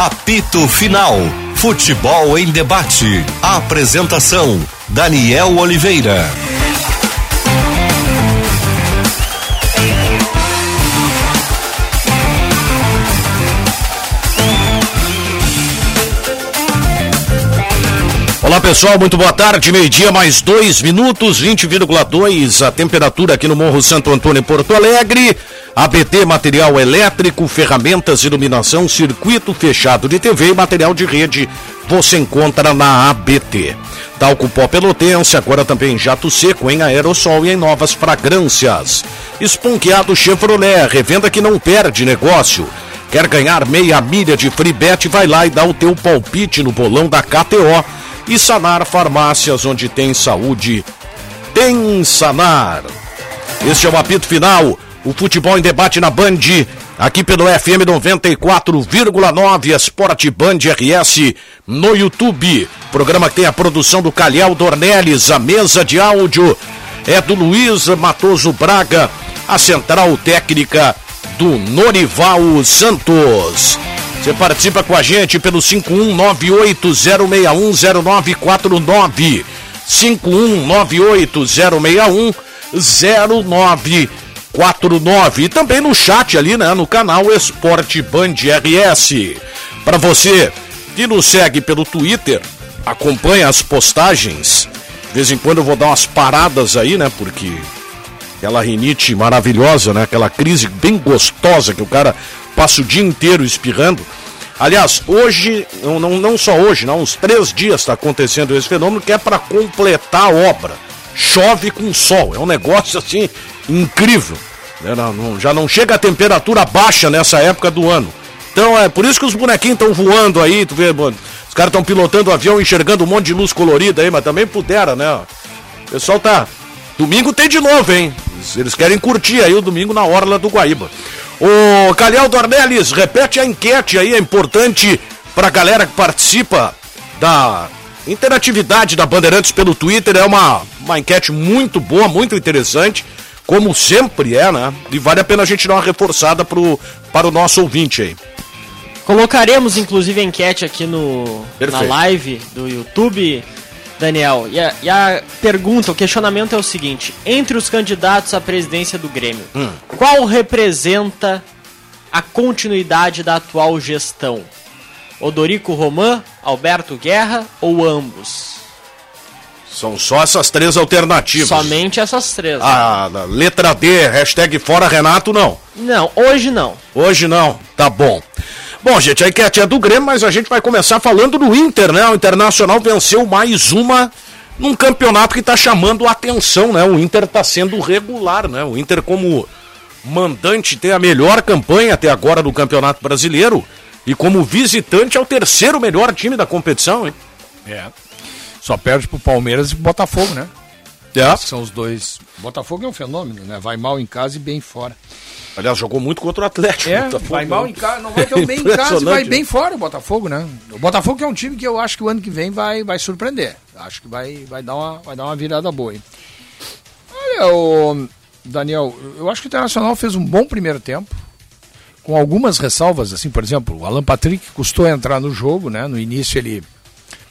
Apito Final. Futebol em debate. Apresentação: Daniel Oliveira. Olá pessoal, muito boa tarde. Meio-dia, mais dois minutos, 20,2 a temperatura aqui no Morro Santo Antônio, Porto Alegre. ABT Material Elétrico, Ferramentas, Iluminação, Circuito Fechado de TV e Material de Rede. Você encontra na ABT. Talco Pó Pelotense, agora também jato seco, em aerossol e em novas fragrâncias. Esponqueado Chevrolet, revenda que não perde negócio. Quer ganhar meia milha de free bet? Vai lá e dá o teu palpite no bolão da KTO e Sanar Farmácias, onde tem saúde, tem Sanar. Este é o apito final, o futebol em debate na Band, aqui pelo FM 94,9, Esporte Band RS, no YouTube. Programa que tem a produção do Calhau Dornelles, a mesa de áudio é do Luiz Matoso Braga, a central técnica do Norival Santos. Você participa com a gente pelo 51980610949. 51980610949. E também no chat ali, né, no canal Esporte Band RS. Para você que nos segue pelo Twitter, acompanha as postagens. De vez em quando eu vou dar umas paradas aí, né, porque aquela rinite maravilhosa, né, aquela crise bem gostosa que o cara passa o dia inteiro espirrando. Aliás, hoje, não, não, não só hoje, não, uns três dias está acontecendo esse fenômeno que é para completar a obra. Chove com sol, é um negócio assim incrível. Né? Já não chega a temperatura baixa nessa época do ano. Então é por isso que os bonequinhos estão voando aí, tu vê, mano, os caras estão pilotando o avião, enxergando um monte de luz colorida aí, mas também pudera, né? O pessoal tá. Domingo tem de novo, hein? Eles querem curtir aí o domingo na Orla do Guaíba. O Calhau Dornelles, repete a enquete aí, é importante para a galera que participa da interatividade da Bandeirantes pelo Twitter. É uma, uma enquete muito boa, muito interessante, como sempre é, né? E vale a pena a gente dar uma reforçada pro, para o nosso ouvinte aí. Colocaremos inclusive a enquete aqui no, na live do YouTube. Daniel, e a, e a, pergunta, o questionamento é o seguinte: entre os candidatos à presidência do Grêmio, hum. qual representa a continuidade da atual gestão? Odorico Roman, Alberto Guerra ou ambos? São só essas três alternativas. Somente essas três. A né? letra D, hashtag fora Renato, não. Não, hoje não. Hoje não, tá bom. Bom, gente, a enquete é do Grêmio, mas a gente vai começar falando do Inter, né? O Internacional venceu mais uma num campeonato que está chamando a atenção, né? O Inter está sendo regular, né? O Inter, como mandante, tem a melhor campanha até agora do Campeonato Brasileiro. E como visitante é o terceiro melhor time da competição, hein? É. Só perde pro Palmeiras e pro Botafogo, né? É. São os dois. Botafogo é um fenômeno, né? Vai mal em casa e bem fora. Aliás, jogou muito contra o Atlético. É, vai mal em casa, não vai tão bem em casa e vai bem fora o Botafogo, né? O Botafogo é um time que eu acho que o ano que vem vai, vai surpreender. Acho que vai, vai, dar uma, vai dar uma virada boa. Hein? Olha, o Daniel, eu acho que o Internacional fez um bom primeiro tempo, com algumas ressalvas, assim, por exemplo, o Alan Patrick custou entrar no jogo, né? No início ele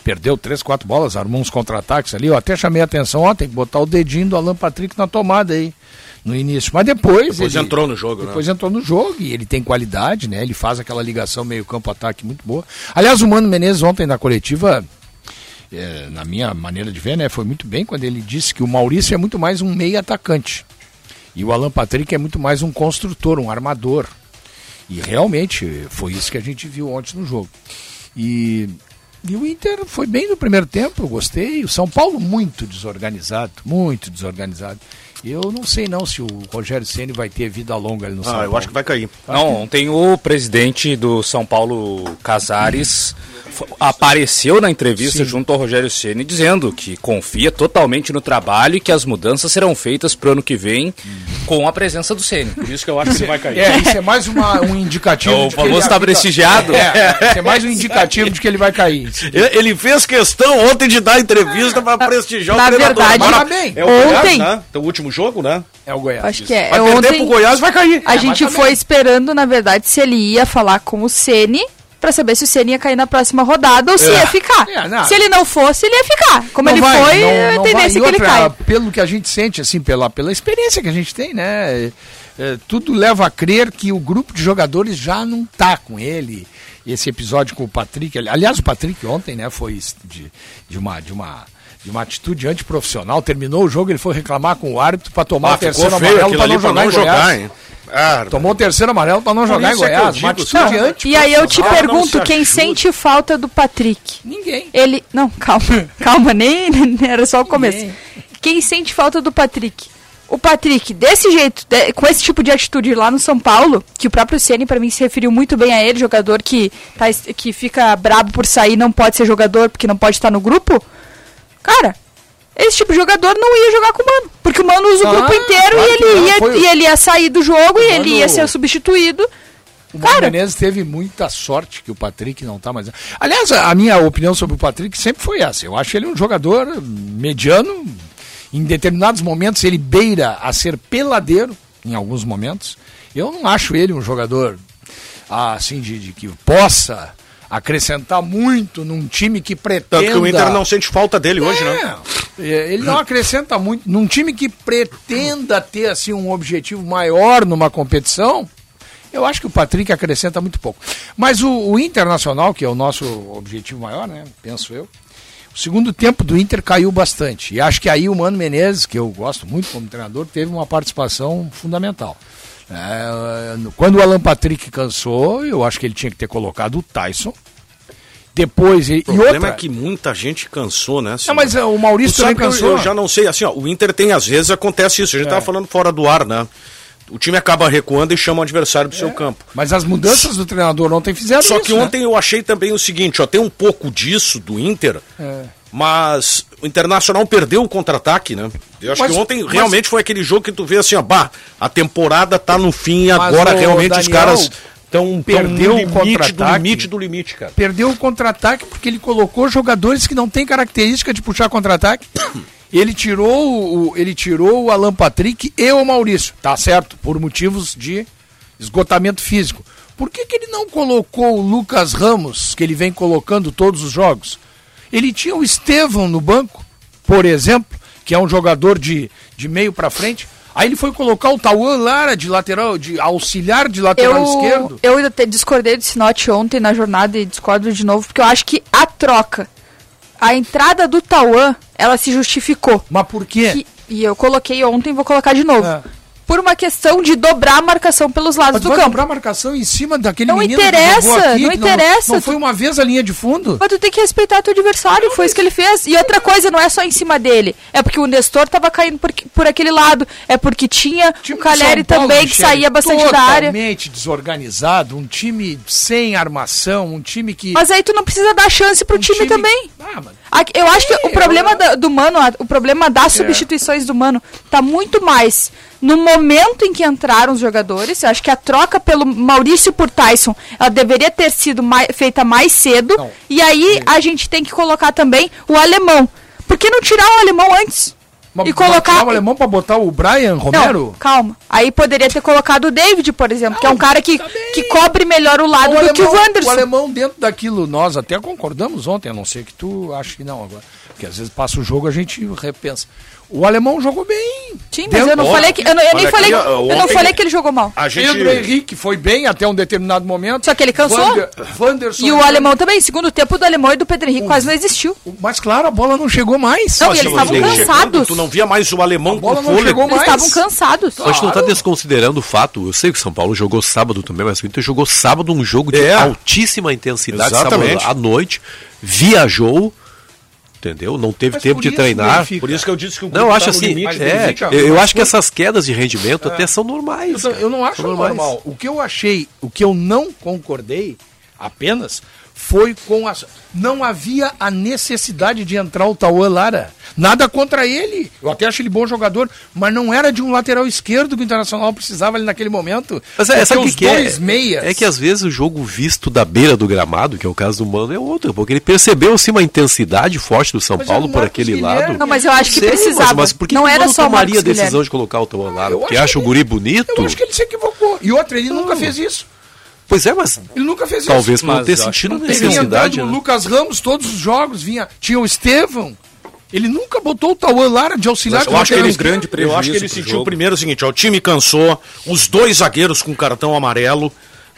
perdeu três, quatro bolas, armou uns contra-ataques ali. Eu até chamei a atenção, ó, tem que botar o dedinho do Alan Patrick na tomada aí no início. Mas depois. Depois ele, entrou no jogo, Depois né? entrou no jogo e ele tem qualidade, né? Ele faz aquela ligação meio campo-ataque muito boa. Aliás, o Mano Menezes ontem na coletiva. É, na minha maneira de ver, né, foi muito bem quando ele disse que o Maurício é muito mais um meio atacante e o Alan Patrick é muito mais um construtor, um armador. E realmente foi isso que a gente viu ontem no jogo. E, e o Inter foi bem no primeiro tempo, eu gostei. O São Paulo muito desorganizado, muito desorganizado. Eu não sei não se o Rogério Ceni vai ter vida longa ali no ah, São Paulo. eu acho que vai cair. Não, ontem o presidente do São Paulo, Casares, apareceu na entrevista Sim. junto ao Rogério Ceni dizendo que confia totalmente no trabalho e que as mudanças serão feitas para o ano que vem com a presença do Ceni. Por isso que eu acho que ele vai cair. É, isso é mais uma, um indicativo. o famoso está prestigiado. É, isso é mais um indicativo de que ele vai cair. Ele fez questão ontem de dar entrevista para prestigiar Na o treinador. verdade, Parabéns. É o ontem- Goiás, né? Então, o último jogo, né? É o Goiás. Acho que é. Vai É, perder Ontem pro Goiás, vai cair. a gente foi esperando, na verdade, se ele ia falar com o Ceni para saber se o Ceni ia cair na próxima rodada ou se É. ia ficar. É, se ele não fosse, ele ia ficar. Como Não ele vai, foi, não- a não tendência vai. é que ele outra, caia. Pelo que a gente sente, assim, pela, pela experiência que a gente tem, né? é, é, tudo leva a crer que o grupo de jogadores já não tá com ele. Esse episódio com o Patrick, ali- aliás, o Patrick ontem, né, foi de, de uma de uma de uma atitude antiprofissional, terminou o jogo, ele foi reclamar com o árbitro para tomar Ah, feio amarelo aquilo para não jogar não jogar? Ah, Tomou o terceiro amarelo para não Por jogar em é Goiás. digo, uma atitude sabe? anti E aí eu te Ah, não pergunto, se quem sente falta do Patrick? Ninguém. Ele. Não, calma, calma, nem era só o começo. Ninguém. Quem sente falta do Patrick? O Patrick, desse jeito, de- com esse tipo de atitude lá no São Paulo, que o próprio Ceni para mim se referiu muito bem a ele, jogador que, tá, que fica brabo por sair, não pode ser jogador porque não pode estar no grupo. Cara, esse tipo de jogador não ia jogar com o Mano. Porque o Mano usa o Ah, grupo inteiro claro e, ele não, ia, foi o- e ele ia sair do jogo e ele Mano- ia ser substituído. O Cara. Menezes teve muita sorte que o Patrick não tá mais. Aliás, a a minha opinião sobre o Patrick sempre foi essa. Eu acho ele um jogador mediano. Em determinados momentos ele beira a ser peladeiro, em alguns momentos. Eu não acho ele um jogador ah, assim de, de que possa acrescentar muito num time que pretenda. Tanto que o Inter não sente falta dele hoje, né? É, é, Ele não acrescenta muito. Num time que pretenda ter assim um objetivo maior numa competição, eu acho que o Patrick acrescenta muito pouco. Mas o, o Internacional, que é o nosso objetivo maior, né? Penso eu. O segundo tempo do Inter caiu bastante. E acho que aí o Mano Menezes, que eu gosto muito como treinador, teve uma participação fundamental. É, quando o Alan Patrick cansou, eu acho que ele tinha que ter colocado o Tyson. Depois, e, O problema e outra. é que muita gente cansou, né? Não, mas é, o Maurício Tu também que eu, cansou. eu já não sei, assim, ó, o Inter tem, às vezes acontece isso, a gente É. tava falando fora do ar, né? O time acaba recuando e chama o adversário pro seu campo. Mas as mudanças do treinador ontem fizeram Só isso, que né? ontem eu achei também o seguinte, ó, tem um pouco disso do Inter, É. mas o Internacional perdeu o contra-ataque, né? Eu acho Mas- que ontem mas- realmente foi aquele jogo que tu vê assim, ó, bah, a temporada tá no fim e agora realmente os Daniel, caras estão perdeu no o limite do contra-ataque. limite do limite, cara. Perdeu o contra-ataque porque ele colocou jogadores que não têm característica de puxar contra-ataque. Ele tirou o, ele tirou o Alan Patrick e o Maurício, tá certo, por motivos de esgotamento físico. Por que, que ele não colocou o Lucas Ramos, que ele vem colocando todos os jogos? Ele tinha o Estevão no banco, por exemplo, que é um jogador de, de meio para frente. Aí ele foi colocar o Tauan Lara de lateral, de auxiliar de lateral esquerdo. Eu, eu até discordei do Sinote ontem na jornada e discordo de novo, porque eu acho que a troca, a entrada do Tauan, ela se justificou. Mas por quê? Que- e eu coloquei ontem e vou colocar de novo. É. Por uma questão de dobrar a marcação pelos lados do campo. dobrar a marcação em cima daquele Não menino interessa, aqui, não que interessa. Não, foi uma vez a linha de fundo? Mas tu tem que respeitar teu adversário, foi isso que ele fez. E outra coisa, não é só em cima dele. É porque o Nestor tava caindo por, por aquele lado. É porque tinha time o do Caleri também, que saía bastante da área. Totalmente desorganizado, um time sem armação, um time que... Mas aí tu não precisa dar chance pro um time, também. Ah, Eu acho que o É, problema do Mano, o problema das substituições do Mano, tá muito mais no momento em que entraram os jogadores. Eu acho que a troca pelo Maurício por Tyson, ela deveria ter sido mai- feita mais cedo. Não. E aí a gente tem que colocar também o alemão. Por que não tirar o alemão antes? Mas e colocar. o alemão pra botar o Brian Romero? Não, calma. Aí poderia ter colocado o David, por exemplo, que é um cara que, tá que cobre melhor o lado O do que o alemão- Wanderson. O alemão dentro daquilo, nós até concordamos ontem, a não ser que tu ache que não agora. Porque às vezes passa o jogo a gente repensa. O alemão jogou bem. Sim, mas eu não falei que. Eu, não- eu nem falei, aqui, ó, eu não falei que ele jogou mal. A gente... Pedro Henrique foi bem até um determinado momento. Só que ele cansou. Wander- Wanderson E o alemão também, segundo tempo do alemão e do Pedro Henrique quase não existiu. Mas claro, a bola não chegou mais. Não, Mas e eles estavam chegando, cansados. Tu não via mais o alemão A bola com não fôlego. chegou Eles mais. estavam cansados. A gente não tá Claro. desconsiderando o fato, eu sei que o São Paulo jogou sábado também, mas o Inter jogou sábado um jogo de É. altíssima intensidade, Exatamente. sábado à noite, viajou, entendeu? Não teve Mas tempo de treinar. Por isso que eu disse que o Não, acho tá assim, limite, é, Benfica, eu, eu acho que essas quedas de rendimento até são normais. Eu, eu não acho São normais. normal. O que eu achei, o que eu não concordei apenas foi com as. Não havia a necessidade de entrar o Tauan Lara. Nada contra ele. Eu até acho ele bom jogador, mas não era de um lateral esquerdo que o Internacional precisava ali naquele momento. Mas é, sabe o que, os que é? dois meias. É que às vezes o jogo visto da beira do gramado, que é o caso do Mano, é outro, porque ele percebeu sim uma intensidade forte do São Mas Paulo é o por aquele Guilherme. lado. Não, mas eu acho que Sei, precisava. Mas, mas por que não que era só tomaria a decisão Guilherme. de colocar o Tauan Lara? Eu Porque acho acha o que guri bonito? Eu acho que ele se equivocou. E outra, ele nunca fez isso. Pois é, mas Ele nunca fez talvez isso. por não ter sentido não Ele vinha necessidade. dando o né? Lucas Ramos todos os jogos, vinha. Tinha o Estevão. Ele nunca botou o Tauan Lara de auxiliar. Eu acho que ele, um grande eu acho que ele prejuízo sentiu jogo. primeiro o seguinte, ó, o time cansou, os dois zagueiros com cartão amarelo,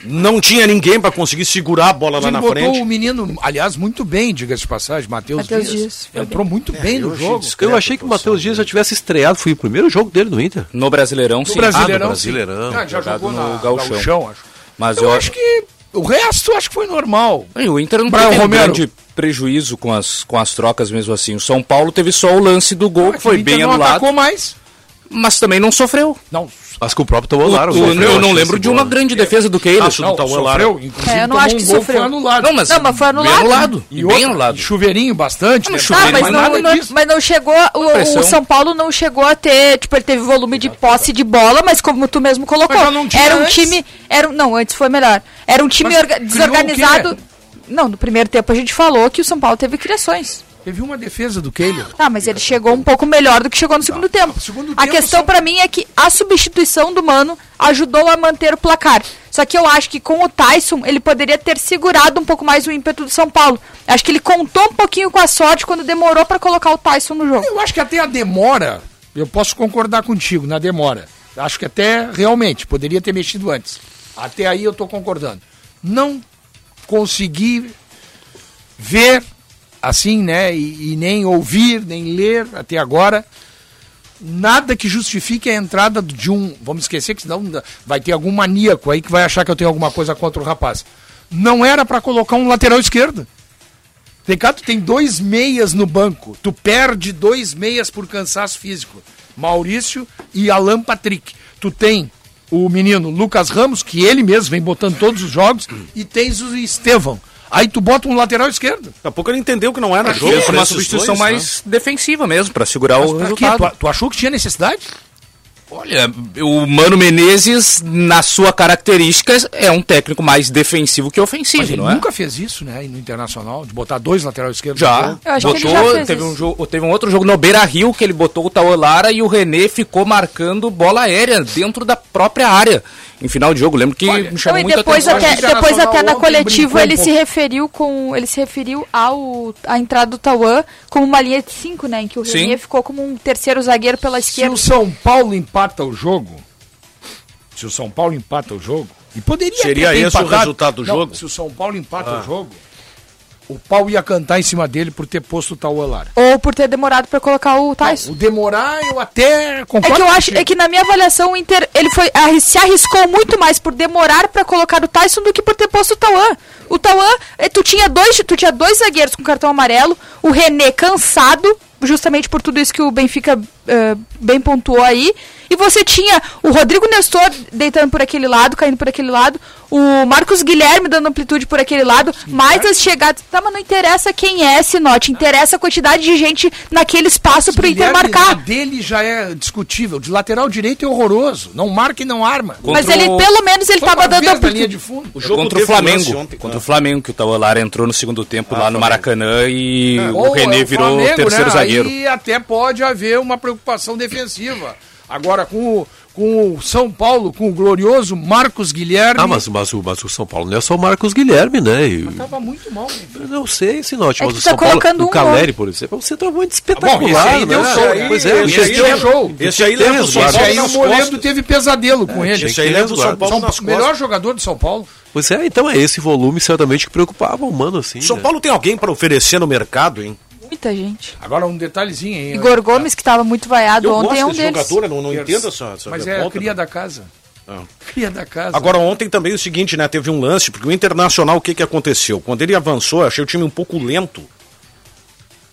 não tinha ninguém para conseguir segurar a bola lá Ele na botou frente. o menino, aliás, muito bem, diga-se de passagem, Matheus Dias. Dias, Entrou muito bem no jogo. Eu achei que o Matheus Dias já tivesse estreado, foi o primeiro jogo dele no Inter. No Brasileirão, No sim. Brasileirão. Ah, no Brasileirão. sim. Ah, já jogou no no Gauchão. Gauchão, acho. Mas Eu acho que o resto acho que foi normal. E o Inter não teve um grande prejuízo com as, com as trocas mesmo assim. O São Paulo teve só o lance do gol, que O foi bem não anulado, atacou mais. Mas também não sofreu. Não, Mas com o próprio Tauan Lara. eu não lembro de uma grande defesa do Keiler. Acho não do Tauan Lara. sofreu. Inclusive, É, eu não acho um que gol, sofreu. Foi anulado. Não, mas, Não, mas foi anulado. Bem anulado. E bem outra, anulado. chuveirinho bastante. Não, né? chuveirinho, Ah, mas Mas não, nada não- mas não chegou. O, o São Paulo não chegou a ter. Tipo, ele teve volume de posse de bola, mas como tu mesmo colocou, Mas já não tinha era um antes? time. Era, um- não, antes foi melhor. Era um time desorganizado. Não, no primeiro tempo a gente falou que o São Paulo teve criações. Teve uma defesa do Kehler. Tá, mas ele chegou um pouco melhor do que chegou no segundo tempo. segundo a tempo, questão São- pra mim é que a substituição do Mano ajudou a manter o placar. Só que eu acho que com o Tyson ele poderia ter segurado um pouco mais o ímpeto do São Paulo. Acho que ele contou um pouquinho com a sorte quando demorou pra colocar o Tyson no jogo. Eu acho que até a demora, eu posso concordar contigo na demora. Acho que até realmente poderia ter mexido antes. Até aí eu tô concordando. Não consegui ver assim, né, e, e nem ouvir, nem ler até agora nada que justifique a entrada de um, vamos esquecer que senão vai ter algum maníaco aí que vai achar que eu tenho alguma coisa contra o rapaz. Não era para colocar um lateral esquerdo. Ricardo, tem dois meias no banco. Tu perde dois meias por cansaço físico. Maurício e Alan Patrick. Tu tem o menino Lucas Ramos, que ele mesmo vem botando todos os jogos, e tens o Estevão. Aí tu bota um lateral esquerdo. Daqui a pouco ele entendeu que não era jogo. Fez uma substituição dois, né? mais defensiva mesmo, pra segurar o Pra quê? resultado. Tu, tu achou que tinha necessidade? Olha, o Mano Menezes, na sua característica, é um técnico mais defensivo que ofensivo, Mas ele não é? nunca fez isso, né? No Internacional, de botar dois laterais esquerdos. Já. botou, já teve, um jogo, teve um outro jogo no Beira Rio que ele botou o Taolara e o René ficou marcando bola aérea dentro da própria área. Em final de jogo, lembro que Olha, me chamou e muita depois atenção. até, depois até na coletiva um ele se referiu com ele se referiu ao a entrada do Tauan como uma linha de cinco, né, em que o. René ficou como um terceiro zagueiro pela Se esquerda. o São Paulo empata o jogo, se o São Paulo empata o jogo, e poderia Seria esse o empatado. resultado do Não, jogo? Se o São Paulo empata o jogo, o pau ia cantar em cima dele por ter posto o Tauan Lara. Ou por ter demorado pra colocar o Tyson. O demorar eu até É concordo. que eu acho, é que na minha avaliação o Inter ele foi arri- se arriscou muito mais por demorar pra colocar o Tyson do que por ter posto o Tauan. O Tauan, eh, tu tinha dois, tu tinha dois zagueiros com cartão amarelo, o René cansado, justamente por tudo isso que o Benfica eh, bem pontuou aí. E você tinha o Rodrigo Nestor deitando por aquele lado, caindo por aquele lado, o Marcos Guilherme dando amplitude por aquele lado, mais as chegadas. Tá, mas não interessa quem é esse note, interessa a quantidade de gente naquele espaço pro Inter marcar. dele já é discutível. De lateral direito é horroroso. Não marca e não arma. Mas Contra ele, o- pelo menos, ele Foi tava dando amplitude. de fundo. O jogo contra o Flamengo. ontem. Contra Ah. o Flamengo, que o Taolara entrou no segundo tempo lá no Maracanã e Ou o René é virou Flamengo, terceiro né? zagueiro. Aí até pode haver uma preocupação defensiva. Agora, com o, com o São Paulo, com o glorioso Marcos Guilherme. Ah, mas, mas, o, mas o São Paulo não é só o Marcos Guilherme, né? E, Tava muito mal. eu não sei se não, É mas o São Paulo, colocando o um Caleri, por exemplo, é um centroavante Bom, esse espetacular, aí né? deu show, hein? Pois é, Esse tinha aí show. Esse aí leva o São. Esse Paulo aí o nas Moledo teve pesadelo com ele. Esse aí leva o São Paulo São, melhor costas. jogador de São Paulo. Pois é, então é esse volume certamente que preocupava o mano, assim. São né? Paulo tem alguém para oferecer no mercado, hein? Muita gente. Agora um detalhezinho aí. Igor Gomes, que tava muito vaiado Eu ontem, é um deles. jogador, eu não, não entendo essa, essa Mas é a cria né? da casa. Ah. Cria da casa. Agora, ontem também é o seguinte, né? Teve um lance, porque o Internacional, o que, que aconteceu? Quando ele avançou, eu achei o time um pouco lento.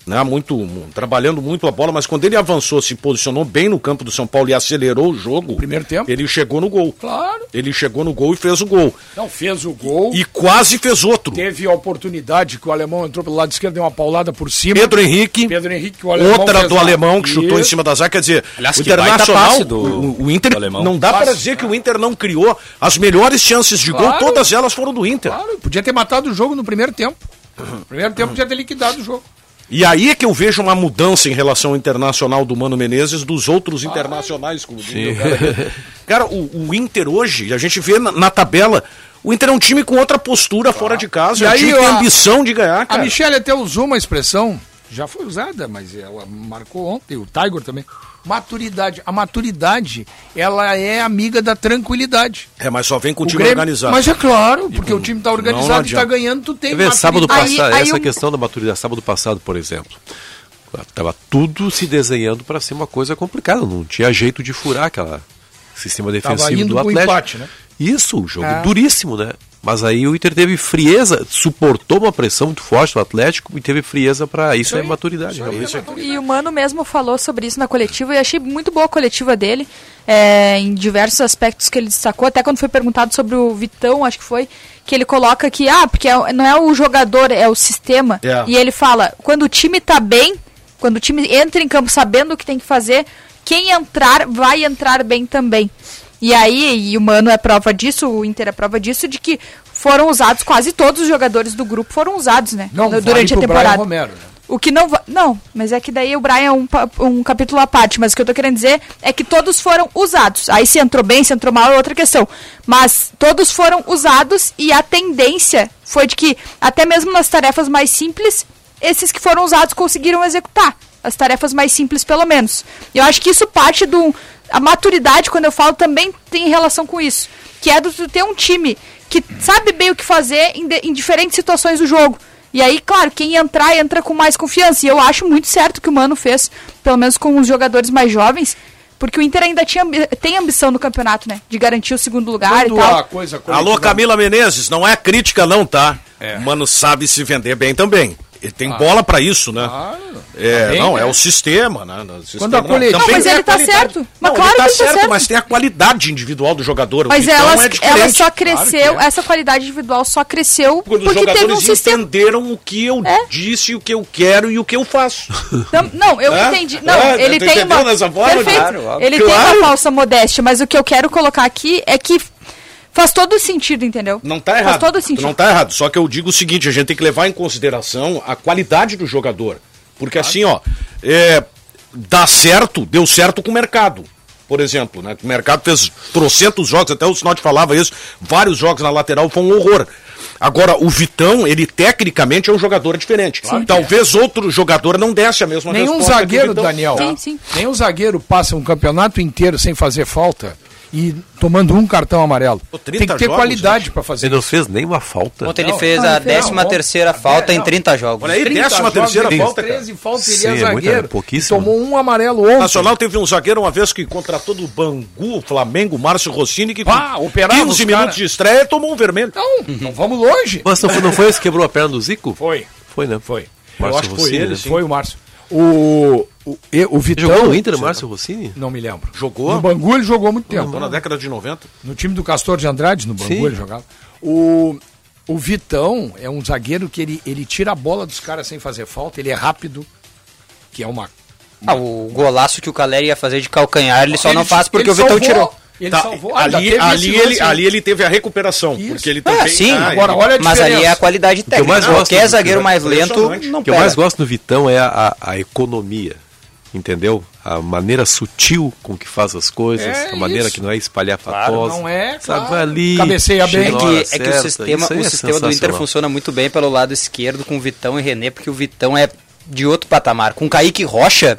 Né, muito, mu- trabalhando muito a bola, mas quando ele avançou, se posicionou bem no campo do São Paulo e acelerou o jogo, Primeiro tempo. ele chegou no gol. Claro. Ele chegou no gol e fez o gol. Não, fez o gol. E quase fez outro. Teve a oportunidade que o alemão entrou pelo lado esquerdo, deu uma paulada por cima. Pedro Henrique, Pedro Henrique, que o alemão outra fez do alemão que chutou em cima da zaga. Quer dizer, Aliás, o Internacional, do- o, o Inter, não dá para dizer que o Inter não criou. As melhores chances de gol, Claro. todas elas foram do Inter. Claro, podia ter matado o jogo no primeiro tempo. No primeiro tempo podia ter liquidado o jogo. E aí é que eu vejo uma mudança em relação ao internacional do Mano Menezes dos outros internacionais, como diz o cara. aqui. Cara, o, o Inter hoje, a gente vê na, na tabela, O Inter é um time com outra postura fora de casa. E é um aí, time que tem ambição de ganhar, A cara. Michelle até usou uma expressão, já foi usada, mas ela marcou ontem, o Tiger também. Maturidade. A maturidade, ela é amiga da tranquilidade. É, mas só vem com o O time Grêmio- organizado. Mas é claro, porque o time tá não organizado e tá adianta. ganhando, tu tem ver, sábado passado, Aí- aí essa um- questão da maturidade, sábado passado, por exemplo. Tava tudo se desenhando para ser uma coisa complicada, não tinha jeito de furar aquela sistema defensivo indo do Atlético. empate, né? Isso, um jogo É. duríssimo, né? Mas aí o Inter teve frieza, suportou uma pressão muito forte do Atlético e teve frieza para isso, é aí, maturidade. isso aí realmente. é maturidade. E o Mano mesmo falou sobre isso na coletiva e achei muito boa a coletiva dele, é, em diversos aspectos que ele destacou, até quando foi perguntado sobre o Vitão, acho que foi, que ele coloca que, ah, porque é- não é o jogador, é o sistema. É. E ele fala, quando o time tá bem, quando o time entra em campo sabendo o que tem que fazer, quem entrar vai entrar bem também. E aí, e o Mano é prova disso, o Inter é prova disso, de que foram usados, quase todos os jogadores do grupo foram usados, né? Não, durante vale a temporada. Brian Romero, né? O que não Não, mas é que daí o Brian é um, um capítulo à parte. Mas o que eu tô querendo dizer é que todos foram usados. Aí se entrou bem, se entrou mal é outra questão. Mas todos foram usados e a tendência foi de que, até mesmo nas tarefas mais simples, esses que foram usados conseguiram executar. As tarefas mais simples, pelo menos. E eu acho que isso parte do. A maturidade, quando eu falo, também tem relação com isso. Que é do tu ter um time que sabe bem o que fazer em, de- em diferentes situações do jogo. E aí, claro, quem entrar, entra com mais confiança. E eu acho muito certo que o Mano fez, pelo menos com os jogadores mais jovens, porque o Inter ainda tinha, tem ambição no campeonato, né? De garantir o segundo lugar Quando e tal. a coisa Alô, Camila Menezes, não é crítica não, tá? É. O Mano sabe se vender bem também. Ele tem bola pra isso, né? Claro. É, Tá bem, não, né? é o sistema, né? O sistema, Quando a coletiva- também Não, mas ele tá qualidade. certo. Mas Não, claro ele tá que ele tá certo, certo. mas tem a qualidade individual do jogador. Mas ela, é ela diferente. só cresceu, Claro é. essa qualidade individual só cresceu Quando os porque teve um jogadores sistema. entenderam o que eu É. disse, o que eu quero e o que eu faço. Não, não, eu É? entendi. Não, É, ele tem uma. Perfeito. Claro, ele tem uma falsa modéstia, mas o que eu quero colocar aqui é que faz todo sentido, entendeu? Não tá Faz errado. todo Tu sentido. Não tá errado. Só que eu digo o seguinte, a gente tem que levar em consideração a qualidade do jogador. Porque assim, ó, é, dá certo, deu certo com o mercado. Por exemplo, né? O mercado fez trocentos jogos, até o Sinote falava isso, vários jogos na lateral, foi um horror. Agora, o Vitão, ele tecnicamente é um jogador diferente. Talvez outro jogador não desse a mesma Nenhum resposta que o zagueiro, Vitão. Daniel. Sim, sim. Nenhum zagueiro passa um campeonato inteiro sem fazer falta e tomando um cartão amarelo. Tem 30 que ter jogos, qualidade para fazer Ele não fez nenhuma falta. Ontem ele Não, fez não, a ele fez, 13 terceira não. falta É, em não. 30 jogos. Olha aí, 30 décima jogos, terceira fez falta, cara. 13 faltas, Sim, ele é muita- zagueiro. pouquíssimo. Tomou um amarelo ontem. O Nacional teve um zagueiro uma vez que contratou do Bangu, o Flamengo, Márcio Rossini, que Pá, com operava 15 os minutos cara. de estreia tomou um vermelho. Não, não vamos longe. Mas não foi, não foi esse que quebrou a perna do Zico? Foi. Foi, né? Foi. Márcio Eu acho que foi ele, né? Foi o Márcio. O, o, o Vitão... Jogou no Inter, Márcio Rossini? Não me lembro. Jogou? No Bangu ele jogou há muito tempo. Jogou na década de 90. No time do Castor de Andrade, no Bangu Sim. ele jogava. O, o Vitão é um zagueiro que ele, ele tira a bola dos caras sem fazer falta, ele é rápido, que é uma... Ah, o golaço que o Caleri ia fazer de calcanhar, ele só não faz porque ele o Vitão salvou, tirou. Ele Tá, salvou. ainda ali, ali, ele, lance ali ele teve a recuperação. Isso. Porque ele Ah, também. sim, Ah, agora ele- olha a Mas ali é a qualidade que eu técnica. mais gosto Qualquer do- zagueiro mais lento O que eu mais gosto do Vitão é a, a, a economia. Entendeu? A maneira sutil com que faz as coisas, É a maneira isso. que não é espalhafatosa. não é, Sabe, claro. vai ali. Cabeceia bem. É que, é que o sistema, o é sistema do Inter funciona muito bem pelo lado esquerdo com o Vitão e René, porque o Vitão é de outro patamar. Com o Kaique Rocha,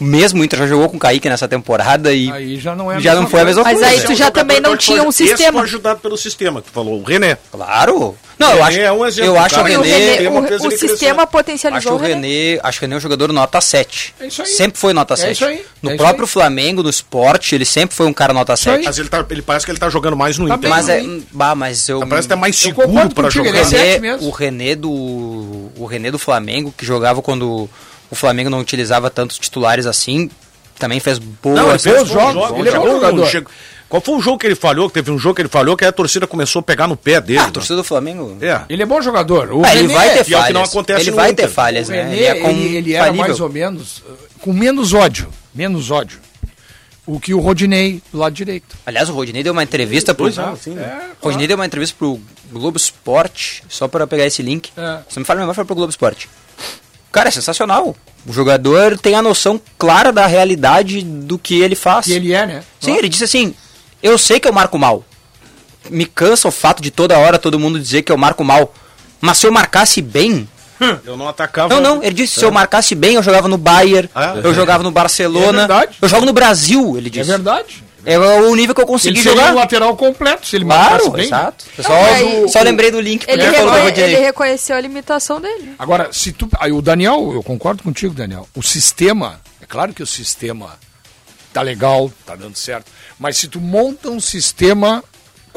mesmo o Inter já jogou com o Kaique nessa temporada e Aí já não é a já mesma não foi a mesma Mas coisa. aí tu já também não tinha um sistema. foi ajudado pelo sistema, que falou. O René. Claro. Não, eu René acho, é um exemplo, eu acho o cara. E o, René, o- o sistema potencializou Acho o René, acho que o René é um jogador nota 7. É isso aí. Sempre foi nota É 7. isso aí. No É isso próprio aí. Flamengo, no esporte, ele sempre foi um cara nota Isso aí. 7. Mas ele, tá, ele parece que ele tá jogando mais no Tá Inter. Mas é, Sim. bah, mas eu Parece que é mais seguro contigo, jogar. é sete René, o René do o René do Flamengo que jogava quando o Flamengo não utilizava tantos titulares assim, também fez boas. Não, ele fez jogos, jogos. ele é bom jogador. chegou- Qual foi o jogo que ele falhou? Que teve um jogo que ele falhou que a torcida começou a pegar no pé dele. Ah, a torcida do Flamengo. É. Ele é bom jogador. O Ah, ele René- vai ter e é o que falhas. não acontece ele vai Inter. ter falhas, O né? René, Ele é com ele, ele era falível. mais ou menos uh, com menos ódio, menos ódio. O que o Rodinei do lado direito. Aliás, o Rodinei deu uma entrevista pro anos, sim, né? É, O Rodinei deu uma entrevista pro Globo Esporte, só para pegar esse link. É. Você me fala melhor, foi pro Globo Esporte. Cara, é sensacional. O jogador tem a noção clara da realidade do que ele faz. que ele é, né? Sim, ele disse assim: Eu sei que eu marco mal. me cansa o fato de toda hora todo mundo dizer que eu marco mal. Mas se eu marcasse bem, Eu não atacava. não, não, ele disse, se eu marcasse bem, eu jogava no Bayern, Ah, eu jogava no Barcelona, É verdade. eu jogo no Brasil, ele É disse. verdade. É o nível que eu Ele consegui seria jogar. um lateral completo, se ele marcasse Claro, bem. exato. Só, aí- só lembrei do link Ele, reconhe- ele reconheceu a limitação dele. Agora, se tu. Aí o Daniel, eu concordo contigo, Daniel. O sistema, é claro que o sistema tá legal, tá dando certo. Mas se tu monta um sistema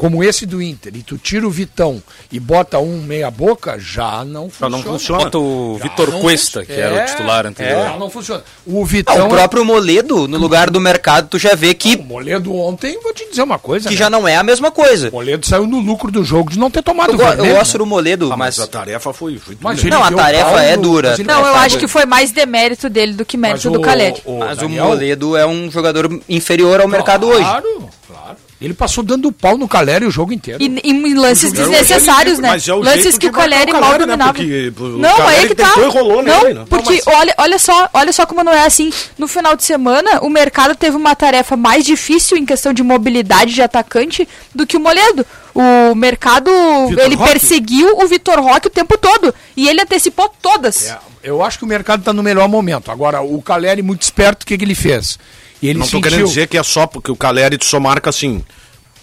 como esse do Inter e tu tira o Vitão e bota um meia boca, já não Já funciona. não funciona. Bota o Já Vitor Cuesta, que era É, o titular anterior. Já não funciona. O Ah, Vitão. o próprio Moledo, no lugar do mercado, tu já vê O que, Moledo ontem, vou te dizer uma coisa. que né? já não é a mesma coisa. O Moledo saiu no lucro do jogo de não ter tomado Eu, go- eu vermelho, gosto né? do Moledo, Ah, mas mas... a tarefa foi. foi Mas Não, a tarefa é dura. Não, eu acho que foi mais demérito dele do que mérito mas do o- Caleri. o Mas Daniel- o Moledo é um jogador inferior ao mercado hoje. Claro, claro. Ele passou dando pau no Caleri o jogo inteiro. E, e em lances É desnecessários, de- né? mas é o lances que o Caleri o mal Caleri, né? dominava. Porque o não, Caleri aí que tá. e rolou não, nele, né? porque olha, olha só, olha só como não é assim. No final de semana, o mercado teve uma tarefa mais difícil em questão de mobilidade de atacante do que o Moledo. O mercado, Vitor ele Roque? perseguiu o Vitor Roque o tempo todo e ele antecipou todas. É, eu acho que o mercado está no melhor momento. Agora, o Caleri, muito esperto, o que, que ele fez? Ele Não tô sentiu... querendo dizer que é só porque o Caleri só marca assim.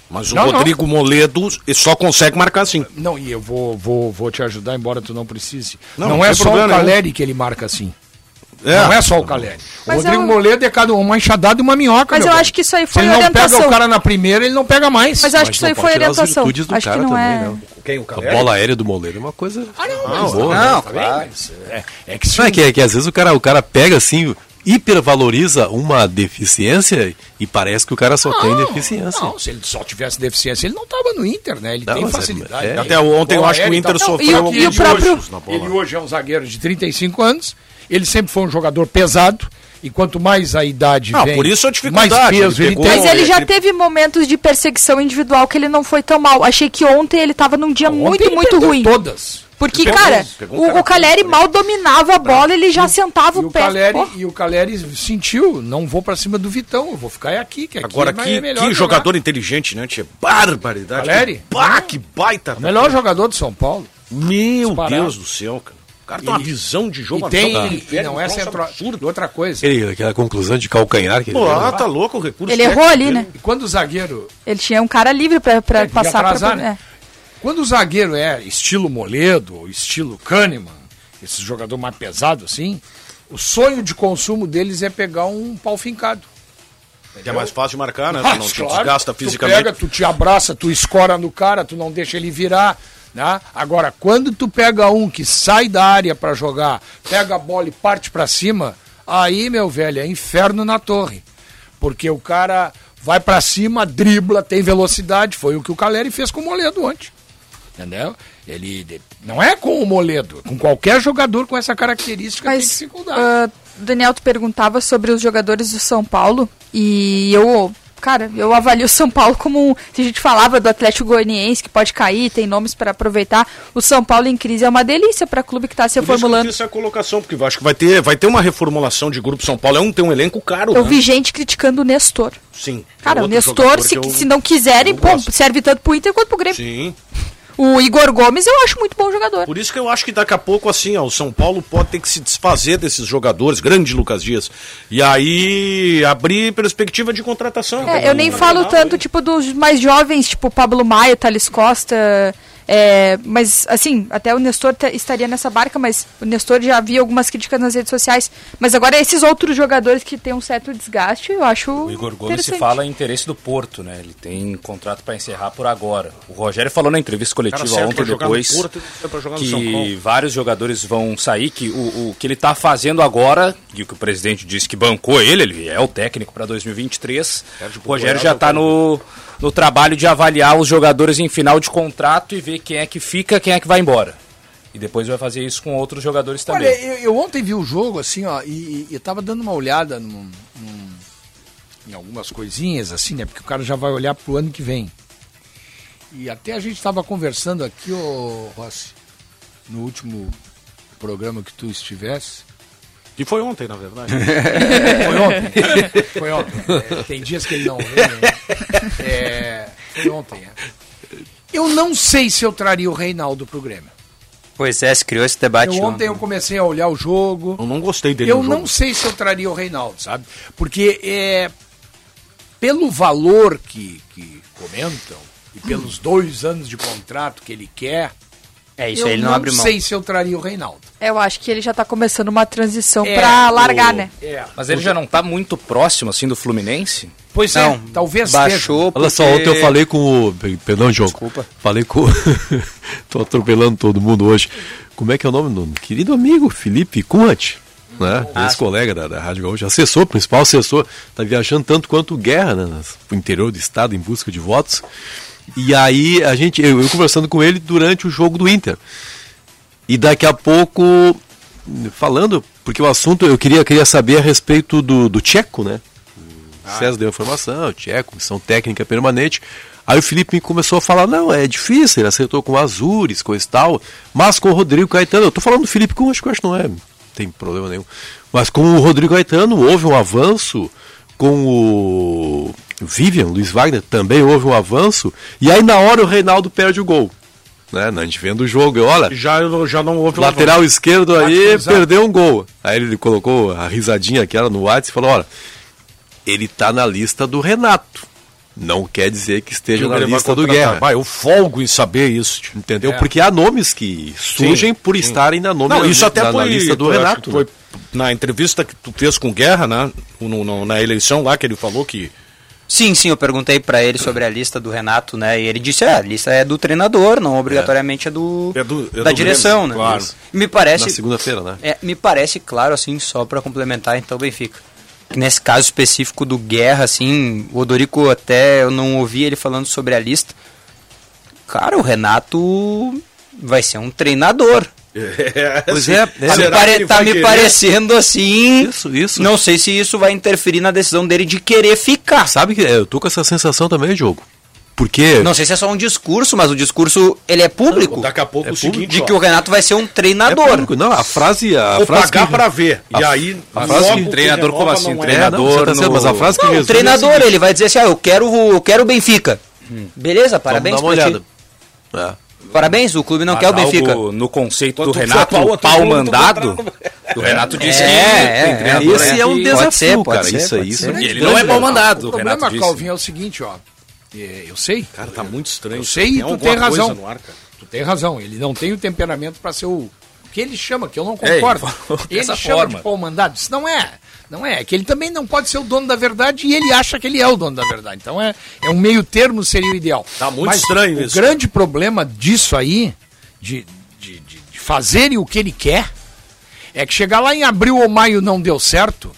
Mas o Não, não. Rodrigo Moledo ele só consegue marcar assim. Não, e eu vou, vou, vou te ajudar, embora tu não precise. Não, Não, não é só o Caleri que ele marca assim. É. Não é só o Caleri. O Mas Rodrigo eu- Moledo é cada uma enxadada e uma minhoca. Mas eu velho. acho que isso aí Se foi ele não pega orientação. o cara na primeira, ele não pega mais. Mas eu acho Mas que isso aí não foi as orientação. do Acho que cara não também, é. né? Quem? O A Caleri? bola aérea do Moleiro é uma coisa Ah, não, mas, boa. Não, né? tá claro. mas é, é que se Não, é que, é que às vezes o cara, o cara pega assim, hipervaloriza uma deficiência e parece que o cara só tem deficiência. Não, se ele só tivesse deficiência, ele não estava no Inter, né? Ele Não, tem é- facilidade. é- Até ontem eu acho que o Inter sofreu e alguns e o próprio- bola. Ele hoje é um zagueiro de 35 anos, ele sempre foi um jogador pesado, e quanto mais a idade Não, vem, por isso a mais dificuldade, peso ele ele, tem. Mas ele já ele- teve momentos de perseguição individual que ele não foi tão mal. Achei que ontem ele tava num dia Ontem muito, ele muito ruim. todas. Porque, Pegou- cara, pegou um o, o Caleri mal dominava a bola, ele já sentava E o pé. Caleri, e o Caleri sentiu, não vou pra cima do Vitão, eu vou ficar aqui, que aqui Agora, que, é que jogar. jogador inteligente, né? Tia? Barbaridade. Caleri? Bah, que baita. O melhor jogador de São Paulo. Meu Disparado. Deus do céu, cara. O cara tem uma Ele- visão de jogo E tem, visão e periférica, não um é troço centro. absurdo. Outra coisa, Aquele- aquela conclusão de calcanhar que ele Pô, ah, né? tá louco o recurso. ele errou ali, dele. né? e quando o zagueiro Ele tinha um cara livre pra, pra É, passar atrasar, pra. né? é. Quando o zagueiro é estilo Moledo, ou estilo Kahneman, esse jogador mais pesado assim, o sonho de consumo deles é pegar um pau fincado. Que é mais fácil de marcar, né? Tu Mas, não te claro, desgasta Tu fisicamente. pega, tu te abraça, tu escora no cara, tu não deixa ele virar. Né? Agora, quando tu pega um que sai da área pra jogar, pega a bola e parte pra cima, aí, meu velho, é inferno na torre. Porque o cara vai pra cima, dribla, tem velocidade. Foi o que o Caleri fez com o Moledo ontem. Entendeu? Ele não é com o Moledo, com qualquer jogador com essa característica tem Mas, dificuldade. ah, Daniel, tu perguntava sobre os jogadores do São Paulo e eu, cara, eu avalio o São Paulo como, um- se a gente falava do Atlético Goianiense que pode cair, tem nomes para aproveitar, o São Paulo em crise é uma delícia para clube que está se reformulando. essa colocação, porque eu acho que vai ter, vai ter uma reformulação de grupo São Paulo. É um, tem um elenco caro, Eu né? vi gente criticando o Nestor. Sim. Cara, o Nestor, se, eu- se não quiserem, eu pô, serve tanto pro Inter quanto pro Grêmio. Sim. O Igor Gomes eu acho muito bom jogador. Por isso que eu acho que daqui a pouco, assim, ó, o São Paulo pode ter que se desfazer desses jogadores, grande Lucas Dias, e aí abrir perspectiva de contratação. É, eu nem falo tanto, tipo, dos mais jovens, tipo Pablo Maia, Thales Costa. É, mas, assim, até o Nestor estaria nessa barca, mas o Nestor já havia algumas críticas nas redes sociais. Mas agora esses outros jogadores que têm um certo desgaste, eu acho. O Igor Gomes se fala em interesse do Porto, né? Ele tem contrato para encerrar por agora. O Rogério falou na entrevista coletiva Cara ontem depois Porto e que vários jogadores vão sair, que o, o que ele está fazendo agora, e o que o presidente disse que bancou ele, ele é o técnico para 2023. O Rogério já está no, no trabalho de avaliar os jogadores em final de contrato e ver quem é que fica, quem é que vai embora. E depois vai fazer isso com outros jogadores também. Olha, eu, eu ontem vi o jogo assim, ó, e, e eu tava dando uma olhada num- num- em algumas coisinhas, assim, né? Porque o cara já vai olhar pro ano que vem. E até a gente estava conversando aqui, ô Rossi, no último programa que tu estivesse. Que foi ontem, na verdade. Foi ontem. Foi ontem. É, tem dias que ele não vem. né? É, foi ontem, é. Eu não sei se eu traria o Reinaldo pro Grêmio. Pois é, se criou esse debate. Eu, ontem eu comecei a olhar o jogo. Eu não gostei dele Eu no não jogo. sei se eu traria o Reinaldo, sabe? Porque é pelo valor que, que comentam e pelos dois anos de contrato que ele quer, É isso eu ele não, abre mão. sei se eu traria o Reinaldo. Eu acho que ele já tá começando uma transição É, pra largar, o- né? É. Mas ele já não tá muito próximo, assim, do Fluminense? Pois Não, é, talvez baixou Olha só, porque- ontem eu falei com o. Perdão, Diogo. Desculpa. Falei com. Tô atropelando todo mundo hoje. Como é que é o nome do querido amigo Felipe Kunrat? Né? Ex-colega da, da Rádio Gaúcha, assessor, principal assessor, tá viajando tanto quanto o Guerra, né? nas- pro interior do estado em busca de votos. E aí a gente, eu, eu conversando com ele durante o jogo do Inter. E daqui a pouco, falando, porque o assunto eu queria, queria saber a respeito do, do Tcheco, né? O César deu informação, Tcheco, missão técnica permanente. Aí o Felipe me começou a falar, não, é difícil, ele acertou com o Azures, coisa e tal, mas com o Rodrigo Caetano, eu tô falando do Felipe com acho que acho que não é, não tem problema nenhum. Mas com o Rodrigo Caetano houve um avanço, com o Vivian, Luiz Wagner, também houve um avanço, e aí na hora o Reinaldo perde o gol. Né? A gente vendo o jogo, olha, Já, já não houve lateral esquerdo aí cruzado. perdeu um gol. Aí ele colocou a risadinha aquela no WhatsApp e falou: olha, ele tá na lista do Renato. Não quer dizer que esteja na lista do Guerra. Vai, eu folgo em saber isso. Entendeu? É. Porque há nomes que surgem por estarem na, nome, Não, isso até na, foi, na lista do Renato. que foi na entrevista que tu fez com o Guerra, né? No- no- na eleição lá, que ele falou que. Sim, sim, eu perguntei pra ele sobre a lista do Renato, né? E ele disse, é, a lista é do treinador, não obrigatoriamente é do, É do- é da do direção, Grêmio, né? claro. Me parece, Na segunda-feira, né? é, me parece claro, assim, só pra complementar, então, Benfica. Que nesse caso específico do Guerra, assim, o Odorico até, eu não ouvi ele falando sobre a lista. Cara, o Renato vai ser um treinador. Pois é, Tá, me, pare- tá me querer? parecendo assim. Isso, isso. Não sei se isso vai interferir na decisão dele de querer ficar. Sabe que eu tô com essa sensação também, Diogo. Porque. Não sei se é só um discurso, mas o discurso ele é público. Daqui a pouco É o seguinte. de ó, que o Renato vai ser um é treinador. público. Não, a frase. A Vou frase pagar que- pra ver. E aí, a frase- que treinador como assim? não é. É, não, tá no- mas a frase que Não, o é treinador, ele vai dizer assim: ah, eu quero, o- eu quero o Benfica. Beleza, parabéns Vamos dar uma olhada. É. Parabéns, o clube não Mas quer o Benfica. No conceito do Renato, o pau mandado, o Renato disse É, que é, tem é. treinador, Esse é um desafio, pode ser, pode cara. ser, isso isso é E ele não é pau mandado, O o problema. Calvin, é o seguinte, ó. É, Eu sei, Cara, tá muito estranho. eu sei e Tem tu alguma tem razão. ar. Tu tem razão. Ele não tem o temperamento para ser o o que ele chama, que eu não ele concordo. falou ele dessa chama forma. de pau mandado. Isso não é. Não é. É que ele também não pode ser o dono da verdade e ele acha que ele é o dono da verdade. Então é, é um meio termo seria o ideal. Tá muito Mas estranho o isso. grande problema disso aí, de, de, de, de fazerem o que ele quer, é que chegar lá em abril ou maio não deu certo,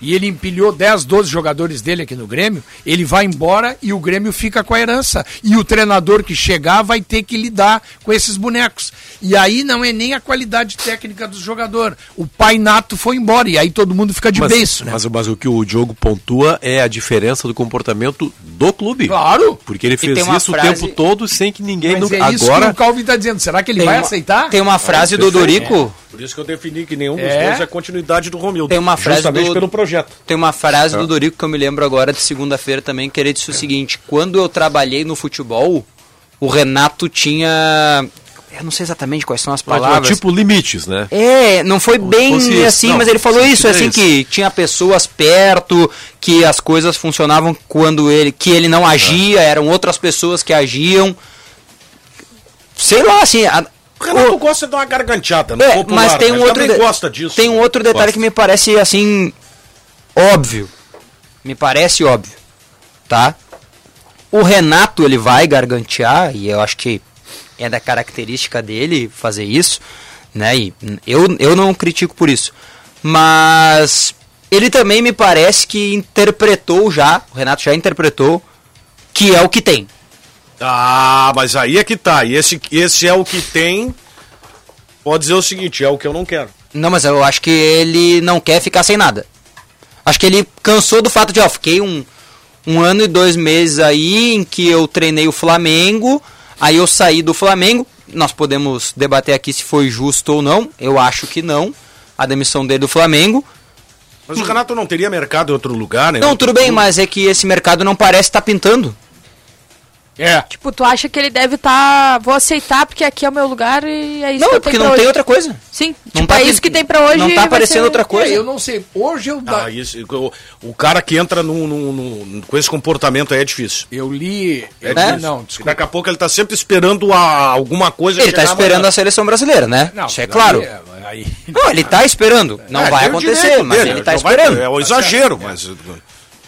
e ele empilhou 10, 12 jogadores dele aqui no Grêmio, ele vai embora e o Grêmio fica com a herança. E o treinador que chegar vai ter que lidar com esses bonecos. E aí não é nem a qualidade técnica do jogador. O pai nato foi embora e aí todo mundo fica de Mas, beiço, né? mas, mas o que o Diogo pontua é a diferença do comportamento do clube. Claro! Porque ele fez isso frase- o tempo todo sem que ninguém. Mas não- é isso que agora. o Calvin está dizendo. Será que ele Tem vai uma- aceitar? Tem uma frase do Dorico. Por isso que eu defini que nenhum dos É. dois é continuidade do Romildo. Tem uma frase Justamente do- pelo projeto. Tem uma frase do Dorico que eu me lembro agora de segunda-feira também, que ele disse o seguinte: quando eu trabalhei no futebol, o Renato tinha. Eu não sei exatamente quais são as palavras. tipo limites, né? É, não foi bem isso. assim, Não, mas ele falou isso, é assim, isso. que tinha pessoas perto, que as coisas funcionavam quando ele, que ele não agia, eram outras pessoas que agiam. Sei lá, assim, a- O Renato gosta de dar uma garganteada, é, popular, mas tem um ele outro de- gosta disso. Tem um outro detalhe Gosta. que me parece assim óbvio. Me parece óbvio, tá? O Renato ele vai gargantear e eu acho que é da característica dele fazer isso, né? E eu, eu não critico por isso. Mas ele também me parece que interpretou já, o Renato já interpretou que é o que tem. Ah, mas aí é que tá. E esse, esse é o que tem. Pode dizer o seguinte, é o que eu não quero. Não, mas eu acho que ele não quer ficar sem nada. Acho que ele cansou do fato de, ó, fiquei um, um ano e dois meses aí em que eu treinei o Flamengo, aí eu saí do Flamengo. Nós podemos debater aqui se foi justo ou não. Eu acho que não. A demissão dele do Flamengo. Mas o Renato não teria mercado em outro lugar, né? Não, Outro tudo bem, mas é que esse mercado não parece estar pintando. É. Tipo, tu acha que ele deve estar. Tá, vou aceitar porque aqui é o meu lugar e é isso não, que eu porque não tem outra coisa. Sim, não tipo, tá é isso que tem pra hoje. Não tá aparecendo ser... outra coisa. É, eu não sei. Hoje eu. Ah, isso, o, o, cara que entra no, no, no, com esse comportamento aí é difícil. Eu li. É, é? Não, desculpa. Daqui a pouco ele tá sempre esperando a, alguma coisa. Ele tá esperando a seleção brasileira, né? Não, isso é claro. É, aí... Não, ele tá esperando. Não é, vai acontecer, mas dele, ele tá esperando. Vai, é o exagero, mas.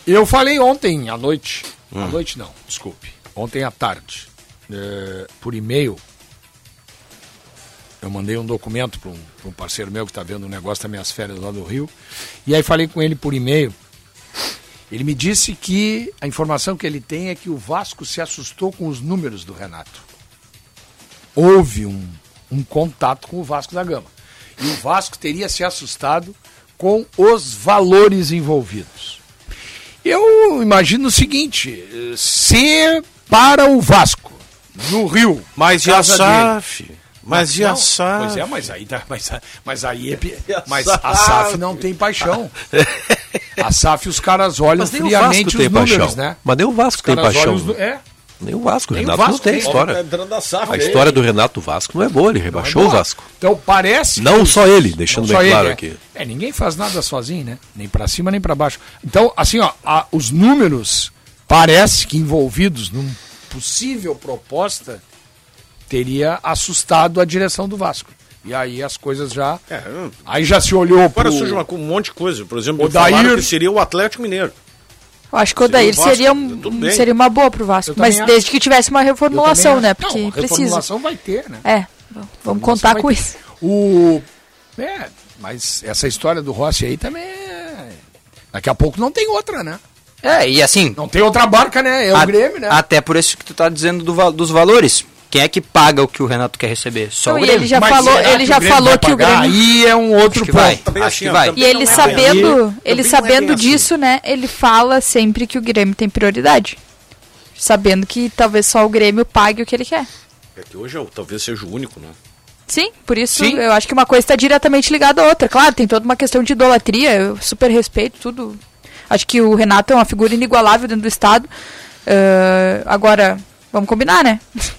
Eu falei ontem à noite. Hum. À noite não, desculpe. Ontem à tarde é, por e-mail. Eu mandei um documento para um, um, parceiro meu que está vendo um negócio das minhas férias lá do Rio. E aí falei com ele por e-mail. Ele me disse que a informação que ele tem é que o Vasco se assustou com os números do Renato. Houve um, um contato com o Vasco da Gama. E o Vasco teria se assustado com os valores envolvidos. Eu imagino o seguinte: se para o Vasco no Rio. Mas e a SAF? Mas, e a SAF? Pois é, mas aí, tá, mas, mas aí é, mas a SAF não tem paixão. A SAF os caras olham friamente os números, paixão. né? Mas nem o Vasco tem paixão. Os, é. Nem o Vasco, o Renato Vasco não tem, tem história. a história do Renato Vasco não é boa, ele rebaixou é o Vasco. Então parece. Não só ele, deixando bem claro ele, aqui. É, ninguém faz nada sozinho, né? Nem para cima nem para baixo. Então, assim, ó, a, os números parece que envolvidos num possível proposta teria assustado a direção do Vasco. E aí as coisas já. É, aí já se olhou para. Agora surge uma, um monte de coisa. Por exemplo, o Dair... que seria o Atlético Mineiro. Eu acho que o Odair seria, um, seria uma boa pro Vasco. Mas desde que tivesse uma reformulação, né? Porque Não, precisa. reformulação vai ter, né? É. Vamos contar com ter. isso. O. É, mas essa história do Rossi aí também é... Daqui a pouco não tem outra, né? É, e assim. Não tem outra barca, né? É o a, Grêmio, né? Até por isso que tu tá dizendo do, dos valores. Quem é que paga o que o Renato quer receber? Só não, o Grêmio. Ele já Mas falou, ele já falou que o Grêmio. Aí é um outro ponto. Vai. Acho assim, que vai. E ele sabendo, é ele sabendo é disso, assim. né? Ele fala sempre que o Grêmio tem prioridade. Sabendo que talvez só o Grêmio pague o que ele quer. É que hoje talvez seja o único, né? Sim, por isso Sim. eu acho que uma coisa está diretamente ligada à outra. Claro, tem toda uma questão de idolatria, eu super respeito tudo, Acho que o Renato é uma figura inigualável dentro do Estado. Uh, agora, vamos combinar, né?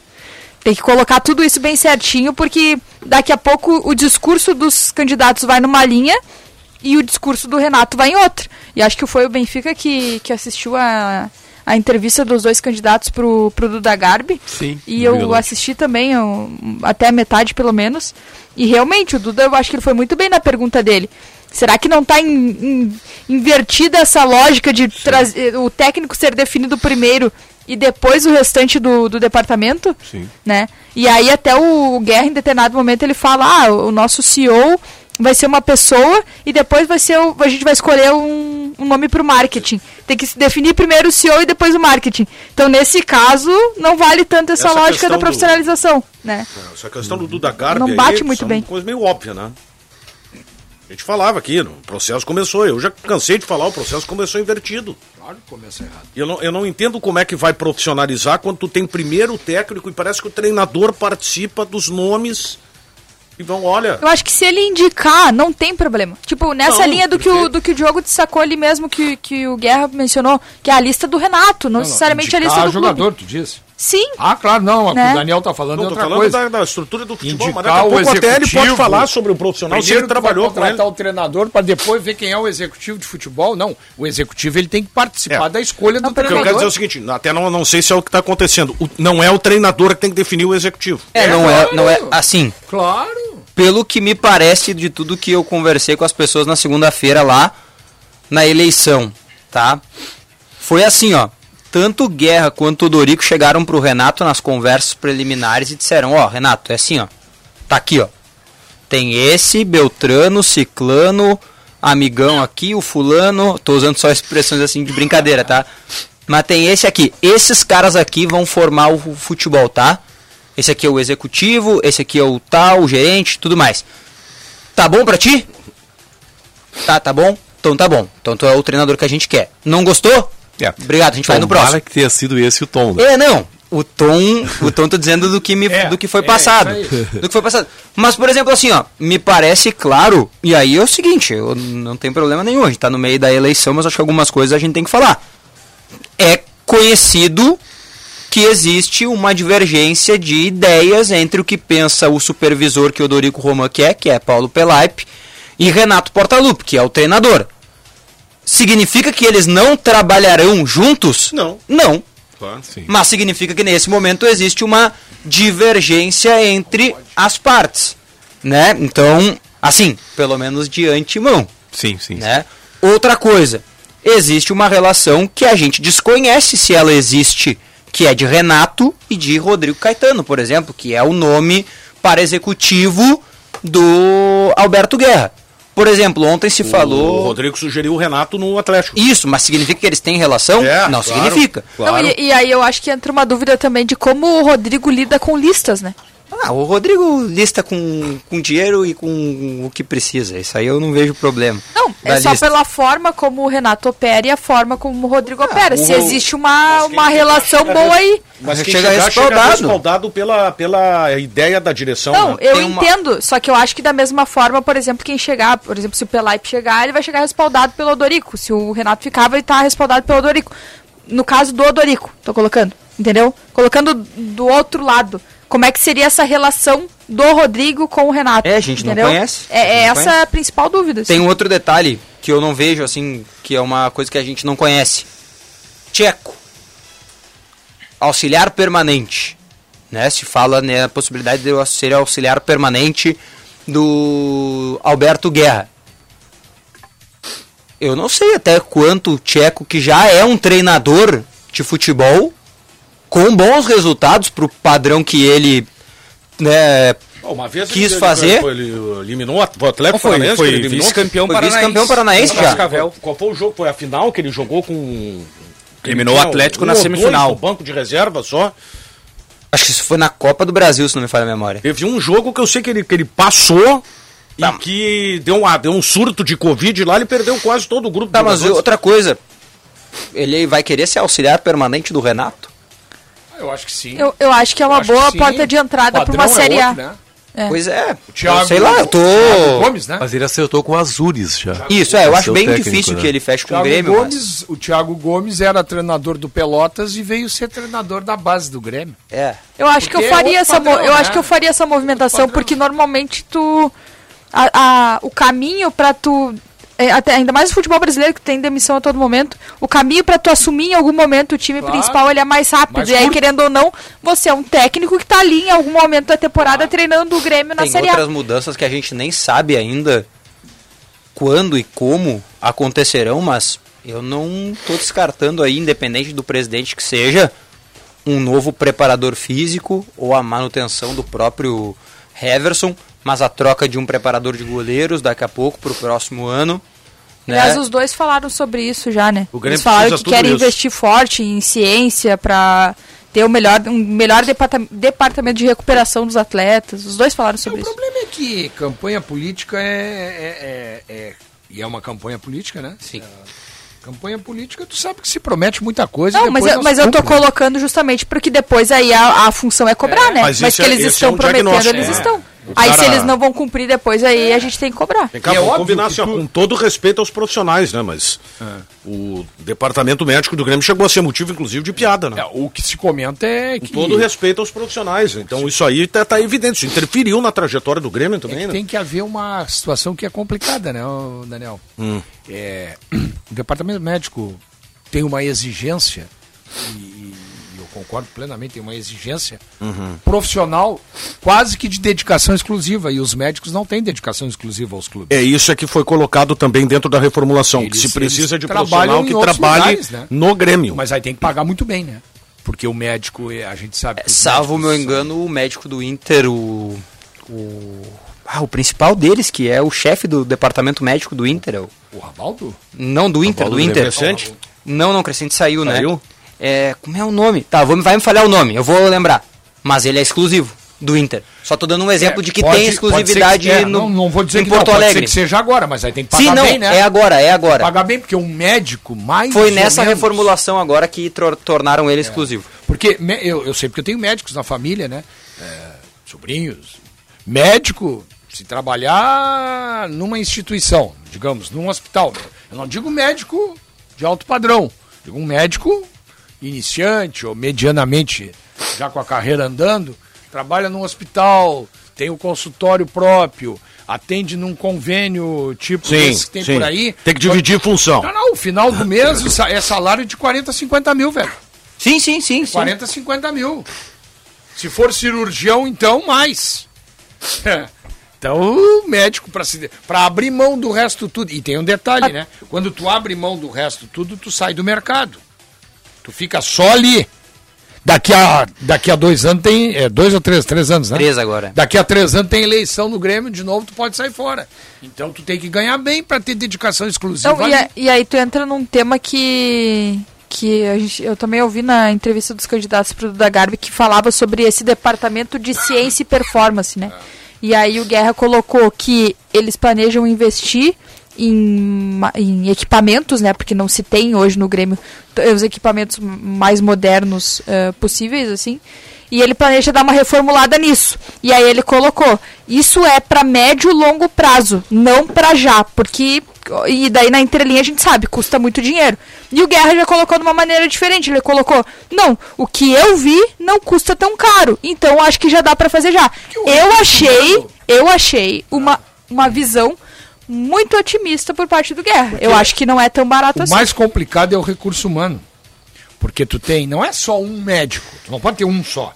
Tem que colocar tudo isso bem certinho, porque daqui a pouco o discurso dos candidatos vai numa linha e o discurso do Renato vai em outra. E acho que foi o Benfica que, que assistiu a, a entrevista dos dois candidatos pro, pro Duda Garbi. Sim. E eu assisti também, eu, até a metade pelo menos. E realmente, o Duda, eu acho que ele foi muito bem na pergunta dele. Será que não está in, in, invertida essa lógica de trazer o técnico ser definido primeiro e depois o restante do, do departamento? Sim. Né? E aí até o Guerra, em determinado momento, ele fala, ah, o nosso CEO vai ser uma pessoa e depois vai ser o, a gente vai escolher um, um nome para o marketing. Tem que se definir primeiro o CEO e depois o marketing. Então, nesse caso, não vale tanto essa, essa lógica da profissionalização. Do... Né? Essa questão do Duda Garbi não bate muito bem. coisa meio óbvia, né? A gente falava aqui, o processo começou. Eu já cansei de falar, o processo começou invertido. Claro que começa errado. Eu não, eu não entendo como é que vai profissionalizar quando tu tem primeiro o técnico e parece que o treinador participa dos nomes. E vão, olha. Eu acho que se ele indicar, não tem problema. Tipo, nessa não, linha do, porque... que o, do que o Diogo sacou ali mesmo, que, que o Guerra mencionou, que é a lista do Renato, não, não necessariamente a lista do jogador, clube. tu disse. Sim. Ah, claro, não. Né? O Daniel tá falando não, outra falando coisa. Da, da estrutura do futebol, Indicar mas daqui a pouco até ele pode falar sobre o profissional se ele trabalhou com ele. o treinador para depois ver quem é o executivo de futebol. Não, o executivo ele tem que participar é. da escolha do não, treinador. Eu quero dizer o seguinte, até não, não sei se é o que está acontecendo. O, não é o treinador que tem que definir o executivo. É, não é, não é assim. Claro. Pelo que me parece de tudo que eu conversei com as pessoas na segunda-feira lá na eleição, tá? Foi assim, ó tanto Guerra quanto o Dorico chegaram pro Renato nas conversas preliminares e disseram, ó, oh, Renato, é assim, ó. Tá aqui, ó. Tem esse, Beltrano, Ciclano, amigão aqui, o fulano. Tô usando só expressões assim de brincadeira, tá? Mas tem esse aqui. Esses caras aqui vão formar o futebol, tá? Esse aqui é o executivo, esse aqui é o tal, o gerente, tudo mais. Tá bom pra ti? Tá, tá bom? Então tá bom. Então tu é o treinador que a gente quer. Não gostou? É. Obrigado, a gente Tom, vai no próximo. que tenha sido esse o tom. Né? É, não. O tom, o tom tô dizendo do que, me, é, do que foi é, passado. do que foi passado. Mas, por exemplo, assim, ó, me parece claro, e aí é o seguinte, eu não tem problema nenhum, a gente tá no meio da eleição, mas acho que algumas coisas a gente tem que falar. É conhecido que existe uma divergência de ideias entre o que pensa o supervisor que o Dorico Roman quer, que é Paulo Pelaipe, e Renato Portaluppi, que é o treinador. Significa que eles não trabalharão juntos? Não. Não. Claro, sim. Mas significa que nesse momento existe uma divergência entre as partes, né? Então, assim, pelo menos de antemão, Sim, sim. né? Outra coisa, existe uma relação que a gente desconhece se ela existe, que é de Renato e de Rodrigo Caetano, por exemplo, que é o nome para executivo do Alberto Guerra. Por exemplo, ontem se O falou Rodrigo sugeriu o Renato no Atlético. isso, mas significa que eles têm relação? É, Não claro. significa. Não, e, e aí eu acho que entra uma dúvida também de como o Rodrigo lida com listas, né? Ah, o Rodrigo lista com, com dinheiro e com o que precisa. Isso aí eu não vejo problema. Não, é só lista. pela forma como o Renato opera e a forma como o Rodrigo opera. Se o- existe uma, uma relação chega boa aí. Mas quem chega chegar, chega respaldado. respaldado pela, pela ideia da direção. Não, né? eu Tem uma- entendo, só que eu acho que da mesma forma, por exemplo, quem chegar, por exemplo, se o Pelaipe chegar, ele vai chegar respaldado pelo Odorico. Se o Renato ficar, vai estar respaldado pelo Odorico. No caso do Odorico, tô colocando, entendeu? Colocando do outro lado. Como é que seria essa relação do Rodrigo com o Renato? É, a gente não entendeu? conhece. É, A é não essa conhece. a principal dúvida. Tem um outro detalhe que eu não vejo, assim, que é uma coisa que a gente não conhece. Tcheco. Auxiliar permanente. Né? Se fala na possibilidade de eu ser auxiliar permanente do Alberto Guerra. Eu não sei até quanto o Tcheco, que já é um treinador de futebol, com bons resultados para o padrão que ele né, Uma vez quis ele, fazer. Ele, ele eliminou o Atlético foi, Paranaense, foi vice-campeão paranaense. vice-campeão paranaense já. Cascavel. Qual foi o jogo? Foi a final que ele jogou com. Eliminou o Atlético um na semifinal. no banco de reserva só. Acho que isso foi na Copa do Brasil, se não me falha a memória. Teve um jogo que eu sei que ele, que ele passou Tá. e que deu, uma, deu um surto de Covid lá, ele perdeu quase todo o grupo Tá, mas outra coisa. Ele vai querer ser auxiliar permanente do Renato? Eu acho que sim. Eu, eu acho que é uma boa porta de entrada para uma é Série A. outro, né? É. Pois é. Thiago- sei lá, eu tô. Thiago Gomes, né? Mas ele acertou com Azures já. Isso, é, eu acho o bem técnico, difícil né? que ele feche com o Thiago Grêmio. mas- Gomes, O Thiago Gomes era treinador do Pelotas e veio ser treinador da base do Grêmio. É. Eu acho que eu é faria outro essa, padrão, eu né? acho que eu faria essa movimentação porque normalmente tu a, a- o caminho pra tu é, até, ainda mais no futebol brasileiro que tem demissão a todo momento, o caminho pra tu assumir em algum momento o time Claro. principal ele é mais rápido. Mais e aí curto. querendo ou não, você é um técnico que tá ali em algum momento da temporada treinando o Grêmio na Tem Série outras A. mudanças que a gente nem sabe ainda quando e como acontecerão, mas eu não tô descartando aí, independente do presidente que seja, um novo preparador físico ou a manutenção do próprio Heverson, mas a troca de um preparador de goleiros daqui a pouco para o próximo ano. Né? Aliás, os dois falaram sobre isso já, né? O Grêmio Eles falaram que querem isso. investir forte em ciência pra ter o melhor, um melhor departa- departamento de recuperação dos atletas. Os dois falaram sobre o isso. problema é que campanha política é, é, é- é- E é uma campanha política, né? Sim. Campanha política, tu sabe que se promete muita coisa. e Não, mas eu, não mas eu tô né? colocando justamente porque depois aí a, a função é cobrar, né? mas Mas, que é- eles estão é um prometendo, eles É. estão. Aí se cara- eles não vão cumprir depois, aí a gente tem que cobrar. Vem cá, é óbvio combinar assim, tu- com todo respeito aos profissionais, né? Mas o departamento médico do Grêmio chegou a ser motivo, inclusive, de piada, né? É, o que se comenta é Com que, todo respeito aos profissionais. Então isso aí tá, tá evidente. Isso interferiu na trajetória do Grêmio é também, que né? tem que haver uma situação que é complicada, né, Daniel? Hum. É, o departamento médico tem uma exigência, e, concordo plenamente, tem uma exigência Uhum. profissional quase que de dedicação exclusiva, e os médicos não têm dedicação exclusiva aos clubes. É isso é que foi colocado também dentro da reformulação. Eles- que se precisa de profissional que trabalhe lugares, né? no Grêmio. Mas aí tem que pagar muito bem, né? Porque o médico, é- a gente sabe que os Salvo o meu são- engano, o médico do Inter, o. O, ah, o principal deles, que é o chefe do departamento médico do Inter. é o- O Rabaldo? Não, do Inter, do Inter. Crescente? Não, não, Crescente saiu, né? Saiu? É, como é o nome? Tá, vou, vai me falhar o nome, eu vou lembrar. Mas ele é exclusivo do Inter. Só tô dando um exemplo É, de que pode- tem exclusividade que- é, no, não, não vou dizer em que Porto não, pode ser Alegre. que seja agora, mas aí tem que pagar Sim, não, bem, né? é agora, é agora. Pagar bem, porque um médico mais Foi nessa menos- reformulação agora que tornaram ele exclusivo. Porque eu, eu sei porque eu tenho médicos na família, né? É, sobrinhos. Médico, se trabalhar numa instituição, digamos, num hospital. Eu não digo médico de alto padrão. Digo um médico iniciante ou medianamente já com a carreira andando, trabalha num hospital, tem o um consultório próprio, atende num convênio tipo sim, esse que tem sim. por aí. Tem que dividir função. Não, não, o final do mês é salário de 40, 50 mil, velho. Sim, sim, sim. 40, 50 mil. Se for cirurgião, então mais. Então, o médico, para abrir mão do resto tudo. E tem um detalhe, né? Quando tu abre mão do resto tudo, tu sai do mercado. Tu fica só ali. Daqui a, daqui a dois anos tem. É, dois ou três? Três anos, né? Três agora. Daqui a três anos tem eleição no Grêmio, de novo tu pode sair fora. Então tu tem que ganhar bem para ter dedicação exclusiva. Não, e, a, e, aí tu entra num tema que. que a gente, eu também ouvi na entrevista dos candidatos para o da Garbi que falava sobre esse departamento de ciência e performance, né? E aí o Guerra colocou que eles planejam investir em, em, equipamentos, né? Porque não se tem hoje no Grêmio os equipamentos mais modernos uh, possíveis, assim. E ele planeja dar uma reformulada nisso. E aí ele colocou: isso é para médio e longo prazo, não para já, porque e daí na entrelinha a gente sabe, custa muito dinheiro. E o Guerra já colocou de uma maneira diferente. Ele colocou: não, o que eu vi não custa tão caro. Então acho que já dá para fazer já. Eu achei, eu achei uma, uma visão muito otimista por parte do Guerra. Porque eu acho que não é tão barato o assim. O mais complicado é o recurso humano. Porque tu tem, não é só um médico, tu não pode ter um só.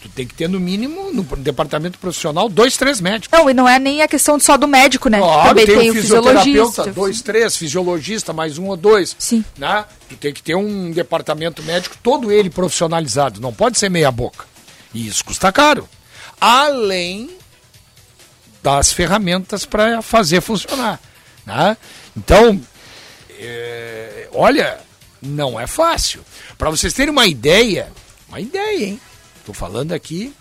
Tu tem que ter, no mínimo, no departamento profissional, dois, três médicos. Não, e não é nem a questão só do médico, né? Claro, Também tem, tem, o fisiologista. Dois, três, fisiologista, mais um ou dois. Sim. Né? Tu tem que ter um departamento médico, todo ele profissionalizado. Não pode ser meia boca. E isso custa caro. Além das ferramentas para fazer funcionar. Né? Então, é, olha, não é fácil. Para vocês terem uma ideia, uma ideia, hein? Estou falando aqui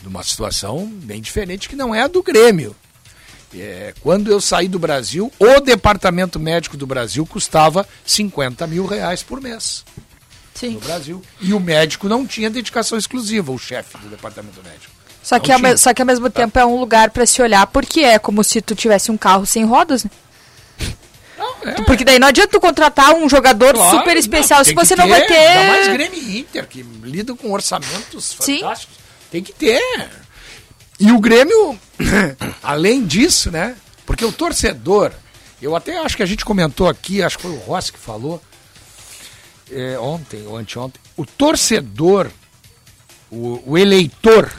de uma situação bem diferente que não é a do Grêmio. É, quando eu saí do Brasil, o departamento médico do Brasil custava 50 mil reais por mês. Sim. No Brasil. E o médico não tinha dedicação exclusiva, o chefe do departamento médico. Só que, ao, só que ao mesmo tempo é um lugar para se olhar, porque é como se tu tivesse um carro sem rodas, né? Não, é. Porque daí não adianta tu contratar um jogador claro, super especial não, se você não vai ter. Ainda mais Grêmio e Inter, que lidam com orçamentos Sim. fantásticos. Tem que ter. E o Grêmio, além disso, né? Porque o torcedor, eu até acho que a gente comentou aqui, acho que foi o Rossi que falou, é, ontem ou anteontem, o torcedor, o, o eleitor,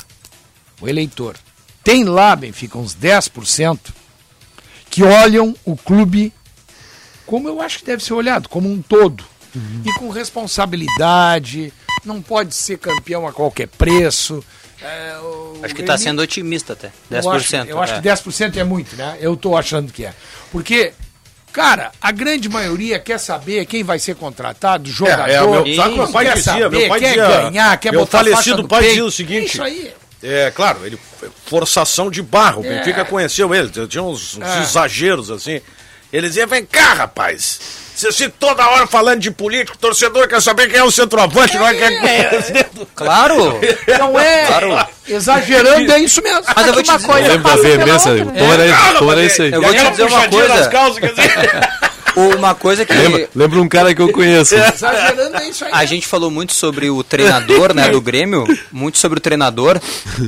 o eleitor, tem lá, Benfica, uns 10% que olham o clube como eu acho que deve ser olhado, como um todo. Uhum. E com responsabilidade, não pode ser campeão a qualquer preço. É, acho que está sendo otimista até. 10%. Eu acho, eu acho é. que 10% é muito, né? Eu estou achando que é. Porque, cara, a grande maioria quer saber quem vai ser contratado, jogador. É, é, meu, sabe meu pai quer dizia, saber, meu pai quer dizia, ganhar, quer meu botar falecido pai peito. dizia o seguinte. É, claro, ele forçação de barro. O É. Benfica conheceu ele, tinha uns, uns É. exageros assim. Ele dizia: vem cá, rapaz. Você fica toda hora falando de político, torcedor quer saber quem é o centroavante, não é quem é. Claro! Não é. Claro. Exagerando, é isso mesmo. Mas eu vou te uma dizer- coisa Eu lembro da veemência, o tom era, Badê. isso aí. Eu vou te Aquela dizer uma coisa. nas calças, quer dizer. Uma coisa que Lembra, lembra um cara que eu conheço. Exagerando, é isso aí. a gente falou muito sobre o treinador, né, do Grêmio, muito sobre o treinador,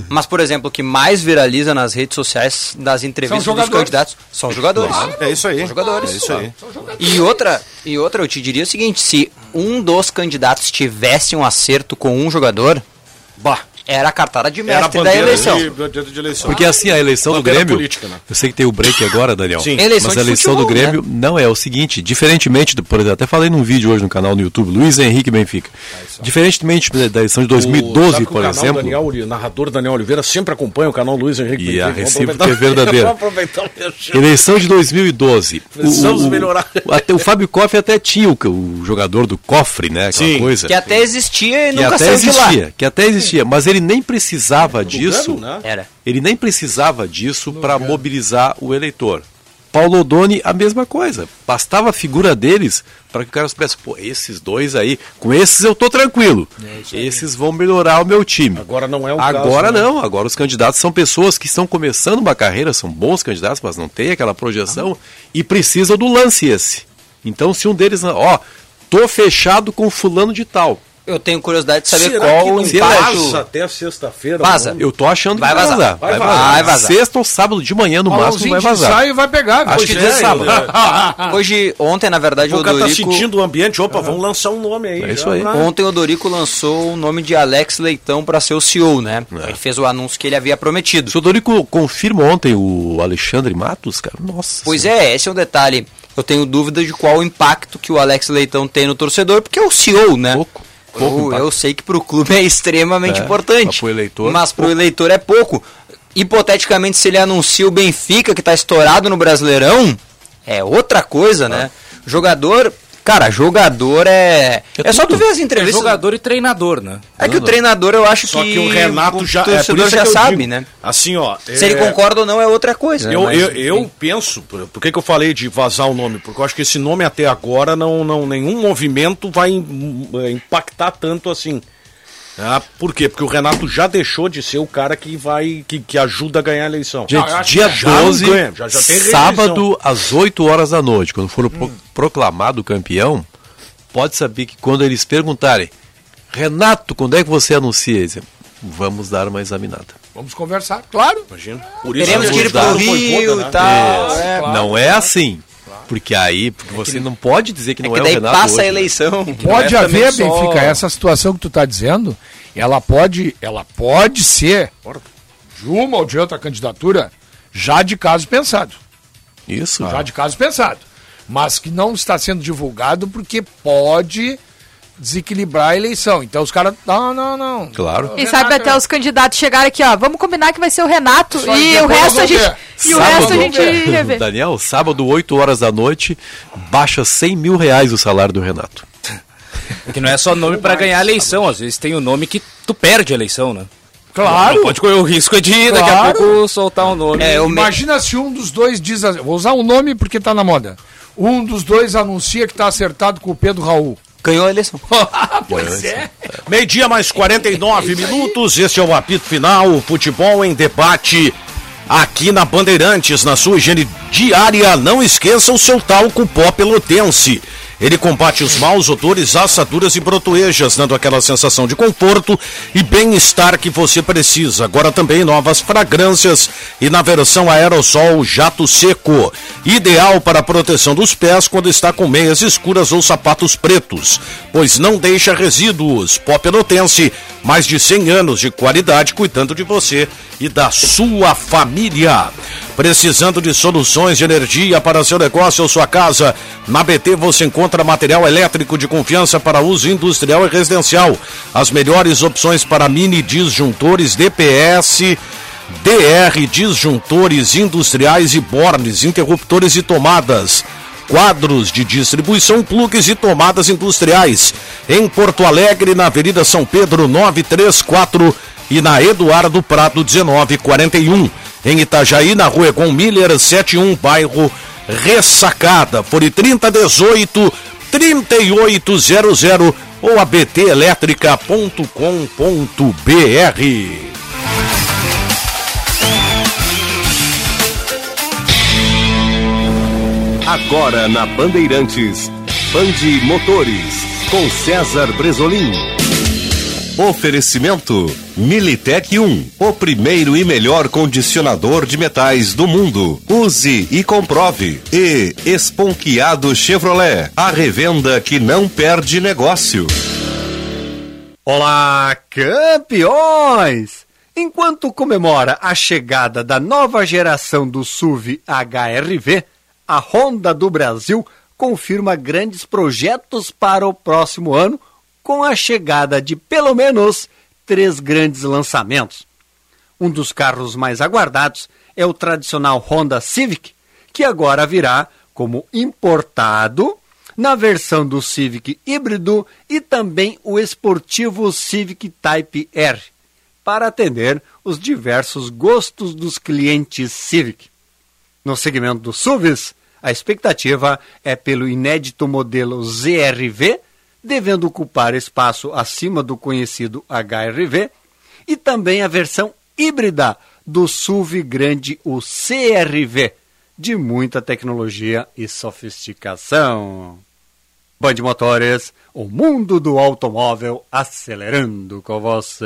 mas, por exemplo, o que mais viraliza nas redes sociais das entrevistas São dos candidatos são jogadores. É isso aí. São jogadores. É isso aí. E outra, e outra, eu te diria o seguinte, se um dos candidatos tivesse um acerto com um jogador, Bah, era a cartada de a mestre da eleição. de, de eleição. Porque assim, a eleição do Bandeira Grêmio. política, né? Eu sei que tem o break agora, Daniel. Sim. Eleição Mas a eleição do futebol, Grêmio não é o seguinte, diferentemente do, por exemplo, até falei num vídeo hoje no canal no YouTube, Luiz Henrique Benfica. Diferentemente da eleição de O- 2012, sabe que por o canal exemplo, Daniel, o narrador Daniel Oliveira sempre acompanha o canal Luiz Henrique E a Benfica. Vamos recíproca aproveitar- é verdadeira. Vamos aproveitar o merchan. eleição de 2012. Precisamos melhorar. o- até o Fábio Koff até tinha o, o jogador do cofre, né? Aquela Sim. coisa. Que até existia e que nunca até saiu de lá. existia, que até existia, mas ele nem precisava disso. Lugano, né? Era. Ele nem precisava disso para mobilizar o eleitor. Paulo Odoni, a mesma coisa. Bastava a figura deles para que o cara soubesse, pô, esses dois aí, com esses eu tô tranquilo. esses vão melhorar o meu time. Agora não é o Agora caso, né? não, agora os candidatos são pessoas que estão começando uma carreira, são bons candidatos, mas não tem aquela projeção e precisam do lance esse. Então, se um deles, ó, tô fechado com fulano de tal. Eu tenho curiosidade de saber Será qual que o não impacto. vaza até sexta-feira? Vaza. Eu tô achando Vai que vai vazar. vazar. Vai Vai vazar. vazar. Vai vazar. Sexta ou sábado de manhã, no máximo, vai vazar. ensaio vai pegar. Acho que é. sábado. Hoje, ontem, na verdade, O o cara tá Odorico. sentindo o ambiente. Opa, vamos lançar um nome aí. É já isso aí. pra- Ontem o Dorico lançou o nome de Alex Leitão para ser o CEO, né? Ele fez o anúncio que ele havia prometido. O senhor Dorico confirma ontem o Alexandre Matos, cara? Nossa. Pois senhora. é, esse é um detalhe. Eu tenho dúvida de qual o impacto que o Alex Leitão tem no torcedor, porque é o CEO, né? Pouco. Pouco Eu, eu sei que pro clube é extremamente É, importante. pro eleitor, Mas pro eleitor é pouco. Hipoteticamente, se ele anuncia o Benfica, que tá estourado no Brasileirão, é outra coisa, né? Jogador. Cara, jogador é. É, só tu ver as É entrevistas. jogador e treinador, né? É que o treinador eu acho Só que, que o Renato já. o É por torcedor já que eu sabe, digo, né? Assim, ó. Se ele é, concorda ou não é outra coisa. Eu, mas, eu, eu penso, por, por que, que eu falei de vazar o nome? Porque eu acho que esse nome até agora não, não nenhum movimento vai im- impactar tanto assim. Ah, por quê? Porque o Renato já deixou de ser o cara que vai que, que ajuda a ganhar a eleição. Gente, acho dia que já não 12, ganha, já- já sábado, às 8 horas da noite, quando for pro- proclamado campeão, pode saber que quando eles perguntarem, Renato, quando é que você anuncia? Eles Vamos dar uma examinada. Vamos conversar, claro. Imagina. Por isso Queremos a que pro velocidade foi Rio toda, e né? tal. É, é. não é assim. Porque aí, porque você não pode dizer que É não que é, daí o Renato passa hoje, a né? eleição. Pode é haver, só- Benfica, essa situação que tu está dizendo, ela pode, ela pode ser de uma ou de outra candidatura já de caso pensado. Isso. Já de caso pensado. Mas que não está sendo divulgado porque pode desequilibrar a eleição. Então os caras. Não, não, não. Claro. Quem sabe até os candidatos chegarem aqui, ó. Vamos combinar que vai ser o Renato Só e o resto a gente. ver. E o resto a gente revê. Daniel, sábado, 8 horas da noite, baixa 100 mil reais o salário do Renato. Que não é só nome pra ganhar a eleição, às vezes tem o nome que tu perde a eleição, né? Claro. Não pode correr o risco de daqui a Claro. pouco soltar um nome. É, eu me- Imagina se um dos dois diz. assim- Vou usar um nome porque tá na moda. Um dos dois anuncia que tá acertado com o Pedro Raul. Ganhou a eleição. pois é. Meio-dia mais 49 minutos, este é o apito final, o futebol em debate aqui na Bandeirantes, na sua higiene diária. Não esqueça o seu talco pó pelotense. Ele combate os maus odores, assaduras e brotoejas, dando aquela sensação de conforto e bem-estar que você precisa. Agora também novas fragrâncias e na versão aerossol jato seco. Ideal para a proteção dos pés quando está com meias escuras ou sapatos pretos, pois não deixa resíduos. Pó Pelotense, mais de 100 anos de qualidade cuidando de você e da sua família. Precisando de soluções de energia para seu negócio ou sua casa? Na BT você encontra material elétrico de confiança para uso industrial e residencial. As melhores opções para mini disjuntores DPS. DR, disjuntores industriais e bornes, interruptores e tomadas. Quadros de distribuição, plugs e tomadas industriais. Em Porto Alegre, na Avenida São Pedro 934 e na Eduardo Prado 1941. Em Itajaí, na Rua Egon Miller 71, bairro Ressacada. Fone 3018 3800 ou abtelétrica.com.br. Agora na Bandeirantes, Bande Motores, com César Bresolim. Oferecimento Militec 1, o primeiro e melhor condicionador de metais do mundo. Use e comprove. E Esponquiado Chevrolet, a revenda que não perde negócio. Olá, campeões! Enquanto comemora a chegada da nova geração do SUV HRV, a Honda do Brasil confirma grandes projetos para o próximo ano, com a chegada de pelo menos três grandes lançamentos. Um dos carros mais aguardados é o tradicional Honda Civic, que agora virá como importado na versão do Civic híbrido e também o esportivo Civic Type R, para atender os diversos gostos dos clientes Civic. No segmento dos SUVs, a expectativa é pelo inédito modelo ZRV, devendo ocupar espaço acima do conhecido HRV, e também a versão híbrida do SUV grande, o CRV, de muita tecnologia e sofisticação. Band Motores, o mundo do automóvel acelerando com você.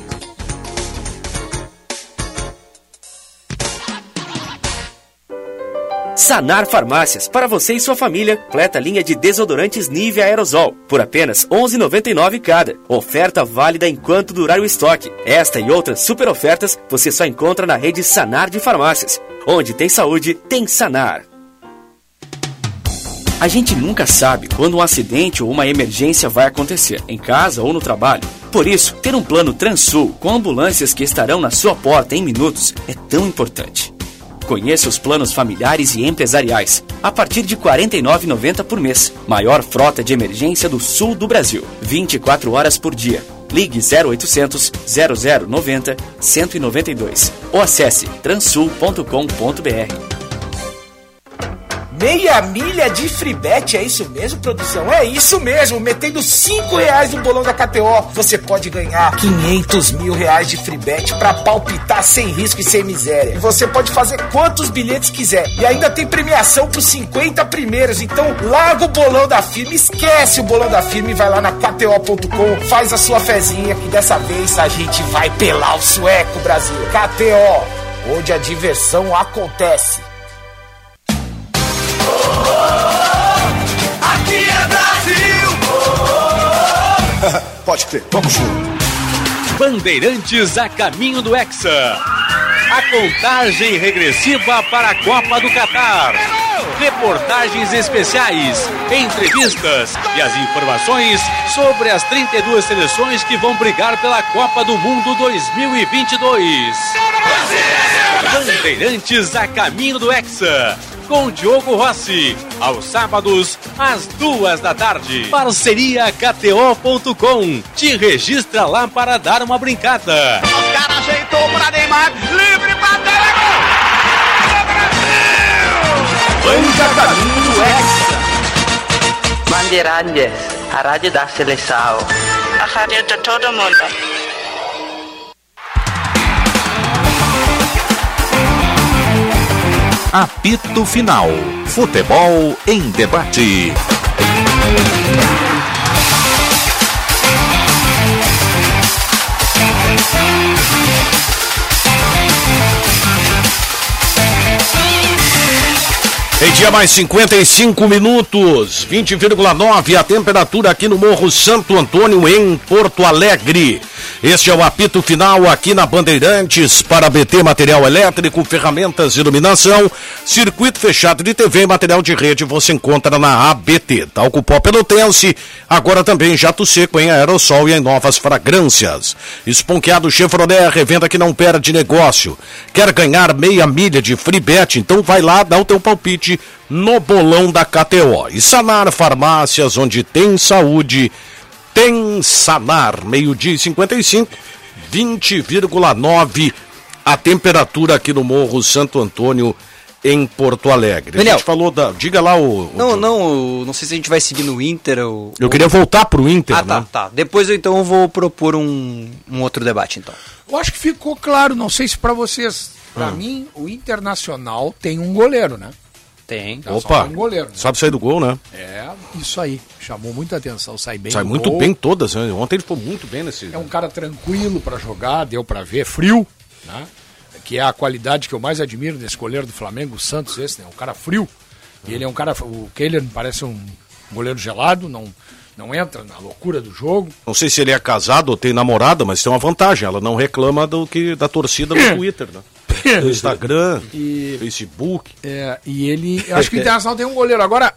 Sanar Farmácias, para você e sua família, completa linha de desodorantes Nivea Aerosol, por apenas R$ 11,99 cada. Oferta válida enquanto durar o estoque. Esta e outras super ofertas você só encontra na rede Sanar de Farmácias. Onde tem saúde, tem Sanar. A gente nunca sabe quando um acidente ou uma emergência vai acontecer, em casa ou no trabalho. Por isso, ter um plano Transul com ambulâncias que estarão na sua porta em minutos é tão importante. Conheça os planos familiares e empresariais, a partir de R$ 49,90 por mês. Maior frota de emergência do sul do Brasil. 24 horas por dia. Ligue 0800 0090 192 ou acesse transul.com.br. Meia milha de freebet, é isso mesmo, produção? É isso mesmo, metendo 5 reais no bolão da KTO, você pode ganhar 500 mil reais de freebet pra palpitar sem risco e sem miséria. E você pode fazer quantos bilhetes quiser. E ainda tem premiação pros 50 primeiros, então larga o bolão da firma, esquece o bolão da firma e vai lá na KTO.com, faz a sua fezinha e dessa vez a gente vai pelar o sueco, Brasil. KTO, onde a diversão acontece. Aqui é Brasil! Pode crer, vamos junto. Bandeirantes a caminho do Hexa. A contagem regressiva para a Copa do Catar. Reportagens especiais, entrevistas e as informações sobre as 32 seleções que vão brigar pela Copa do Mundo 2022. Bandeirantes a caminho do Hexa com Diogo Rossi, aos sábados, às duas da tarde. Parceria KTO.com. Te registra lá para dar uma brincada. Os caras ajeitou para Neymar, livre para Teleco! Banca Caminho Hexa. Bandeirantes, a rádio da seleção. A rádio de todo mundo. Apito Final. Futebol em debate. Em dia mais 55 minutos, 20,9 a temperatura aqui no Morro Santo Antônio, em Porto Alegre. Este é o apito final aqui na Bandeirantes para BT Material Elétrico, ferramentas iluminação, circuito fechado de TV e material de rede você encontra na ABT. Talco Pó Pelotense, agora também jato seco em aerossol e em novas fragrâncias. Esponqueado Chevrolet, revenda que não perde negócio. Quer ganhar meia milha de free bet? Então vai lá, dá o teu palpite no bolão da KTO. E Sanar Farmácias, onde tem saúde tem Sanar, meio-dia e 55, 20,9 a temperatura aqui no Morro Santo Antônio, em Porto Alegre. Daniel, a gente falou da. Diga lá o. o não, não, não sei se a gente vai seguir no Inter ou. Eu queria voltar pro Inter, ah, né? tá, tá. Depois eu então vou propor um, um outro debate, então. Eu acho que ficou claro, não sei se para vocês. Para Hum. mim, o Internacional tem um goleiro, né? Tem. Tá, Opa, um goleiro. né? sabe sair do gol, né? É, isso aí. Chamou muita atenção. Sai bem Sai do muito gol. bem todas. né? Ontem ele foi muito bem nesse. É um cara tranquilo para jogar, deu para ver, frio, né? Que é a qualidade que eu mais admiro desse goleiro do Flamengo, o Santos, esse, né? Um cara frio. E ele é um cara. O Kehler me parece um goleiro gelado, não, não entra na loucura do jogo. Não sei se ele é casado ou tem namorada, mas tem uma vantagem. Ela não reclama do que da torcida no Twitter, né? No Instagram, E- Facebook. É, e ele. eu Acho que o Internacional tem um goleiro. Agora,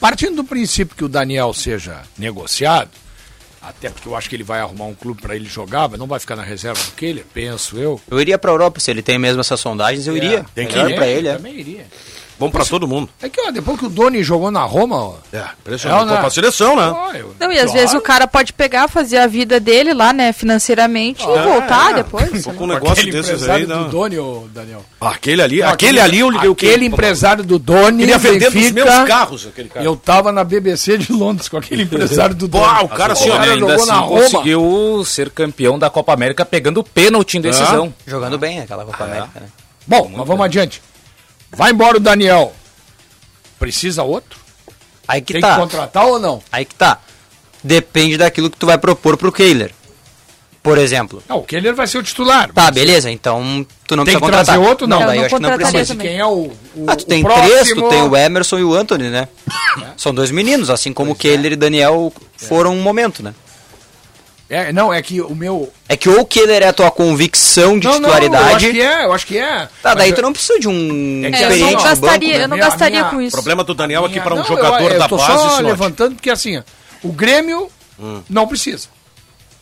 partindo do princípio que o Daniel seja negociado, até porque eu acho que ele vai arrumar um clube para ele jogar, mas não vai ficar na reserva do Kehler, penso eu. Eu iria pra Europa, se ele tem mesmo essas sondagens, eu É, iria. tem que ir. pra ele, é. Também iria. Bom pra todo mundo. É que, ó, depois que o Doni jogou na Roma, ó. É, impressionante. É, né? Pra seleção, né? Eu- Não, e às Claro. vezes o cara pode pegar, fazer a vida dele lá, né, financeiramente e voltar é. depois. Tô né? com um negócio Aquele desses empresário aí, do não. Doni, ô, Daniel. Aquele ali, Não, aquele, ali eu liguei o quê? Aquele empresário do Doni. Queria vender dos Benfica, meus carros, aquele cara. Eu tava na BBC de Londres com aquele empresário do Doni. Pô, o cara assim, Ele ainda jogou assim na Roma. conseguiu ser campeão da Copa América pegando o pênalti em decisão. Jogando bem aquela Copa América, né? Bom, mas vamos adiante. Vai embora o Daniel. Precisa outro? Aí que Tem tá. que contratar ou não? Aí que tá. Depende daquilo que tu vai propor pro Kehler. Por exemplo. Não, o Keller vai ser o titular. Tá, beleza, então tu não Tem precisa que contratar. trazer outro? Não. daí Eu não acho que não precisa. também. Quem é o, o Ah, tu tem o três, próximo? tu tem o Emerson e o Anthony, né? São dois meninos, assim como o Kehler e Daniel foram um momento, né? É, não, é que o meu... É que ou o Kehler é a tua convicção de Não, não, eu titularidade. acho que é, eu acho que é. Tá, daí Mas tu não precisa de um É que É, eu experiente não gastaria, banco, né? eu não Minha- gastaria minha- com O isso. problema do Daniel é que para um Não, jogador eu, eu da tô base só é. levantando porque assim, ó, o Grêmio não precisa.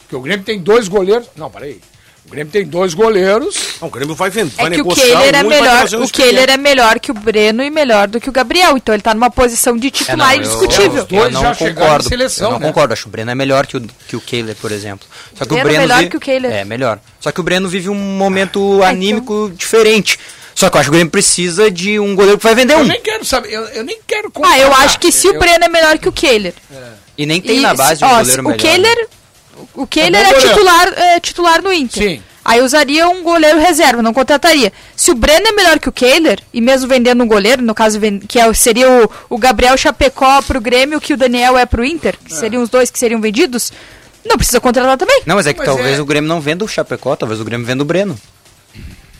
Porque o Grêmio tem dois goleiros. Não, peraí. O Grêmio tem dois goleiros. Não, o Grêmio vai vender, vai É que o Kehler é um e vai melhor, um o Kehler é melhor que o Breno e melhor do que o Gabriel. Então ele tá numa posição de É, titular eu- indiscutível. Os dois eu não já chegaram concordo. em seleção, eu não né? concordo. Acho que o Breno é melhor que o, que o Kehler, por exemplo. Só que Breno o Breno melhor vi- que o Kehler. É, melhor. Só que o Breno vive um momento Ah, anímico diferente. Só que eu acho que o Grêmio precisa de um goleiro que vai vender Eu um. nem quero saber, eu, eu nem quero Ah, eu comparar. acho que se o Eu- Breno é melhor que o Kehler. E nem tem E, na base se- um goleiro se- melhor. O Kehler, o Kehler É é, goleiro. titular, é titular no Inter. Sim. Aí usaria um goleiro reserva, não contrataria. Se o Breno é melhor que o Kehler, e mesmo vendendo um goleiro, no caso que é o- seria o, o Gabriel Chapecó pro Grêmio, que o Daniel é pro Inter, que seriam os dois que seriam vendidos, não precisa contratar também. Não, mas é que Mas talvez é- o Grêmio não venda o Chapecó, talvez o Grêmio venda o Breno.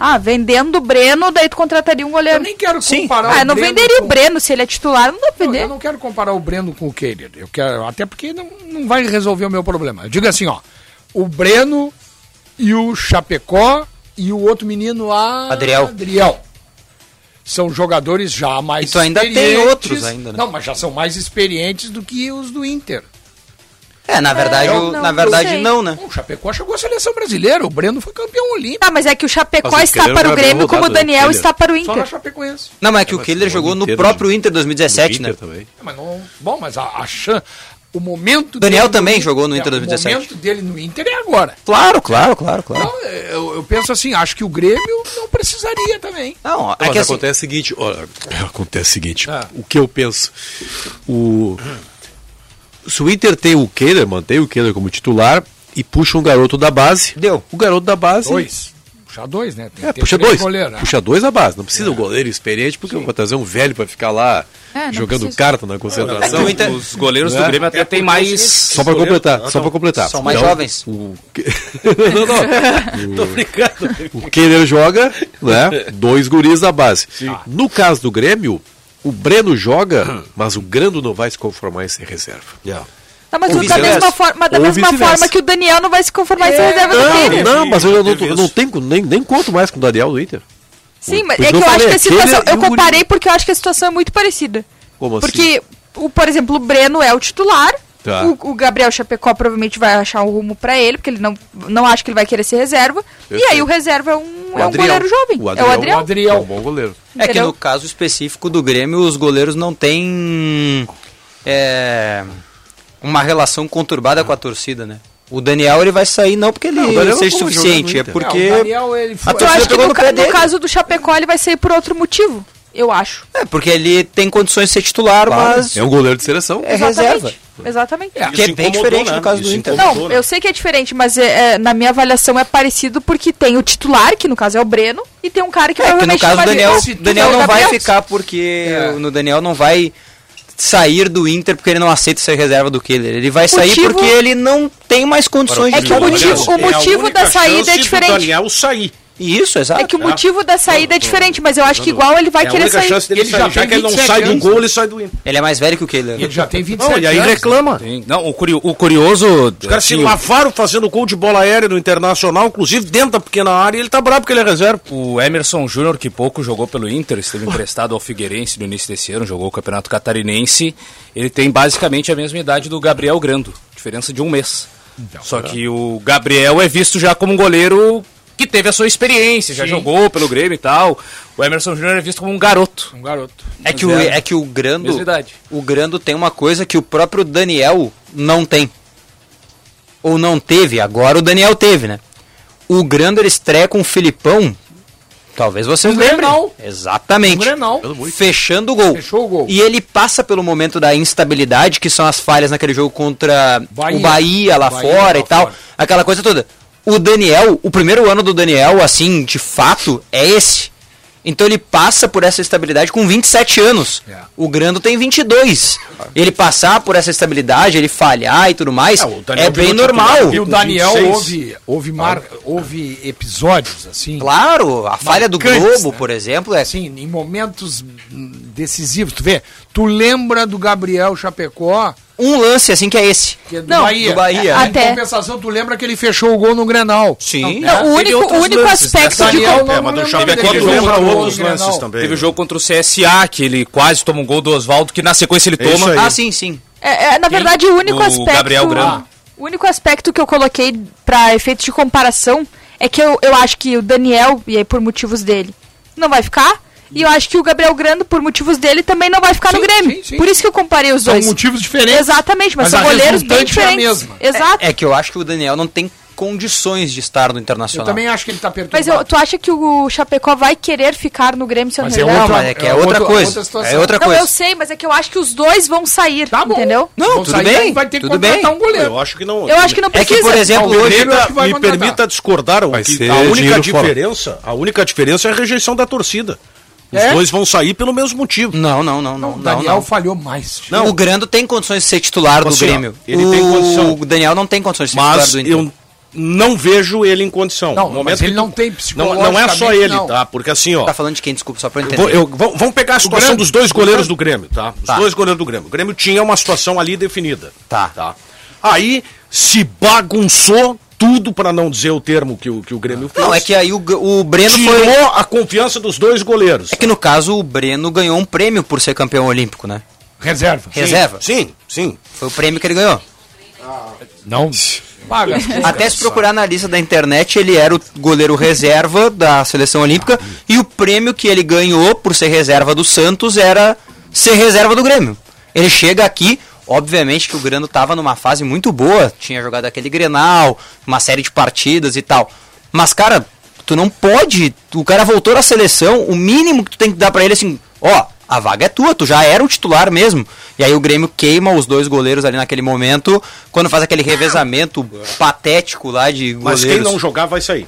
Ah, vendendo o Breno, daí tu contrataria um Eu goleiro. nem quero Sim. comparar Ah, não Breno venderia com- o Breno, se ele é titular, não dá pra Não, vender. eu não quero comparar o Breno com o Kehler. Eu quero, até porque não, não vai resolver o meu problema. Eu digo assim, ó. O Breno e o Chapecó e o outro menino, a... Adriel. Adriel. São jogadores já mais E tu ainda tem outros ainda, né? Não, mas já são mais experientes do que os do Inter. É, na verdade, eu o- não- na verdade não, né? O Chapecó chegou à seleção brasileira, o Breno foi campeão olímpico. Ah, mas é que o Chapecó Mas o está Kehler para o Grêmio como o né? Daniel está para o Só na Inter. Chapecoense. Não, mas é que o mas Kehler jogou jogou no próprio de- Inter 2017, Inter né? também. Mas não, bom, mas a, a chan, o momento Daniel no também Inter- jogou no é, Inter 2017. O momento dele no Inter é agora. Claro, claro, claro, claro. Então, eu, eu penso assim, acho que o Grêmio não precisaria também. Não, Não, é mas que assim, acontece o seguinte, olha, acontece o seguinte, Ah. o que eu penso, o se o Inter tem o Kehler, mantém o Kehler como titular e puxa um garoto da base, Deu. o garoto da base, Dois. Puxa dois, né? Tem é, que ter puxa dois, goleiros, né? puxa dois da base, não precisa um goleiro experiente, porque eu vou trazer um velho para ficar lá É, jogando precisa. carta na é concentração. Inter- Os goleiros do Né? Grêmio até tem mais. Só para completar, só para completar. São mais Então, jovens. O... não, não. Tô brincando. O Kehler joga, né? Dois guris da base. No caso do Grêmio, o Breno joga, mas o Grando não vai se conformar em ser reserva. Tá, mas Ou da mesma, forma, da mesma forma que o Daniel não vai se conformar em ser reserva do Não, Kehler. não, mas eu não, eu não tenho, nem, nem conto mais com o Daniel do Inter. Sim, mas é que eu eu acho falei, que a situação. é Eu comparei porque eu acho que a situação é muito parecida. Como assim? Porque, o, por exemplo, o Breno é o titular. Tá. O, o Gabriel Chapecó provavelmente vai achar um rumo pra ele, porque ele não, não acha que ele vai querer ser reserva. Eu e aí sei. o reserva é um, O é um goleiro jovem. O é o Adriel. Adriel. É um bom goleiro. É que no caso específico do Grêmio, os goleiros não têm é, uma relação conturbada com a torcida, né? O Daniel ele vai sair não porque ele Não, o seja não suficiente, é no porque É, o Daniel, ele foi... a Eu torcida acho que pegou no, no pé no dele. caso do Chapecó ele vai sair por outro motivo, eu acho. É, porque ele tem condições de ser titular, mas É um goleiro de seleção. é reserva. Exatamente. Que é bem diferente né? no caso do Isso Inter. incomodou. Não, né? eu sei que é diferente, mas é, é, na minha avaliação é parecido porque tem o titular, que no caso é o Breno, e tem um cara que É, que no provavelmente caso o vai- Daniel, tu Daniel o não vai Gabriel, ficar porque É. no Daniel não vai sair do Inter porque ele não aceita ser reserva do Kehler. Ele vai sair Motivo- porque ele não tem mais condições É de que o motivo- o É motivo da saída é do diferente. Daniel sair. Isso, exato. É que o motivo da saída é diferente, mas eu acho que igual ele vai É a querer única sair. chance dele Ele sair. já Já, tem que ele não 27 sai do anos, gol, né? ele sai do Inter. Ele é mais velho que o Kehler. Ele já tem 27 Não, e aí anos. reclama. Não, o, curio- o curioso. Os caras se assim, lavaram fazendo gol de bola aérea no Internacional, inclusive dentro da pequena área, e ele tá bravo porque ele é reserva. O Emerson Júnior, que pouco jogou pelo Inter, esteve emprestado ao Figueirense no início desse ano, jogou o Campeonato Catarinense. Ele tem basicamente a mesma idade do Gabriel Grando, diferença de um mês. Só que o Gabriel é visto já como um goleiro que teve a sua experiência, já Sim. jogou pelo Grêmio e tal. O Emerson Júnior é visto como um garoto. Um garoto. É que, o, é que o Grando. O Grando tem uma coisa que o próprio Daniel não tem. Ou não teve, agora o Daniel teve, né? O Grando ele estreia com o Filipão. Talvez vocês Um lembrem. Grenal. Exatamente. Um Grenal. Fechando o gol. Fechou o gol. E ele passa pelo momento da instabilidade, que são as falhas naquele jogo contra Bahia. o Bahia lá Bahia fora lá e tal. fora. Aquela coisa toda. O Daniel, o primeiro ano do Daniel, assim, de fato, é esse. Então ele passa por essa estabilidade com 27 anos. É. O Grando tem 22. Ele passar por essa estabilidade, ele falhar e tudo mais, É, o Daniel é bem normal. E o Daniel 26. houve, houve, mar, houve episódios, assim. Claro, a falha do Globo, né? por exemplo, é Assim, em momentos decisivos. Tu vê, tu lembra do Gabriel Chapecó, um lance assim que é esse. que é do Não, Bahia. do Bahia. Em Até- compensação, tu lembra que ele fechou o gol no Grenal. Sim. Não, o único, o único aspecto de. Daniel É, mas do lembra no outros Grenal. lances também. Teve o jogo contra o CSA, que ele quase toma um gol do Oswaldo, que na sequência ele É toma. Ah, sim, sim. É, é, na verdade, o único O aspecto. Gabriel Grando. O único aspecto que eu coloquei pra efeito de comparação é que eu, eu acho que o Daniel, e aí por motivos dele, não vai ficar. E eu acho que o Gabriel Grando, por motivos dele, também não vai ficar no Sim, Grêmio. sim, sim. Por isso que eu comparei os São dois. motivos diferentes. Exatamente, mas, Mas são goleiros bem é a diferentes. mesma. Exato. É que eu acho que o Daniel não tem condições de estar no Eu Internacional. também acho que ele tá perturbado. Mas eu- tu acha que o Chapecó vai querer ficar no Grêmio se eu Mas não é me engano? Não, outra- mas é que é, é outra outra- coisa. outra é outra Não, coisa. eu sei, mas é que eu acho que os dois vão sair, Tá bom. entendeu? Não, Vão tudo sair, bem. Vai ter que tudo contratar bem. um goleiro. Eu acho que não. Eu acho que não É que, precisa. por exemplo, Não, o hoje. Me permita discordar, Vai que ser a única fora. diferença, a única diferença é a rejeição da torcida. Os É? dois vão sair pelo mesmo motivo. Não, não, não, não. O Daniel não. falhou mais. Não. O Grando tem condições de ser titular do Assim, Grêmio. ele o... tem condição. O Daniel não tem condições de ser Mas titular do Inter. eu não vejo ele em condição. Não, No mas momento ele que não tem não, não é só ele, não. tá? Porque assim, ó. Tá falando de quem? Desculpa, só pra eu eu entender. vou- eu- vamos pegar a situação Grêmio. dos dois goleiros do Grêmio, tá? Os Tá. dois goleiros do Grêmio. O Grêmio tinha uma situação ali definida. Tá. tá? Aí se bagunçou tudo, pra não dizer o termo que o, que o Grêmio fez. Não, é que aí o, o Breno tirou foi. a confiança dos dois goleiros. É que no caso o Breno ganhou um prêmio por ser campeão olímpico, né? Reserva. Reserva. Sim, sim. Foi o prêmio que ele ganhou. Não. Paga. Até se procurar na lista da internet, ele era o goleiro reserva da seleção olímpica e o prêmio que ele ganhou por ser reserva do Santos era ser reserva do Grêmio. Ele chega aqui, obviamente que o Grêmio estava numa fase muito boa, tinha jogado aquele Grenal, uma série de partidas e tal. Mas cara, tu não pode, o cara voltou da seleção, o mínimo que tu tem que dar pra ele é assim, ó, a vaga é tua, tu já era o titular mesmo. E aí o Grêmio queima os dois goleiros ali naquele momento, quando faz aquele revezamento patético lá de Mas goleiros. quem não jogar vai sair.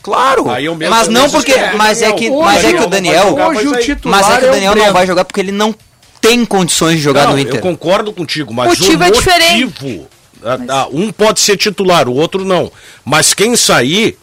Claro, Aí eu mesmo- mas não porque, escrevo, mas é que, mas é que o Daniel, Hoje o titular mas é que é o o Daniel não vai jogar porque ele não tem condições de jogar Não, no eu Inter. concordo contigo, mas Motivo o é diferente. motivo, ah, ah, um pode ser titular, o outro não. Mas quem sair,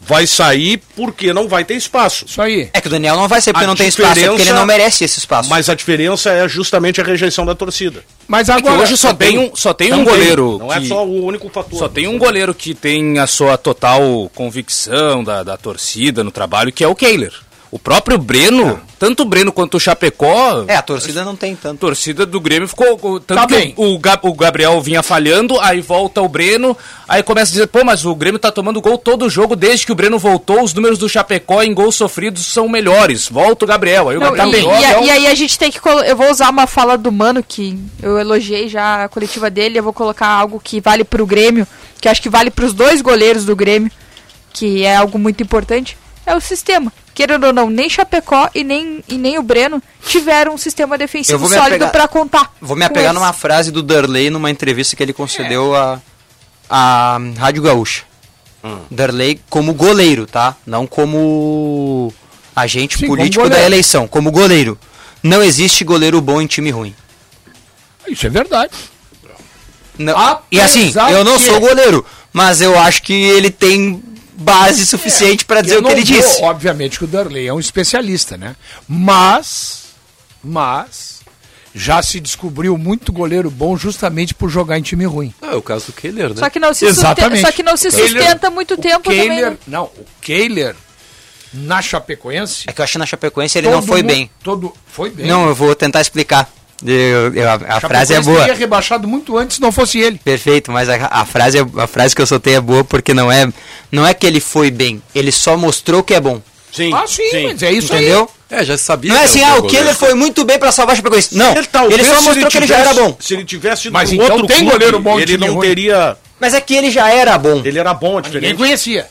vai sair porque não vai ter espaço. Isso aí. É que o Daniel não vai ser porque A não tem espaço, é porque ele não merece esse espaço. Mas a diferença é justamente a rejeição da torcida. Mas É agora. hoje só tem um, só tem um goleiro. Não é só o único fator. Só tem um goleiro que tem a sua total convicção da, da torcida no trabalho, que é o Kehler. O próprio Breno, tanto o Breno quanto o Chapecó, É, a torcida não tem a tanto. torcida do Grêmio ficou. o- Tanto Tá que bem. O, o Gabriel vinha falhando, aí volta o Breno, aí começa a dizer, pô, mas o Grêmio tá tomando gol todo jogo, desde que o Breno voltou, os números do Chapecó em gols sofridos são melhores. Volta o Gabriel. Aí o Não, Gabriel e, joga, e a- é um- e aí a gente tem que. Eu vou usar uma fala do Mano, que eu elogiei já a coletiva dele. Eu vou colocar algo que vale pro Grêmio, que acho que vale pros dois goleiros do Grêmio, que é algo muito importante. É o sistema. Querendo ou não, nem Chapecó e nem, e nem o Breno tiveram um sistema defensivo sólido pra contar. Vou me apegar numa frase do Darley numa entrevista que ele concedeu à à Rádio Gaúcha. Darley como goleiro, tá? Não como agente Sim, como político da goleiro. eleição, como goleiro. Não existe goleiro bom em time ruim. Isso é verdade. Não. E assim, eu não que- sou goleiro, mas eu acho que ele tem base suficiente para dizer o que ele vou- disse. Obviamente que o Darley é um especialista, né? Mas, mas, já se descobriu muito goleiro bom justamente por jogar em time ruim. Ah, é o caso do Keller, né? Só que não se, Exatamente. sustenta, só que não se Kehler- sustenta muito tempo também. Kehler, né? não, o Kehler na Chapecoense. É que eu acho que na Chapecoense ele não foi mundo- bem. Todo, foi bem. Não, eu vou tentar explicar. Eu- eu- a a frase é boa. teria rebaixado muito antes se não fosse ele. Perfeito, mas a, a frase, é- a frase que eu soltei é boa porque não é, não é que ele foi bem, ele só mostrou que é bom. Sim. Ah, sim, mas é isso aí. Entendeu? É, já sabia. Não é que assim, ah, o Keller foi muito bem pra salvar a Chapecoense. Não, ele, talvez só mostrou que ele já era tivesse- bom. Se ele tivesse ido Mas então outro tem clube, goleiro bom de ele não ruim. teria... Mas é que ele já era bom. Ele era bom, Ninguém diferente. conhecia.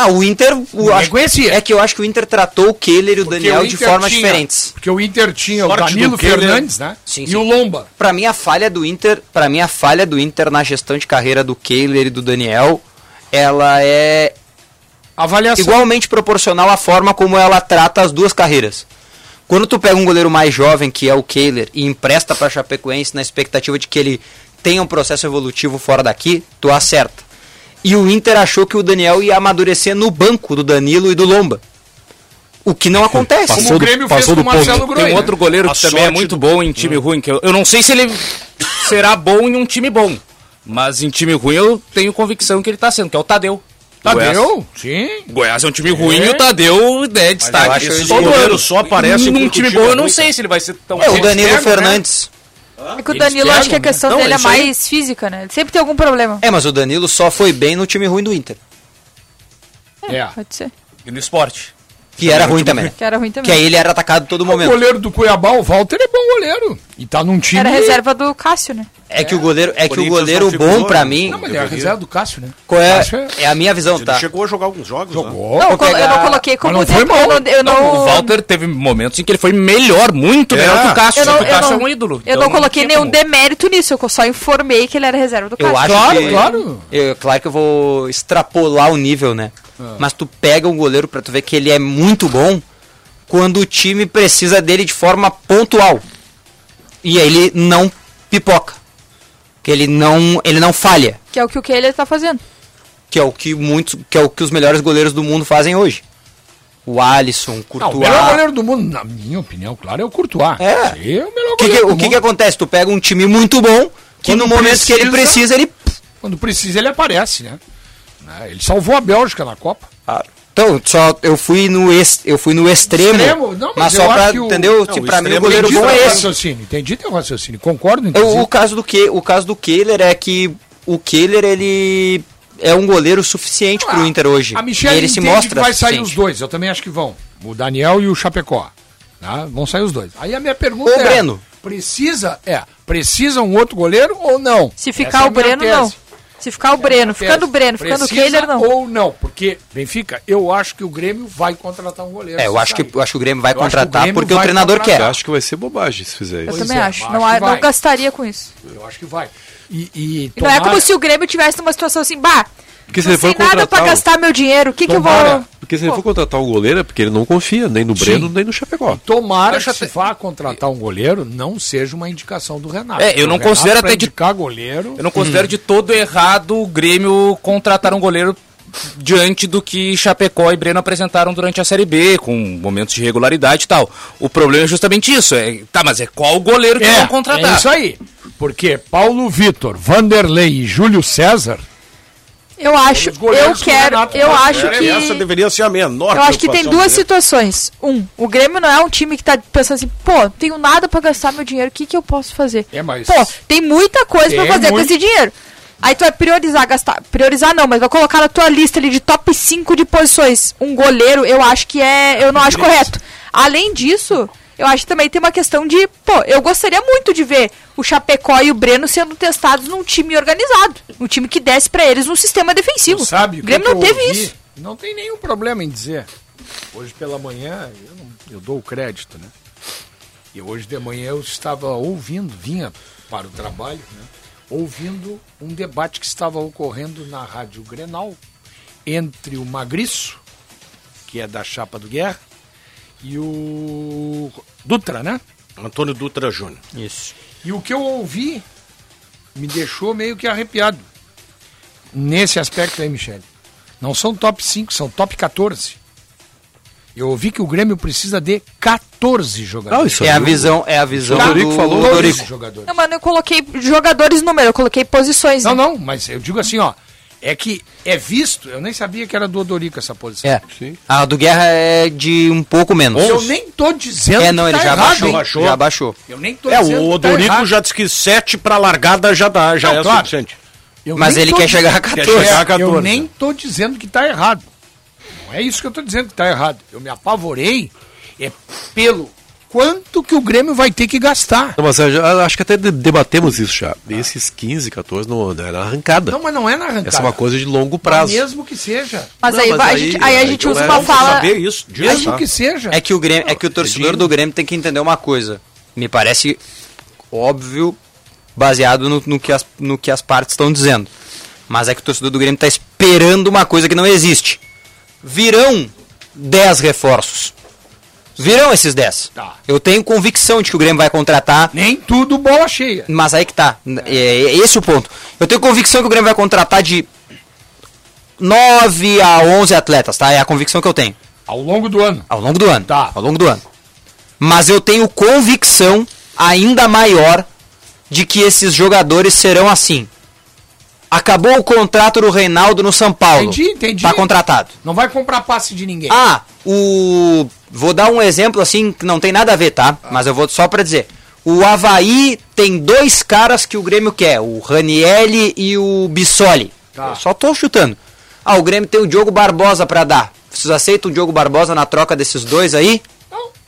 Ah, o Inter, o, acho- conhecia. é que eu acho que o Inter tratou o Keller e o Porque Daniel o de formas tinha- diferentes. Porque o Inter tinha o Danilo. Fernandes, né? Sim, e sim. o Lomba. Pra mim a falha do Inter, para mim a falha do Inter na gestão de carreira do Keller e do Daniel, ela é Avaliação. igualmente proporcional à forma como ela trata as duas carreiras. Quando tu pega um goleiro mais jovem, que é o Kehler, e empresta pra Chapecoense na expectativa de que ele tenha um processo evolutivo fora daqui, tu acerta. E o Inter achou que o Daniel ia amadurecer no banco do Danilo e do Lomba. O que não acontece. Como Passou o do- Grêmio passou fez com do o Marcelo. Groi, Tem um outro né? goleiro A que também é muito do- bom em time ruim. Que eu, eu não sei se ele será bom em um time bom. Mas em time ruim eu tenho convicção que ele tá sendo, que é o Tadeu. Goiás. Tadeu? Sim. Goiás é um time ruim É. e o Tadeu é eu destaque. acho Esses Todo goleiros ano. só aparecem Num time bom é eu não ruim, sei se ele vai ser tão É, o. Danilo pegam, né? É que o Danilo, acho que a né? questão Não, dele é isso aí- mais física, né? Ele sempre tem algum problema. É, mas o Danilo só foi bem no time ruim do Inter. É. Pode ser. E no esporte. Que era ruim também. Que era ruim Que também. aí ele era atacado todo O momento. goleiro do Cuiabá, o Walter, é bom goleiro. E tá num time. Era reserva do Cássio, né? É que o goleiro, é que o goleiro bom pra mim, Não, mas é a reserva do Cássio, né? qual é, é- é a minha visão, Ele tá? chegou a jogar alguns jogos. Jogou. Não, eu, eu não coloquei como Mas não foi mal. eu não, eu Não, não, o Walter teve momentos em que ele foi melhor, muito É. melhor que o Cássio. eu não, que o eu Cássio não, é um ídolo. eu então não coloquei tinha nenhum demérito nisso, eu só informei que ele era reserva do Eu Cássio. acho Claro, que, claro. Eu, claro que eu vou extrapolar o nível, né? Mas tu pega um goleiro pra tu ver que ele é muito bom quando o time precisa dele de forma pontual. E aí ele não pipoca. Que ele não, ele não falha, Que é o que o Keller tá fazendo. que é o que muitos, que é o que os melhores goleiros do mundo fazem hoje. O Alisson, o Não, o Courtois. melhor goleiro do mundo, na minha opinião, claro, é o Courtois. É. Esse é o melhor que, goleiro que- do o que, mundo. que acontece? Tu pega um time muito bom, que Quando no momento que ele precisa- precisa, ele. Quando precisa, ele aparece, né? Né, Ele salvou a Bélgica na Copa. Então, só eu fui no ex, eu fui no extremo, Extremo? Não, mas mas só o- entendeu? Não, tipo, o pra mim o goleiro entendi bom é esse. raciocínio. Entendi teu raciocínio. Concordo, Eu- o caso do que o caso do Kehler é que o Kehler ele é um goleiro suficiente pro Inter hoje. A Michelle e ele se mostra que vai sair suficiente. os dois. Eu também acho que vão. O Daniel e o Chapecó. Tá? Vão sair os dois. Aí a minha pergunta Ô, é... Breno. Precisa, é, precisa um outro goleiro ou não? Se Essa ficar é a o minha Breno, tese. não. Se ficar o Breno, ficando o Breno, ficando o Keller, não. ou não? Porque, Benfica, eu acho que o Grêmio vai contratar um goleiro. É, eu acho que eu acho que o Grêmio vai Eu acho o contratar Grêmio porque o vai treinador contratar. quer. Eu acho que vai ser bobagem se fizer Eu isso. também é, acho. acho Não, vai. não gastaria com isso. Eu acho que vai. E, e E não é como se o Grêmio tivesse numa situação assim, bah, Porque se não ele for tem nada pra contratar. o- gastar meu dinheiro, o que, que eu vou. Porque se ele for contratar um goleiro é porque ele não confia nem no Sim. Breno nem no Chapecó. Tomara que se vá contratar um goleiro, não seja uma indicação do Renato. É, eu não considero até de- indicar goleiro. Eu não considero de todo errado o Grêmio contratar um goleiro diante do que Chapecó e Breno apresentaram durante a Série B, com momentos de regularidade e tal. O problema é justamente isso. É, tá, mas é qual o goleiro que É, vão contratar? é isso aí. Porque Paulo Vitor, Vanderlei e Júlio César Eu acho, eu quero, eu acho Essa que. deveria ser a menor Eu acho que tem duas situações. Um, o Grêmio não é um time que tá pensando assim, pô, não tenho nada pra gastar meu dinheiro, o que, que eu posso fazer? É, mas- Pô, tem muita coisa pra Tem fazer com esse dinheiro. Aí tu vai priorizar, gastar. Priorizar não, mas vai colocar na tua lista ali de top 5 de posições. Um goleiro, eu acho que é. Eu não acho correto. Além disso, eu acho que também tem uma questão de. Pô, eu gostaria muito de ver o Chapecó e o Breno sendo testados num time organizado. Um time que desse pra eles um sistema defensivo. Tu sabe o Grêmio não teve ouvi? isso. Não tem nenhum problema em dizer. Hoje pela manhã, eu, não- eu dou o crédito, né? E hoje de manhã eu estava ouvindo, vinha para o trabalho, né? Ouvindo um debate que estava ocorrendo na Rádio Grenal entre o Magriço, que é da chapa do Guerra, e o Dutra, né? Antônio Dutra Júnior. Isso. E o que eu ouvi me deixou meio que arrepiado. Nesse aspecto aí, Michele. Não são top 5, são top 14. Eu ouvi que o Grêmio precisa de 14 jogadores. é a visão, é a visão O do, falou, do Dorico. jogadores. Não, mano, eu coloquei jogadores número, eu coloquei posições. Não, né? não, mas eu digo assim, ó. É que é visto, eu nem sabia que era do Odorico essa posição. É. A do Guerra é de um pouco menos. Eu nem tô dizendo É, não, que ele tá já errado, baixou, hein? baixou. Já baixou. Eu nem tô É, dizendo o que tá Odorico errado. já disse que 7 pra largada já dá, já Não, é claro. suficiente. Eu Mas nem ele tô quer dizendo- chegar a 14. Quer chegar a 14. Eu nem tô dizendo que tá errado. Não é isso que eu tô dizendo que tá errado. Eu me apavorei é pelo quanto que o Grêmio vai ter que gastar. Não, mas eu já- acho que até de- debatemos isso já. Esses 15, 14 não, não é na arrancada. Não, mas não é na arrancada. Essa é uma coisa de longo Mas prazo. mesmo que seja. Mas Não, aí, mas vai- a aí- gente, aí a aí gente não usa é- uma fala. saber isso. disso, Mesmo que seja. É que o Grêmio, é que o torcedor do Grêmio tem que entender uma coisa. Me parece óbvio, baseado no, no que, as, no que as partes estão dizendo. Mas é que o torcedor do Grêmio está esperando uma coisa que não existe. Virão 10 reforços. Virão esses 10. Tá. Eu tenho convicção de que o Grêmio vai contratar. Nem tudo bola cheia. Mas aí que tá. É, é esse o ponto. Eu tenho convicção que o Grêmio vai contratar de 9 a 11 atletas, tá? É a convicção que eu tenho. Ao longo do ano. Ao longo do ano. Tá. Ao longo do ano. Mas eu tenho convicção ainda maior de que esses jogadores serão assim. Acabou o contrato do Reinaldo no São Paulo. Entendi, entendi. Tá contratado. Não vai comprar passe de ninguém. Ah, o. Vou dar um exemplo assim que não tem nada a ver, tá? Mas eu vou só pra dizer. O Havaí tem dois caras que o Grêmio quer, o Ranielli e o Bissoli. Tá. Eu só tô chutando. Ah, o Grêmio tem o Diogo Barbosa pra dar. Vocês aceitam o Diogo Barbosa na troca desses dois aí?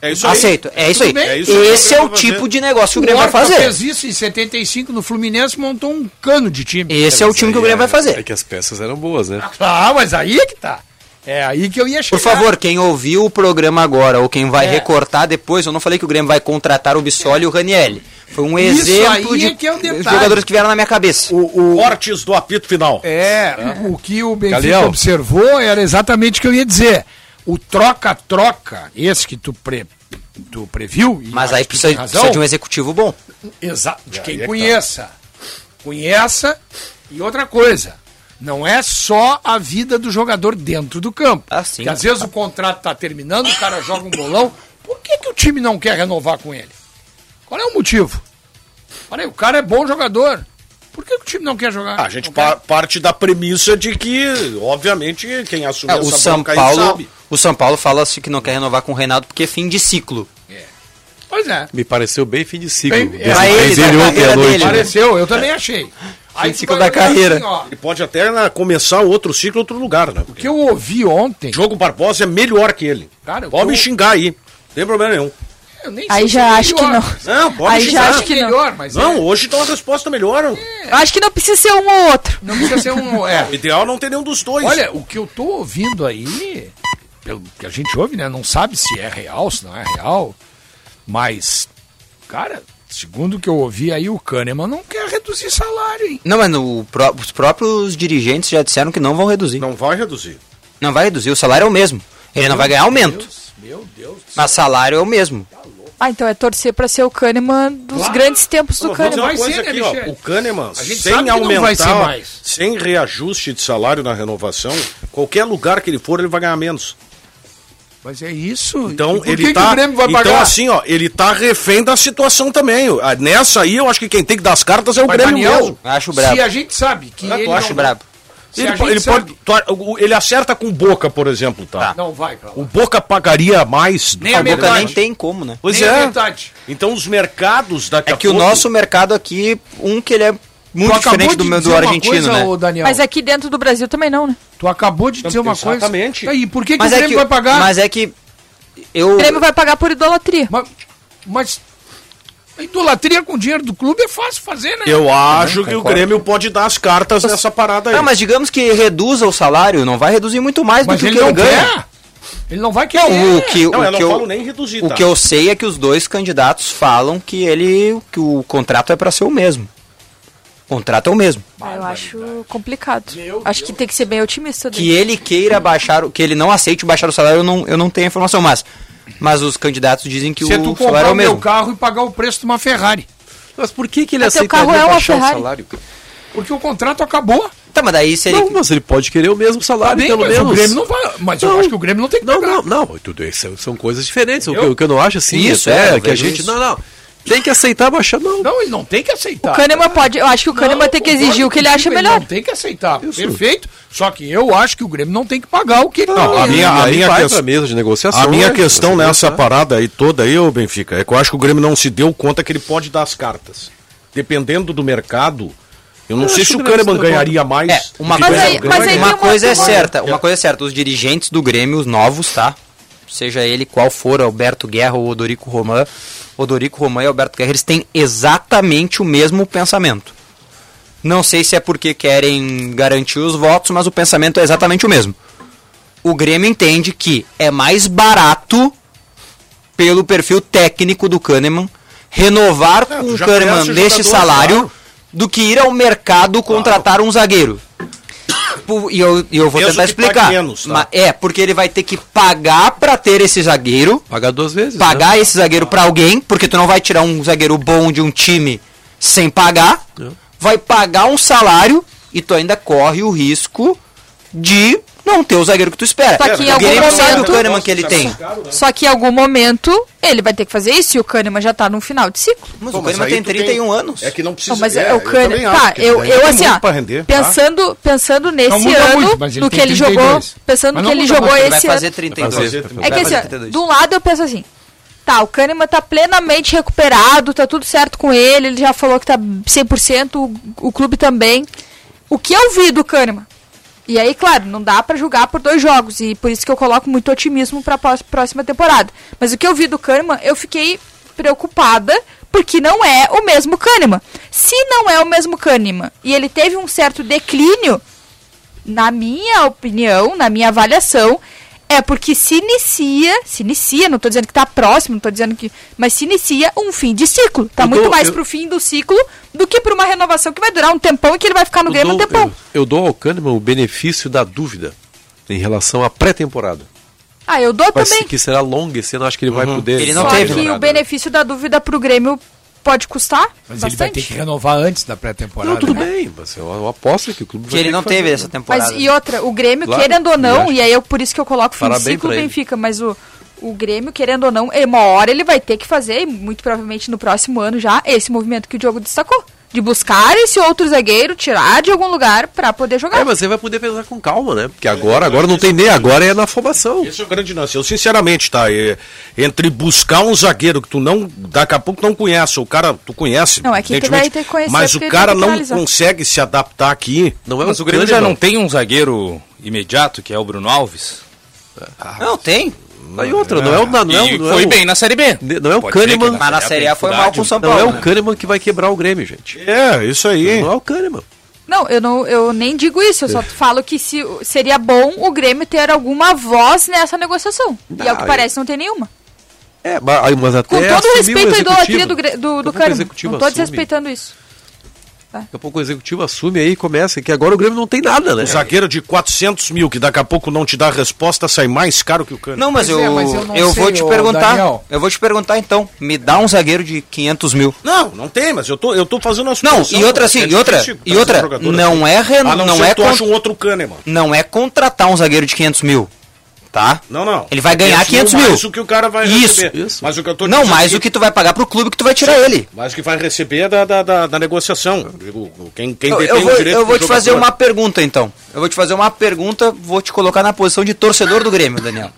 É isso aí. Aceito. É isso aí. É isso Esse é o vai tipo fazer. de negócio que o o Grêmio vai fazer. fez isso em 75 no Fluminense, montou um cano de time. Esse é o time que o Grêmio vai É fazer. que as peças eram boas, né? Ah, mas aí é que tá. É aí que eu ia chegar. Por favor, quem ouviu o programa agora ou quem vai É. recortar depois, eu não falei que o Grêmio vai contratar o Bissoli e o Ranielli. Foi um Isso exemplo aí de é que é jogadores que vieram na minha cabeça. O, o, Cortes do apito final. é, o que o Benfica Galeão. observou era exatamente o que eu ia dizer. O troca-troca, esse que tu, pre, tu previu, e Mas aí precisa, precisa de um executivo bom. Exa de quem é que conheça. Conheça. E outra coisa, não é só a vida do jogador dentro do campo. Ah, sim. Porque às vezes o contrato tá terminando, o cara joga um bolão. Por que, que o time não quer renovar com ele? Qual é o motivo? Olha aí, o cara é bom jogador. Por que, que o time não quer jogar? A gente pa- parte da premissa de que, obviamente, quem assume É, o essa São bronca aí Paulo, sabe. o São Paulo fala assim que não quer renovar com o Reinaldo porque é fim de ciclo. Pois é. Me pareceu bem fim de ciclo. Bem- Pra ele, ele ontem à noite. dele, né? Pareceu, eu também achei. Aí ciclo da olhar carreira. assim, ó, E pode até né, começar outro ciclo em outro lugar, né? o que eu ouvi ontem. Diogo Barbosa é melhor que ele. Cara, o Pode me eu- xingar aí. Não tem problema nenhum. Eu nem Aí sei já se é acho que melhor. não. Não, pode Aí já acho que não. melhor, mas Não, é. hoje tem uma resposta melhor. Eu acho que não precisa ser um ou outro. não precisa ser um. É. O ideal é não ter nenhum dos dois. Olha, o que eu tô ouvindo aí, pelo que a gente ouve, né? Não sabe se é real, se não é real. Mas, cara, segundo o que eu ouvi aí, o Kahneman não quer reduzir salário, hein? Não, mas no pró- os próprios dirigentes já disseram que não vão reduzir. Não, Não vai reduzir. vai reduzir, o salário é o mesmo. Ele não vai ganhar aumento, Deus, meu Deus. do céu. mas salário é o mesmo. Ah, então é torcer pra ser o Kahneman dos Claro. grandes tempos do dizer Kahneman. uma Vai coisa ser, né, aqui, ó. O Kahneman, sem aumentar, vai ser mais. sem reajuste de salário na renovação, qualquer lugar que ele for, ele vai ganhar menos. Mas é isso. Então por ele que, tá, que o Grêmio vai então assim, ó, ele tá refém da situação também. Ah, Nessa aí, eu acho que quem tem que dar as cartas é o Mas, Grêmio Daniel, mesmo. Acho brabo. Se a gente sabe que Ah, tu ele acha não, brabo. Se Ele, a po- gente ele sabe- pode, o- ele acerta com Boca, por exemplo, tá? Não vai, cara. O Boca pagaria mais. do Nem que a o A Boca nem tem como, né? Pois Nem a é. metade. Então os mercados daqui É a que o pouco- nosso mercado aqui, um que ele é muito Tu diferente do meu do argentino, coisa, né? ô, Daniel. Mas aqui dentro do Brasil também não, né? Tu acabou de dizer uma coisa. Exatamente. Aí, por que, que Mas o é Grêmio que, vai pagar? mas é que eu O Grêmio vai pagar por idolatria. Mas, mas a idolatria com o dinheiro do clube é fácil fazer, né? Eu acho que o concordo. Grêmio pode dar as cartas nessa parada aí. Não, mas digamos que reduza o salário, não vai reduzir muito mais Mas do que ele o que não ele ganha. quer. Ele não vai querer. Não, o que, Não, o eu não que falo eu, nem reduzir, o tá? que eu sei é que os dois candidatos falam que ele que o contrato é para ser o mesmo. O contrato é o mesmo. Ah, eu acho complicado. acho que tem que ser bem otimista. Que ele queira baixar, o- que ele não aceite baixar o salário, eu não, eu não tenho a informação, mas mas os candidatos dizem que Se o salário comprar é o o meu mesmo. carro e pagar o preço de uma Ferrari. Mas por que, que ele Mas teu aceitaria carro é baixar o Ferrari. salário? Porque o contrato acabou. Tá, mas daí se ele... Não, mas ele pode querer o mesmo salário, bem, pelo mas menos. o Grêmio não vai. Mas eu acho que o Grêmio não tem que Não, pagar. não, não. Tudo isso são- são coisas diferentes. O que, Eu- o que eu não acho assim Isso, é, eu que a gente. isso. Não, não. Tem que aceitar baixar, não. Não, ele não tem que aceitar. O Kahneman pode, eu acho que o Kahneman tem que exigir o que ele acha Ele melhor. não tem que aceitar. Perfeito. Só que eu acho que o Grêmio não tem que pagar o que ele Não, tá a minha, a minha, vai pra mesa de negociação. a minha né? questão nessa né? parada aí toda aí, ô Benfica, é que eu acho que o Grêmio não se deu conta que ele pode dar as cartas. Dependendo do mercado, eu não Eu sei se que o Kahneman ganharia mais. É, uma que coisa, aí uma coisa é certa, uma coisa é certa, os dirigentes do Grêmio, os novos, tá? Seja ele qual for, Alberto Guerra ou Odorico Roman, Odorico Roman e Alberto Guerra, eles têm exatamente o mesmo pensamento. Não sei se é porque querem garantir os votos, mas o pensamento é exatamente o mesmo. O Grêmio entende que é mais barato, pelo perfil técnico do Kahneman, renovar com tu o Kahneman neste salário claro. do que ir ao mercado contratar um zagueiro. E eu, e eu vou Mesmo tentar explicar. menos, tá? É, porque ele vai ter que pagar pra ter esse zagueiro, Pagar duas vezes. pagar né? esse zagueiro pra alguém, porque tu não vai tirar um zagueiro bom de um time sem pagar, É. vai pagar um salário e tu ainda corre o risco de não ter o zagueiro que tu espera. Só que em o algum Grêmio sabe momento- o Kahneman que ele tem. Só que em algum momento ele vai ter que fazer isso e o Kahneman já tá no final de ciclo. Mas Pô, o Kahneman tem tu tem- 31 anos. É que não precisa. Não, mas é, é, o eu Kahneman. Tá, eu, ainda eu tem assim, ó, render, tá? pensando, pensando nesse ano, muito, no que ele 32. jogou, pensando no que ele jogou muito, Vai esse fazer ano. 32. Fazer É Vai que assim, 32. de um lado eu penso assim, tá, o Kahneman tá plenamente recuperado, tá tudo certo com ele, ele já falou que tá 100%, o, o clube também. O que eu vi do Kahneman? E aí, claro, não dá pra julgar por dois jogos, e por isso que eu coloco muito otimismo pra pró- próxima temporada. Mas o que eu vi do Kahneman, eu fiquei preocupada, porque não é o mesmo Kahneman. Se não é o mesmo Kahneman, e ele teve um certo declínio, na minha opinião, na minha avaliação, é porque se inicia, se inicia, não tô dizendo que tá próximo, não tô dizendo que, mas se inicia um fim de ciclo. Tá Eu muito dou- mais eu- pro fim do ciclo do que pra uma renovação que vai durar um tempão e que ele vai ficar no Eu Grêmio um tempão. eu, eu dou ao Kahneman o benefício da dúvida em relação à pré-temporada. Ah, eu dou Vai também. Que será longa esse ano, acho que ele vai poder. Ele não Só teve, que né? o benefício da dúvida pro Grêmio pode custar Mas ele vai ter bastante. que renovar antes da pré-temporada. Não, tudo né? bem, mas eu, eu aposto que o clube Que vai ele ter não fazer, teve né? essa temporada. Mas e outra, o Grêmio, Claro, querendo ou não, e aí eu por isso que eu coloco fim de ciclo ele. Benfica, mas o, o Grêmio, querendo ou não, uma hora ele vai ter que fazer, e muito provavelmente no próximo ano já, esse movimento que o Diogo destacou. De buscar esse outro zagueiro, tirar de algum lugar pra poder jogar. É, mas você vai poder pensar com calma, né? Porque agora, agora não tem nem, agora é na formação. Esse é o grande lance. Eu, sinceramente, tá? é, entre buscar um zagueiro que tu não. Daqui a pouco não conhece, o cara tu conhece. Não, é que vai ter que conhecer Mas o cara tem não analisar. consegue se adaptar aqui. Não é Mas o Grêmio já não tem um zagueiro imediato, que é o Bruno Alves? Não, tem. Aí outra, não é o. Não é, E o- não é foi o- bem na Série B. Não é o Pode Kahneman. Mas na Série A foi mal com o São Não Paulo. é o né? Kahneman que vai quebrar o Grêmio, gente. É, isso aí. Não é o Kahneman. Não, eu, não, eu nem digo isso, eu só falo que se, seria bom o Grêmio ter alguma voz nessa negociação. E ao que Ah, parece, não tem nenhuma. É, mas, até. Com todo o respeito à idolatria do, do, do Daqui a pouco o Kahneman. Não tô assume. desrespeitando isso. Daqui a pouco o executivo assume aí e começa, que agora o Grêmio não tem nada, né? Um zagueiro de 400 mil, que daqui a pouco não te dá resposta, sai mais caro que o cano. Não, mas Pois eu, é, mas eu não eu sei, vou te perguntar. Daniel. Eu vou te perguntar então. Me dá um zagueiro de 500 mil. Não, não tem, mas eu tô, eu tô fazendo a Não, e outra é assim, e difícil outra, e outra, não assim. é ren- A não, não é tu con- acha um outro Kahneman. Não é contratar um zagueiro de 500 mil, tá? Não, não. Ele vai ganhar 500 mil. Mais o que o cara vai Isso. receber. Mas o que eu tô Não, dizendo mais é o que tu vai pagar pro clube que tu vai tirar Sim, ele. Mas o que vai receber é da, da, da, da negociação. Quem, quem Eu, detém eu vou, o direito eu vou te fazer uma pergunta então. Eu vou te fazer uma pergunta, vou te colocar na posição de torcedor do Grêmio, Daniel.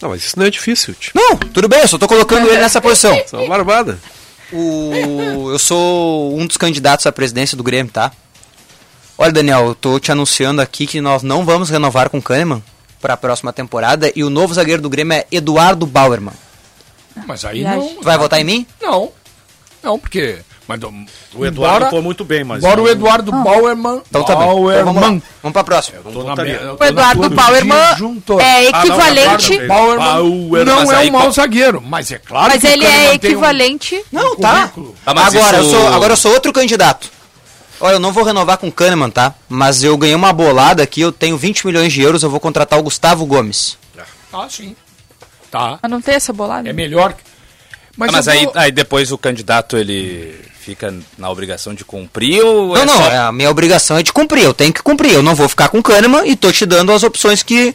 Não, mas isso não é difícil, tio. Não, tudo bem, eu só tô colocando ele nessa posição. Isso é uma barbada. O, eu sou um dos candidatos à presidência do Grêmio, tá? Olha, Daniel, eu tô te anunciando aqui que nós não vamos renovar com o Kahneman para a próxima temporada e o novo zagueiro do Grêmio é Eduardo Bauerman. Mas aí não. Tu vai votar em mim? Não. Não, porque. Mas, o Eduardo foi muito bem, mas. Embora o Eduardo Bauerman. Então tá bem. Então vamos, lá. Bauerman. vamos pra próxima. minha- eu O Eduardo Bauerman é Ah, não, equivalente. Eduardo Bauerman Bauerman. não é um mau zagueiro, mas é claro Mas que o ele é tem um- equivalente. Não, tá. Ah, mas agora, isso- eu sou, agora eu sou outro candidato. Olha, eu não vou renovar com o Kahneman, tá? Mas eu ganhei uma bolada aqui, eu tenho 20 milhões de euros, eu vou contratar o Gustavo Gomes. Ah, sim. Tá. Mas não tem essa bolada. É melhor. Mas, Mas, mas aí, vou- aí depois o candidato ele fica na obrigação de cumprir ou Não, é não, só- é, a minha obrigação é de cumprir, eu tenho que cumprir. Eu não vou ficar com o Kahneman e tô te dando as opções que,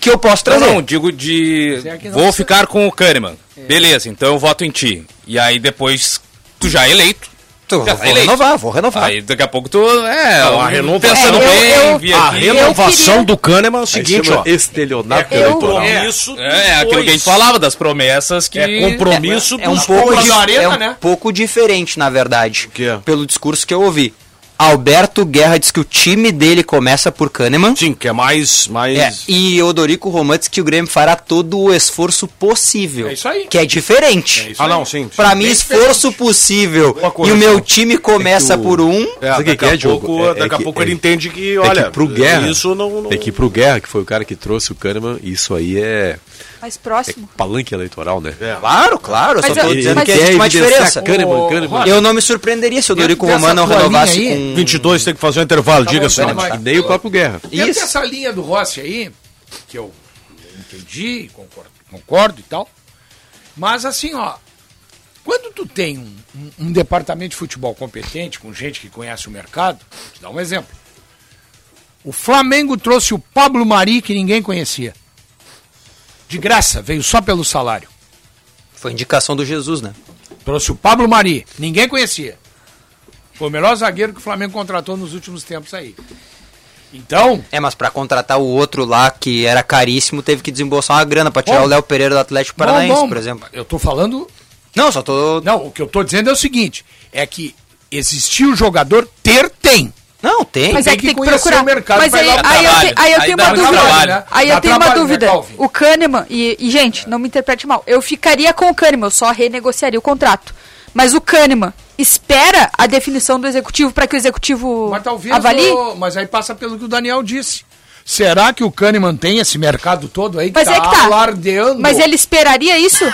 que eu posso Não, trazer. não, digo de. É não Vou ficar com o Kahneman. Beleza, então eu voto em ti. E aí depois, tu já é eleito. Tu, já vou renovar, vou renovar. Aí daqui a pouco tu. É, Não, a um- renovação, pensando eu- bem, eu- a renovação do Kahneman é o seguinte, ó. Estelionato É eleitoral. compromisso É, é aquilo que a gente falava das promessas que. É compromisso é um dos pouco da arena, é um né? pouco diferente, na verdade. Pelo discurso que eu ouvi. Alberto Guerra diz que o time dele começa por Kahneman. Sim, que é mais. mais... É, e Odorico Román diz que o Grêmio fará todo o esforço possível. É isso aí. Que é diferente. É Ah, não, sim, sim. Pra mim, esforço possível. coisa E o meu time começa É o- por um. É, o que daqui que é, a pouco, É- é daqui a que- pouco é- ele entende que, É olha, que pro Guerra, isso não, não... é que pro Guerra, que foi o cara que trouxe o Kahneman, isso aí é Mais próximo. palanque eleitoral, né? Claro, claro. Eu só Mas tô eu- dizendo mas que eu- existe uma diferença. Kahneman, Kahneman. Eu não me surpreenderia se o Odorico Dentro Román não renovasse aí, com. 22 tem que fazer um intervalo, Tá diga vai. E nem o próprio Guerra. Dentro Isso. dessa linha do Rossi aí, que eu entendi, concordo, concordo e tal. Mas assim, ó, quando tu tem um, um- um departamento de futebol competente, com gente que conhece o mercado, vou te dar um exemplo. O Flamengo trouxe o Pablo Mari, que ninguém conhecia. De graça, veio só pelo salário. Foi indicação do Jesus, né? Trouxe o Pablo Mari, ninguém conhecia. Foi o melhor zagueiro que o Flamengo contratou nos últimos tempos aí. Então, É, mas pra contratar o outro lá, que era caríssimo, teve que desembolsar uma grana pra tirar Bom. o Léo Pereira do Atlético Bom, Paranaense, bom, por exemplo. Eu tô falando. Não, só tô. Não, o que eu tô dizendo é o seguinte: é que existir o jogador, ter tem. Não, tem. Mas tem é que tem que procurar. o mercado Mas aí, aí, eu, trabalho. te- aí eu Aí tenho dá uma dúvida. trabalho, né? Aí Dá eu tenho uma né, dúvida. Calvin? o Kahneman, e, e, gente, não me interprete mal, eu ficaria com o Kahneman, eu só renegociaria o contrato. Mas o Kahneman espera a definição do executivo para que o executivo Mas talvez. avalie? o- mas aí passa pelo que o Daniel disse. Será que o Kahneman tem esse mercado todo aí que Mas tá é que tá. alardeando? Mas ele esperaria isso?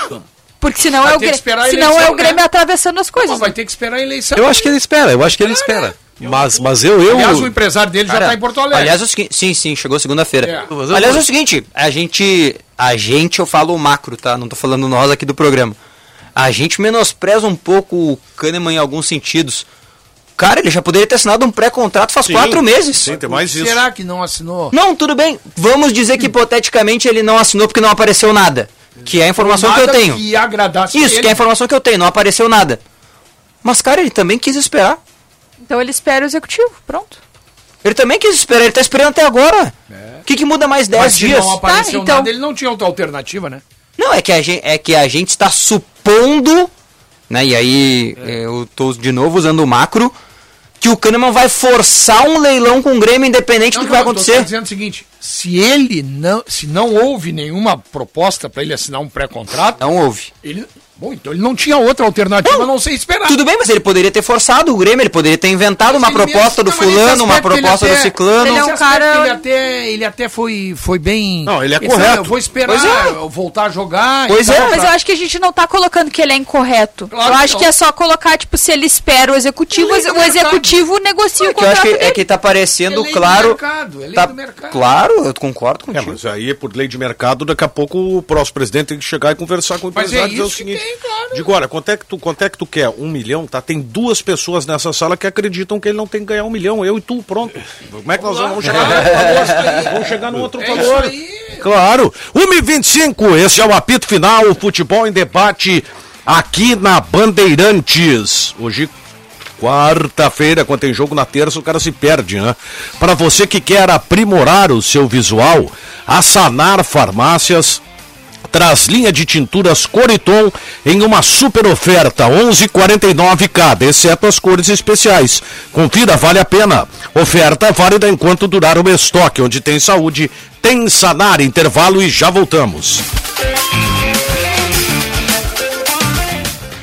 Porque senão, Vai é o, ter que Grê- esperar a senão é eleição, o Grêmio né? atravessando as coisas. Mas vai ter que esperar a eleição. Eu acho que ele espera, eu acho que ele espera. Mas, mas eu, eu. Aliás, o empresário dele já Cara, tá em Porto Alegre. Aliás, é o seguinte, sim, sim, chegou segunda-feira. É. Aliás, é o seguinte, a gente, a gente, eu falo o macro, tá? Não tô falando nós aqui do programa. A gente menospreza um pouco o Kahneman em alguns sentidos. Cara, ele já poderia ter assinado um pré-contrato faz Sim, quatro meses. Sim, tem mais isso. Será que não assinou? Não, tudo bem. Vamos dizer que hipoteticamente ele não assinou porque não apareceu nada. Que é a informação que eu Nada tenho. Que agradasse Isso, ele. que é a informação que eu tenho, não apareceu nada. Mas, cara, ele também quis esperar. Então ele espera o executivo, pronto. Ele também quis esperar, ele tá esperando até agora. O que, que muda mais 10 Mas se dias? não apareceu Tá, então- nada, ele não tinha outra alternativa, né? Não, é que a gente, é que a gente está supondo, né? E aí É. eu tô de novo usando o macro, que o Kahneman vai forçar um leilão com o Grêmio independente do que vai eu tô acontecer. dizendo o seguinte, se ele não, se não houve nenhuma proposta para ele assinar um pré-contrato, Não houve. ele, bom, então ele não tinha outra alternativa a não ser esperar. Tudo bem, mas ele poderia ter forçado o Grêmio, ele poderia ter inventado uma Mas ele proposta mesmo- do não, mas fulano, uma ele proposta do até- ciclano. Ele é um cara- Ele até, ele até foi, foi bem. Não, ele é disse, correto. "Ah, Eu vou esperar, Pois é. eu voltar a jogar. Pois e tal, é, Mas pra- eu acho que a gente não tá colocando que ele é incorreto. Claro eu que acho não. que é só colocar, tipo, se ele espera o executivo, Ele é do o executivo negocia o É que eu acho contrato que, é que tá parecendo É lei do claro. mercado, é lei tá, do mercado. Claro, eu concordo É, contigo. mas aí, por lei de mercado, daqui a pouco o próximo presidente tem que chegar e conversar com o Mas empresário é e dizer o que seguinte. Tem, claro. Digo, olha, quanto é, que tu, quanto é que tu quer? Um milhão? Tá? Tem duas pessoas nessa sala que acreditam que ele não tem que ganhar um milhão. Eu e tu, pronto. Como é que nós vamos, chegar no outro valor? Vamos chegar no outro É valor. isso aí. Claro. 1h25, esse é o apito final, o futebol em debate aqui na Bandeirantes. Hoje, quarta-feira, quando tem jogo na terça, o cara se perde, né? Para você que quer aprimorar o seu visual, a Sanar Farmácias traz linha de tinturas Coriton em uma super oferta, 11,49 cada, exceto as cores especiais. Confira, vale a pena. Oferta válida enquanto durar o estoque, onde tem saúde, tem Sanar, intervalo e já voltamos.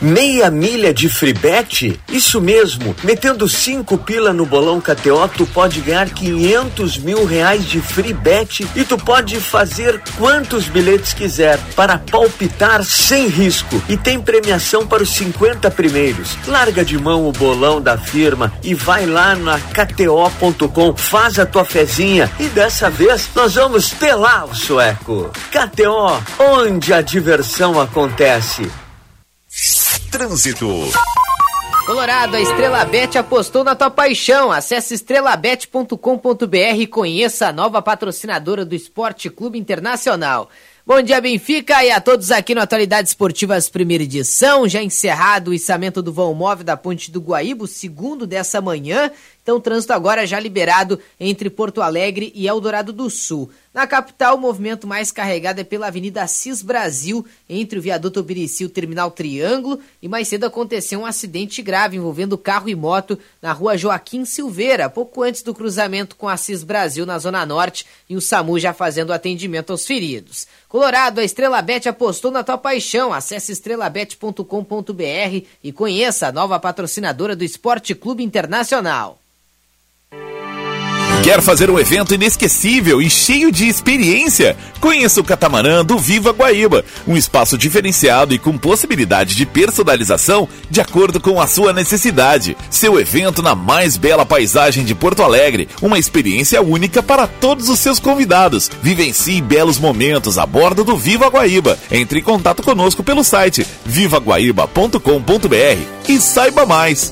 Meia milha de free bet? Isso mesmo, metendo cinco pila no bolão KTO, tu pode ganhar 500 mil reais de free bet e tu pode fazer quantos bilhetes quiser para palpitar sem risco e tem premiação para os 50 primeiros. Larga de mão o bolão da firma e vai lá na KTO.com, faz a tua fezinha e dessa vez nós vamos telar o sueco. KTO, onde a diversão acontece. Trânsito. Colorado, a Estrela Bet apostou na tua paixão. Acesse estrelabet.com.br e conheça a nova patrocinadora do Esporte Clube Internacional. Bom dia, Benfica, e a todos aqui no Atualidades Esportivas, primeira edição. Já encerrado o içamento do vão móvel da Ponte do Guaíba, o segundo dessa manhã. Então, o trânsito agora já liberado entre Porto Alegre e Eldorado do Sul. Na capital, o movimento mais carregado é pela Avenida Assis Brasil, entre o viaduto Obirici e o Terminal Triângulo. E mais cedo aconteceu um acidente grave envolvendo carro e moto na rua Joaquim Silveira, pouco antes do cruzamento com Assis Brasil, na Zona Norte, e o SAMU já fazendo atendimento aos feridos. Colorado, a Estrela Bet apostou na tua paixão. Acesse estrelabet.com.br e conheça a nova patrocinadora do Esporte Clube Internacional. Quer fazer um evento inesquecível e cheio de experiência? Conheça o catamarã do Viva Guaíba, um espaço diferenciado e com possibilidade de personalização de acordo com a sua necessidade. Seu evento na mais bela paisagem de Porto Alegre, uma experiência única para todos os seus convidados. Vivencie belos momentos a bordo do Viva Guaíba. Entre em contato conosco pelo site vivaguaíba.com.br e saiba mais.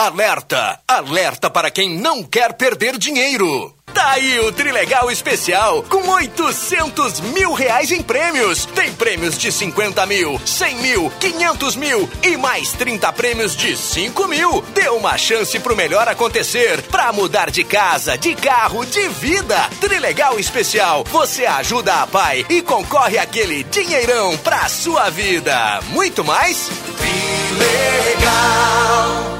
Alerta! Alerta para quem não quer perder dinheiro! Tá aí o Trilegal Especial, com 800 mil reais em prêmios. Tem prêmios de 50 mil, 100 mil, 500 mil e mais 30 prêmios de 5 mil. Dê uma chance pro melhor acontecer, pra mudar de casa, de carro, de vida. Trilegal Especial, você ajuda a pai e concorre aquele dinheirão pra sua vida. Muito mais? Trilegal.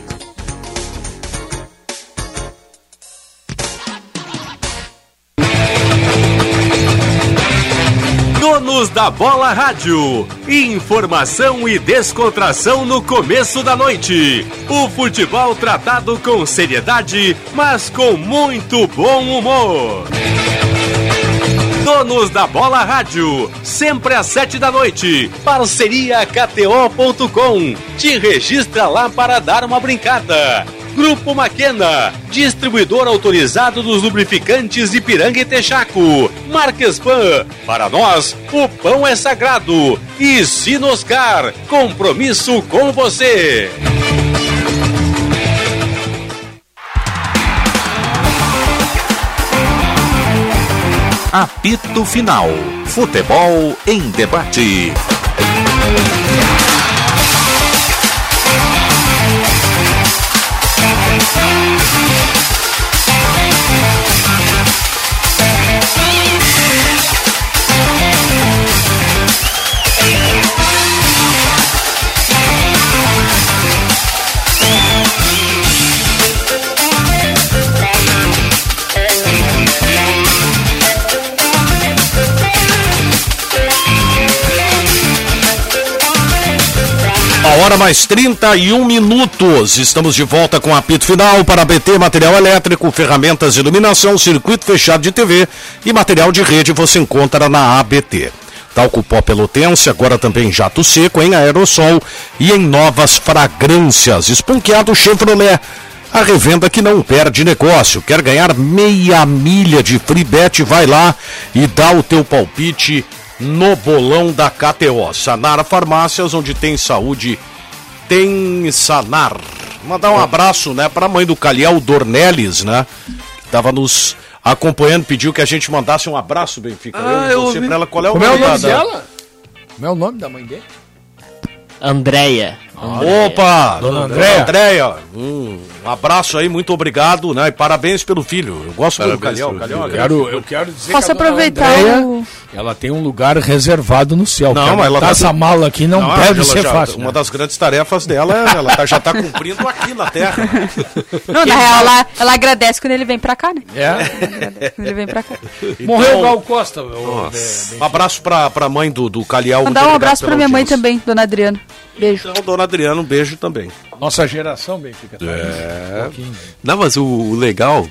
Donos da Bola Rádio. Informação e descontração no começo da noite. O futebol tratado com seriedade, mas com muito bom humor. Donos da Bola Rádio, sempre às sete da noite. Parceria KTO.com. Te registra lá para dar uma brincada. Grupo Maquena, distribuidor autorizado dos lubrificantes Ipiranga e Texaco. Marques Pan, para nós, o pão é sagrado. E Sinoscar, compromisso com você. Apito Final. Futebol em debate. Hora mais 31 minutos. Estamos de volta com apito final para BT Material Elétrico, ferramentas de iluminação, circuito fechado de TV e material de rede você encontra na ABT. Talco pó pelotense, agora também jato seco em aerossol e em novas fragrâncias. Esponqueado Chevrolet. A revenda que não perde negócio. Quer ganhar meia milha de free bet? Vai lá e dá o teu palpite no bolão da KTO. Sanar Farmácias, onde tem saúde, tem Sanar. Mandar um abraço, né, para a mãe do Caliel Dornelles, né? Que tava nos acompanhando, pediu que a gente mandasse um abraço, Benfica. Ah, eu eu ouvi. pra ela. Qual é o Como é o nome nome da- dela? Como é o nome da mãe dele? Andréia. Opa! Dona Dona Andréia. Andréia, um abraço aí, muito obrigado, né? E parabéns pelo filho. Eu gosto muito do Parabéns Calhau é filho. grande Quero- eu quero dizer Posso que a aproveitar Andréia, o... Ela tem um lugar reservado no céu. Não, mas ela tá- essa mala aqui não, Não, deve ser já- fácil. Uma né? das grandes tarefas dela é ela tá- já está cumprindo aqui na Terra. Não, na real, ela, ela agradece quando ele vem pra cá, né? É? Quando ele vem pra cá. Morreu o Gal Costa. Um abraço pra, pra mãe do, do Calhau. Mandar um abraço pra minha mãe também, dona Adriana. Beijo. Então, dona Adriana, um beijo também. Nossa geração, Benfica. tá É. um pouquinho. Não, mas o, o legal,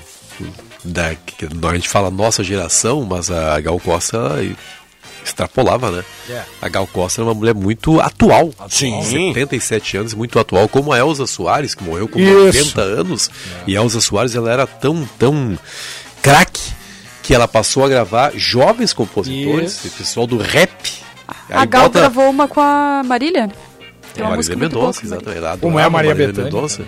da, que a gente fala nossa geração, mas a Gal Costa extrapolava, né? É. A Gal Costa era uma mulher muito atual. Sim. 77 anos, muito atual, como a Elza Soares, que morreu com Isso. 90 anos. E a Elza Soares, ela era tão, tão craque que ela passou a gravar jovens compositores, pessoal do rap. A Aí Gal bota- gravou uma com a Marília. Tem é, uma Marília Mendonça, a exatamente. Como é a Maria Bethânia Mendonça.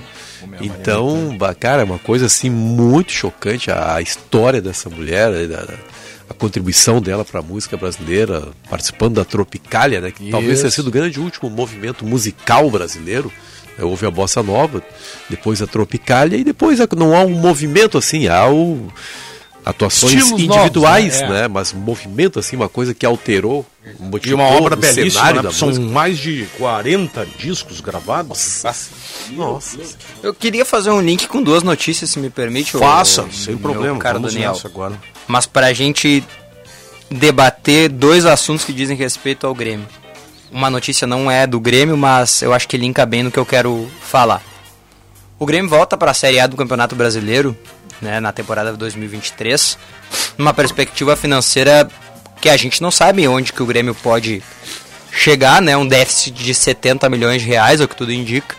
Então, cara, é uma coisa assim muito chocante a, a história dessa mulher, né, da- a contribuição dela para a música brasileira, participando da Tropicália, né, que talvez tenha Isso. sido o grande último movimento musical brasileiro. né, Houve a bossa nova, depois a Tropicália e depois a- não há um movimento assim, há o atuações Estilos individuais, novos, né? né? Mas um movimento assim, uma coisa que alterou, E modificou uma obra o belíssima, né? São música. mais de 40 discos gravados. Nossa. Eu queria fazer um link com duas notícias, se me permite. Faça, sem meu problema. Caro Vamos Daniel. agora. Mas pra gente debater dois assuntos que dizem respeito ao Grêmio. Uma notícia não é do Grêmio, mas eu acho que linka bem no que eu quero falar. O Grêmio volta para a Série A do Campeonato Brasileiro, né, na temporada de 2023, numa perspectiva financeira que a gente não sabe onde que o Grêmio pode chegar, né, um déficit de 70 milhões de reais, é o que tudo indica.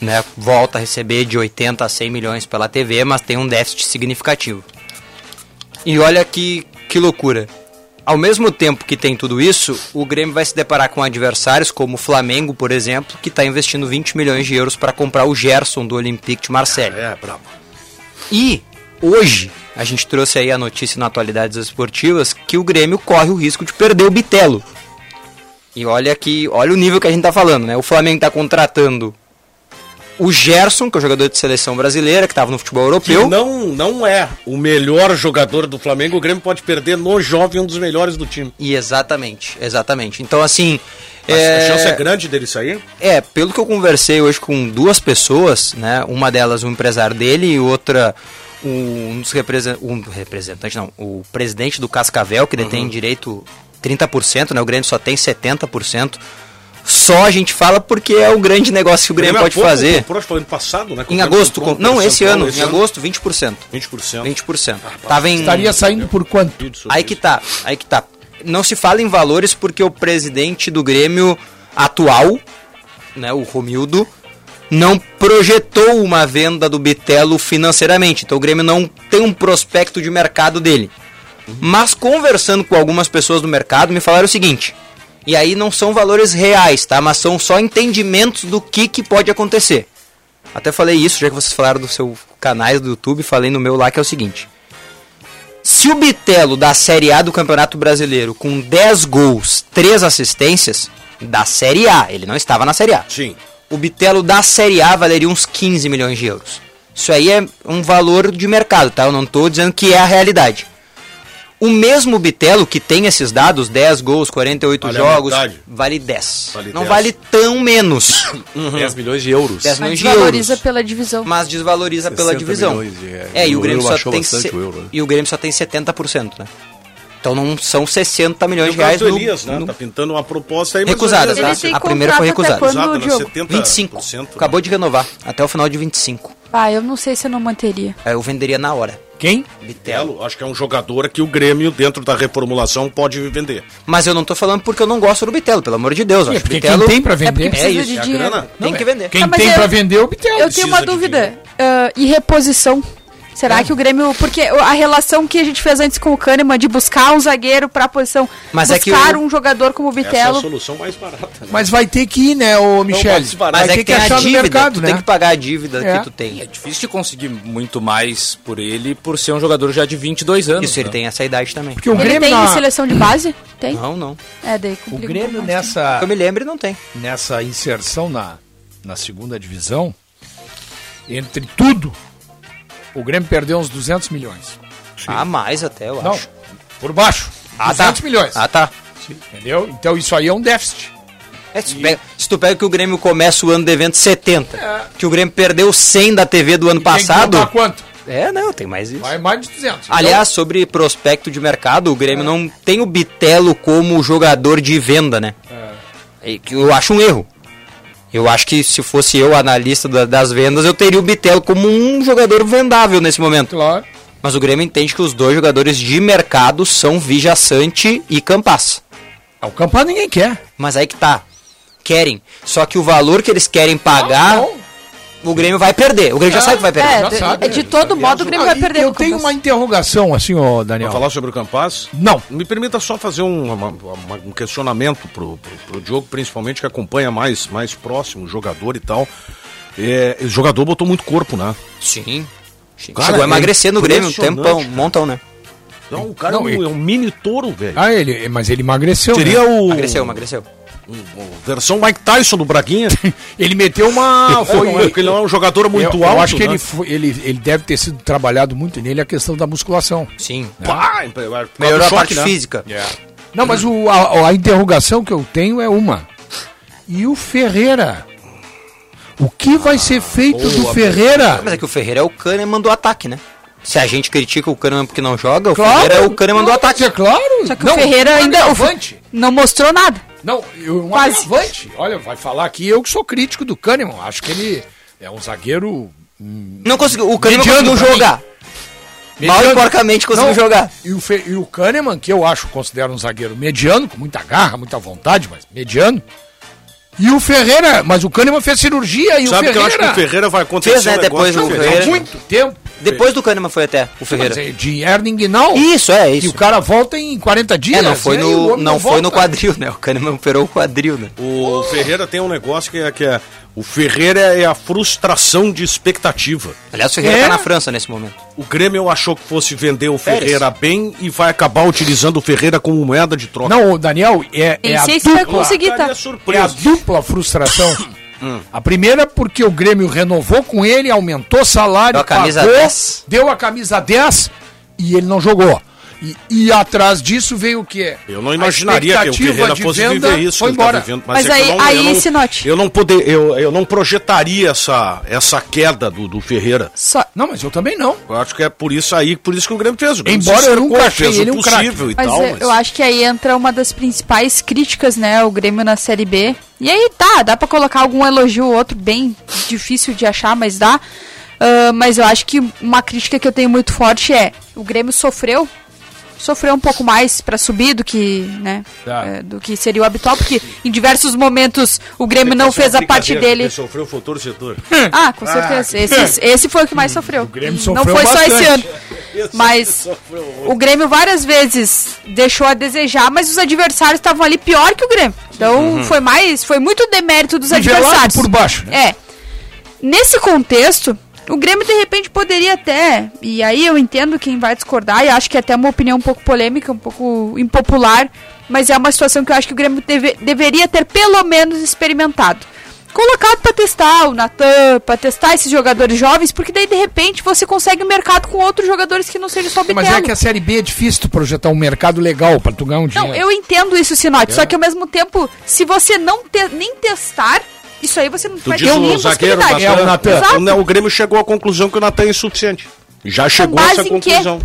Né, volta a receber de 80 a 100 milhões pela TV, mas tem um déficit significativo. E olha que, que loucura. Ao mesmo tempo que tem tudo isso, o Grêmio vai se deparar com adversários como o Flamengo, por exemplo, que está investindo 20 milhões de euros para comprar o Gerson do Olympique de Marseille. É, brabo. E hoje a gente trouxe aí a notícia na Atualidades Esportivas que o Grêmio corre o risco de perder o Bitelo. E olha que, olha o nível que a gente tá falando, né? O Flamengo tá contratando o Gerson, que é o jogador de seleção brasileira, que estava no futebol europeu. Que não, não é o melhor jogador do Flamengo. O Grêmio pode perder no jovem um dos melhores do time. E exatamente, exatamente. Então, assim. A- A chance é grande dele sair? É, pelo que eu conversei hoje com duas pessoas, né? Uma delas um empresário dele e outra um dos representantes, um representante não, o presidente do Cascavel que detém Uhum. direito 30%, né? O Grêmio só tem 70%. Só a gente fala porque é o grande negócio que o Grêmio há pode pouco fazer. Comprou, acho ano passado, né? Em agosto, comprou com- não, esse ano, esse em agosto, 20%. 20%. 20%. Tava em Estaria saindo por quanto? Aí que tá, aí que tá. Não se fala em valores porque o presidente do Grêmio atual, né, o Romildo, não projetou uma venda do Bitelo financeiramente. Então o Grêmio não tem um prospecto de mercado dele. Mas conversando com algumas pessoas do mercado, me falaram o seguinte: e aí não são valores reais, tá? Mas são só entendimentos do que, que pode acontecer. Até falei isso, já que vocês falaram do seu canais do YouTube, falei no meu lá que é o seguinte. Se o Bitelo da Série A do Campeonato Brasileiro com 10 gols, 3 assistências, da Série A, ele não estava na Série A. Sim. O Bitelo da Série A valeria uns 15 milhões de euros. Isso aí é um valor de mercado, tá? Eu não estou dizendo que é a realidade. O mesmo Bitelo que tem esses dados, 10 gols, 48 Vale jogos, vale 10. Vale não 10. vale tão menos. 10 milhões de euros. 10 Mas milhões de desvaloriza euros. pela divisão. Mas desvaloriza pela 60 divisão. milhões de- é, e o o Grêmio só tem se- o euro, né? e o Grêmio só tem 70%, né? Então não são 60 milhões de reais no- Elias, né? no- Tá pintando uma proposta aí, mas Recusada, tá? A primeira foi recusada. quando, né? Diogo? 70%. 25. Acabou de renovar, até o final de 25. Ah, eu não sei se eu não manteria. Aí eu venderia na hora. Quem? Bitelo. Acho que é um jogador que o Grêmio, dentro da reformulação, pode vender. Mas eu não tô falando porque eu não gosto do Bitelo, pelo amor de Deus. eu Sim, acho Bitelo quem tem pra vender- É, É isso. de dinheiro. Tem que vender. Quem Ah, tem eu- pra vender é o Bitel. Eu tenho uma dúvida. ah, e reposição? Será que o Grêmio. Porque a relação que a gente fez antes com o Kahneman de buscar um zagueiro pra posição. Mas é que buscar o- um jogador como o Essa é a solução mais barata. né? Mas vai ter que ir, né, ô barato. Mas Vai é ter que que a achar no dívida, mercado, tu né? tem que pagar a dívida É. que tu tem. É difícil de conseguir muito mais por ele por ser um jogador já de 22 anos. Isso, ele né? tem essa idade também. Porque o Ele Grêmio tem na- seleção de base? Tem? Não, não. É, daí O um Grêmio nessa, Que eu me lembro, não tem. nessa inserção na, na segunda divisão, entre tudo, o Grêmio perdeu uns 200 milhões. Ah, mais até, eu Não, acho. por baixo. Ah, 200 tá. milhões. Ah, tá. Entendeu? Então isso aí é um déficit. É, se, tu pega, se tu pega que o Grêmio começa o ano devendo 70, que o Grêmio perdeu 100 da TV do ano Tem que passado. botar quanto? É, não, tem mais isso. Vai mais de 200. Aliás, sobre prospecto de mercado, o Grêmio não tem o Bitelo como jogador de venda, né? É. que Eu acho um erro. Eu acho que se fosse eu analista da- das vendas, eu teria o Bitelo como um jogador vendável nesse momento. Claro. Mas o Grêmio entende que os dois jogadores de mercado são Vija Sante e Campas. Ah, O Campas ninguém quer. Mas aí que tá. Querem. Só que o valor que eles querem pagar, o Grêmio vai perder. O Grêmio já sabe que vai perder. É, Já de, sabe. de todo modo o Grêmio vai Ah, e perder. Eu tenho Campas. uma interrogação, assim, ó, Daniel. Pra falar sobre o Campas? Não. Me permita só fazer um, uma- uma- um questionamento pro, pro, pro Diogo, principalmente que acompanha mais, mais próximo o jogador e tal. É, o jogador botou muito corpo, né? Sim. Sim. Cara, Chegou a é emagrecer no Grêmio um tempão, um cara. montão, né? Não, o cara Não, é, um, ele- é um mini touro, velho. Ah, ele, mas ele emagreceu. Seria né? o. Emagreceu, emagreceu. Versão Mike Tyson do Braguinha. Ele meteu uma. Foi, porque ele é um jogador muito eu, alto. Eu acho que né? ele, foi- ele, ele deve ter sido trabalhado muito nele a questão da musculação. Sim. Pá, Melhorou a parte né? física. Não, mas o, a, a interrogação que eu tenho é uma. E o Ferreira? O que vai ser feito do Ferreira? Mas é que o Ferreira é o Kahneman do ataque, né? Se a gente critica o Kahneman porque não joga, o Claro, Ferreira é o Kahneman do ataque. É claro. Só que Não, o Ferreira ainda o- não mostrou nada. Não, eu- um Quase. agravante. Olha, vai falar aqui eu que sou crítico do Kahneman. Acho que ele é um zagueiro. Não conseguiu, o Kahneman pra jogar. Mal e porcamente conseguiu Não, jogar. E o, Fe- e o Kahneman, que eu acho, considero um zagueiro mediano, com muita garra, muita vontade, mas mediano. E o Ferreira, mas o Kahneman fez cirurgia e Sabe o que eu acho que Ferreira... o Ferreira vai acontecer Fez, né, um depois do. Ferreira. Há muito tempo. Depois do Kahneman foi até o Ferreira. Mas é de hernia inguinal. Isso, é E isso. o cara volta em 40 dias. É, não foi e no, homem não foi no quadril, né? O Kahneman operou o quadril, né? O Ferreira tem um negócio que é, que é. O Ferreira é a frustração de expectativa. Aliás, o Ferreira É? tá na França nesse momento. O Grêmio achou que fosse vender o. Ferreira bem e vai acabar utilizando o Ferreira como moeda de troca. Não, o Daniel, é, é a sei se vai dupla, conseguir, tá? É a dupla frustração. A primeira porque o Grêmio renovou com ele, aumentou o salário, Deu a camisa pagou, 10. deu a camisa 10 e ele não jogou. E, e atrás disso veio o quê? Eu não imaginaria que o Ferreira fosse viver isso Foi ele tá embora. vivendo. Mas é que aí- eu não, aí eu não, se note. Eu não, poder, eu, eu não projetaria essa, essa queda do, do Ferreira. Só, Não, mas eu também não. Eu acho que é por isso aí, por isso que o Grêmio fez. O Grêmio Embora eu nunca achei ele o um craque. possível e mas tal. é, eu acho que aí entra uma das principais críticas, né? O Grêmio na Série B. E aí tá, dá pra colocar algum elogio ou outro, bem difícil de achar, mas dá. Ah, mas eu acho que uma crítica que eu tenho muito forte é: o Grêmio sofreu. Sofreu um pouco mais pra subir do que, né, Tá. é, do que seria o habitual, porque em diversos momentos o Grêmio não fez a parte dele. Ele sofreu foi o torcedor. Ah, com certeza. Esse, esse foi o que mais sofreu. Grêmio E não sofreu foi só esse bastante. ano. Mas o Grêmio várias vezes deixou a desejar, mas os adversários estavam ali pior que o Grêmio. Então foi mais, foi muito demérito dos Nivelado adversários. por baixo, né? É. Nesse contexto, o Grêmio de repente poderia até, e aí eu entendo quem vai discordar, e acho que é até uma opinião um pouco polêmica, um pouco impopular, mas é uma situação que eu acho que o Grêmio deve- deveria ter pelo menos experimentado. Colocado pra testar o Natan, pra testar esses jogadores jovens, porque daí de repente você consegue um mercado com outros jogadores que não sejam só o Mas é que a Série B é difícil tu projetar um mercado legal pra tu ganhar um dinheiro. Não, eu entendo isso, Sinote, É. só que ao mesmo tempo, se você não te- nem testar, isso aí você não Tu vai ter o nenhuma zagueiro, possibilidade. É, o Natan. O, o Grêmio chegou à conclusão que o Natan é insuficiente. Já chegou a essa conclusão.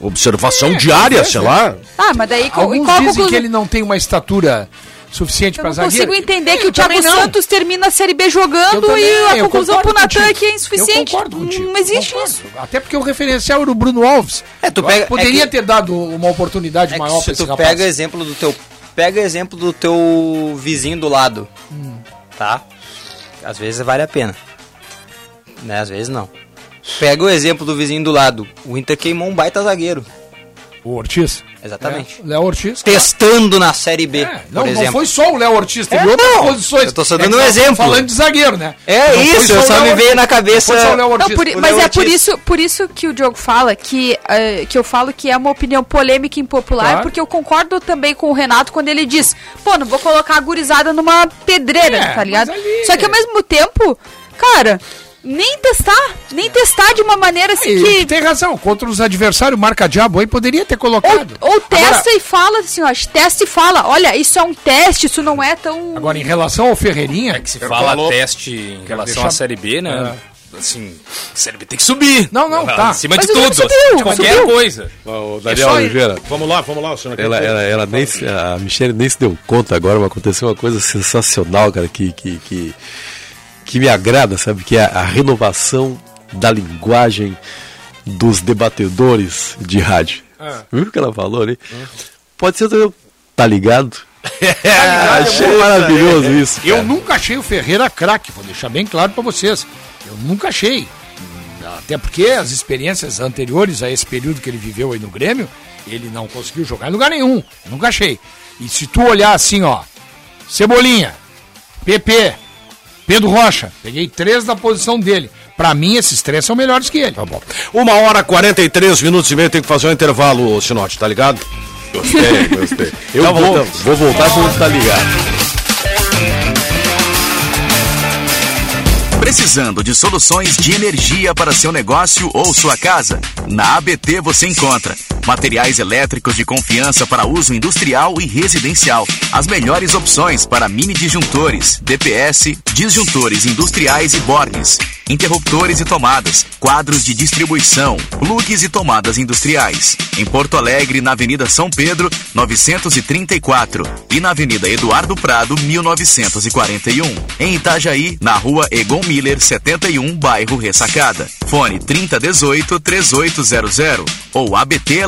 Observação diária, sei lá. Ah, mas daí Alguns dizem conclusão? que ele não tem uma estatura suficiente Eu para zagueiro. consigo entender que o Eu também Thiago não. Santos termina a Série B Eu jogando e a eu conclusão pro Natan é que é insuficiente. Eu concordo contigo. Não existe Concordo. isso. Até porque o referencial era o Bruno Alves. É, tu pega- Poderia é que- ter dado uma oportunidade É maior se para esse tu rapaz. pega exemplo do teu pega exemplo do teu vizinho do lado, Hum. Tá? Às vezes vale a pena. Né? Às vezes não. Pega o exemplo do vizinho do lado. O Inter queimou um baita zagueiro. O Ortiz? Exatamente. É, Léo Ortiz. Testando na Série B, Não, por não exemplo. foi só o Léo Ortiz, teve É, outras não. posições. Eu tô só É dando um nós estamos exemplo. falando de zagueiro, né? É Não isso, só Léo me veio na cabeça- Não foi só o Léo Não, Ortiz. por- o mas é por isso, por isso que o Diogo fala que, eh, que eu falo que é uma opinião polêmica e impopular, Claro. porque eu concordo também com o Renato quando ele diz, pô, não vou colocar a gurizada numa pedreira, É, tá ligado? ali- Só que ao mesmo tempo, cara, nem testar, nem testar de uma maneira assim E que. Tem razão, contra os adversários, marca diabo aí, poderia ter colocado. Ou testa Agora- e fala assim, ó, testa e fala, olha, isso é um teste, isso não é tão. Agora, em relação ao Ferreirinha... Se fala teste em relação deixar- à Série B, né? Assim, a Série B tem que subir. Não, não, tá. Acima Mas de tudo. subiu, de qualquer subiu. coisa. O É Daniel só- Oliveira, Vamos lá, vamos lá, o senhor ela, ela, ela nem, se- a Michelle nem se deu conta agora, mas aconteceu uma coisa sensacional, cara, que, que, que, que me agrada, sabe? Que é a renovação da linguagem dos debatedores de rádio. Ah. Viu o que ela falou ali? Pode ser, também, tá ligado? ligado, Achei é bom, maravilhoso isso. Eu cara. nunca achei o Ferreira craque, vou deixar bem claro pra vocês. Eu nunca achei. Até porque as experiências anteriores a esse período que ele viveu aí no Grêmio, ele não conseguiu jogar em lugar nenhum. Eu nunca achei. E se tu olhar assim, ó, Cebolinha, PP, Pedro Rocha, peguei três da posição dele. Pra mim, esses três são melhores que ele. Tá bom. Uma hora 43 minutos e meio, tem que fazer um intervalo, Sinote, tá ligado? Gostei, gostei. Eu Tá vou, vou voltar quando tá ligado. Precisando de soluções de energia para seu negócio ou sua casa? Na ABT você encontra materiais elétricos de confiança para uso industrial e residencial. As melhores opções para mini disjuntores, DPS, disjuntores industriais e bornes, interruptores e tomadas, quadros de distribuição, plugs e tomadas industriais. Em Porto Alegre, na Avenida São Pedro, 934 e na Avenida Eduardo Prado, 1941. Em Itajaí, na Rua Egon Miller, 71, bairro Ressacada. Fone 3018 3800 ou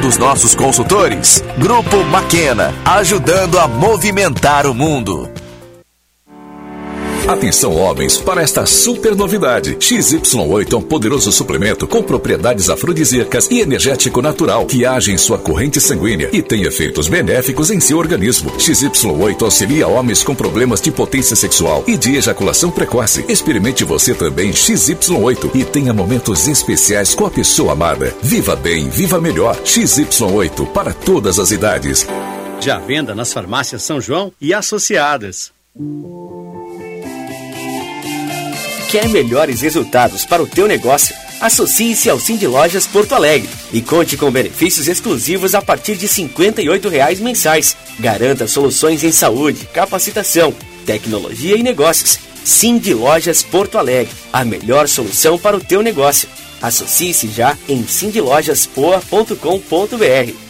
dos nossos consultores. Grupo Maquena, ajudando a movimentar o mundo. Atenção homens para esta super novidade. XY8 é um poderoso suplemento com propriedades afrodisíacas e energético natural que age em sua corrente sanguínea e tem efeitos benéficos em seu organismo. XY8 auxilia homens com problemas de potência sexual e de ejaculação precoce. Experimente você também XY8 e tenha momentos especiais com a pessoa amada. Viva bem, viva melhor. XY8 para todas as idades. Já venda nas farmácias São João e associadas. Quer melhores resultados para o teu negócio? Associe-se ao Cindy Lojas Porto Alegre e conte com benefícios exclusivos a partir de 58 reais mensais. Garanta soluções em saúde, capacitação, tecnologia e negócios. Cindy Lojas Porto Alegre, a melhor solução para o teu negócio. Associe-se já em cindylojaspoa.com.br.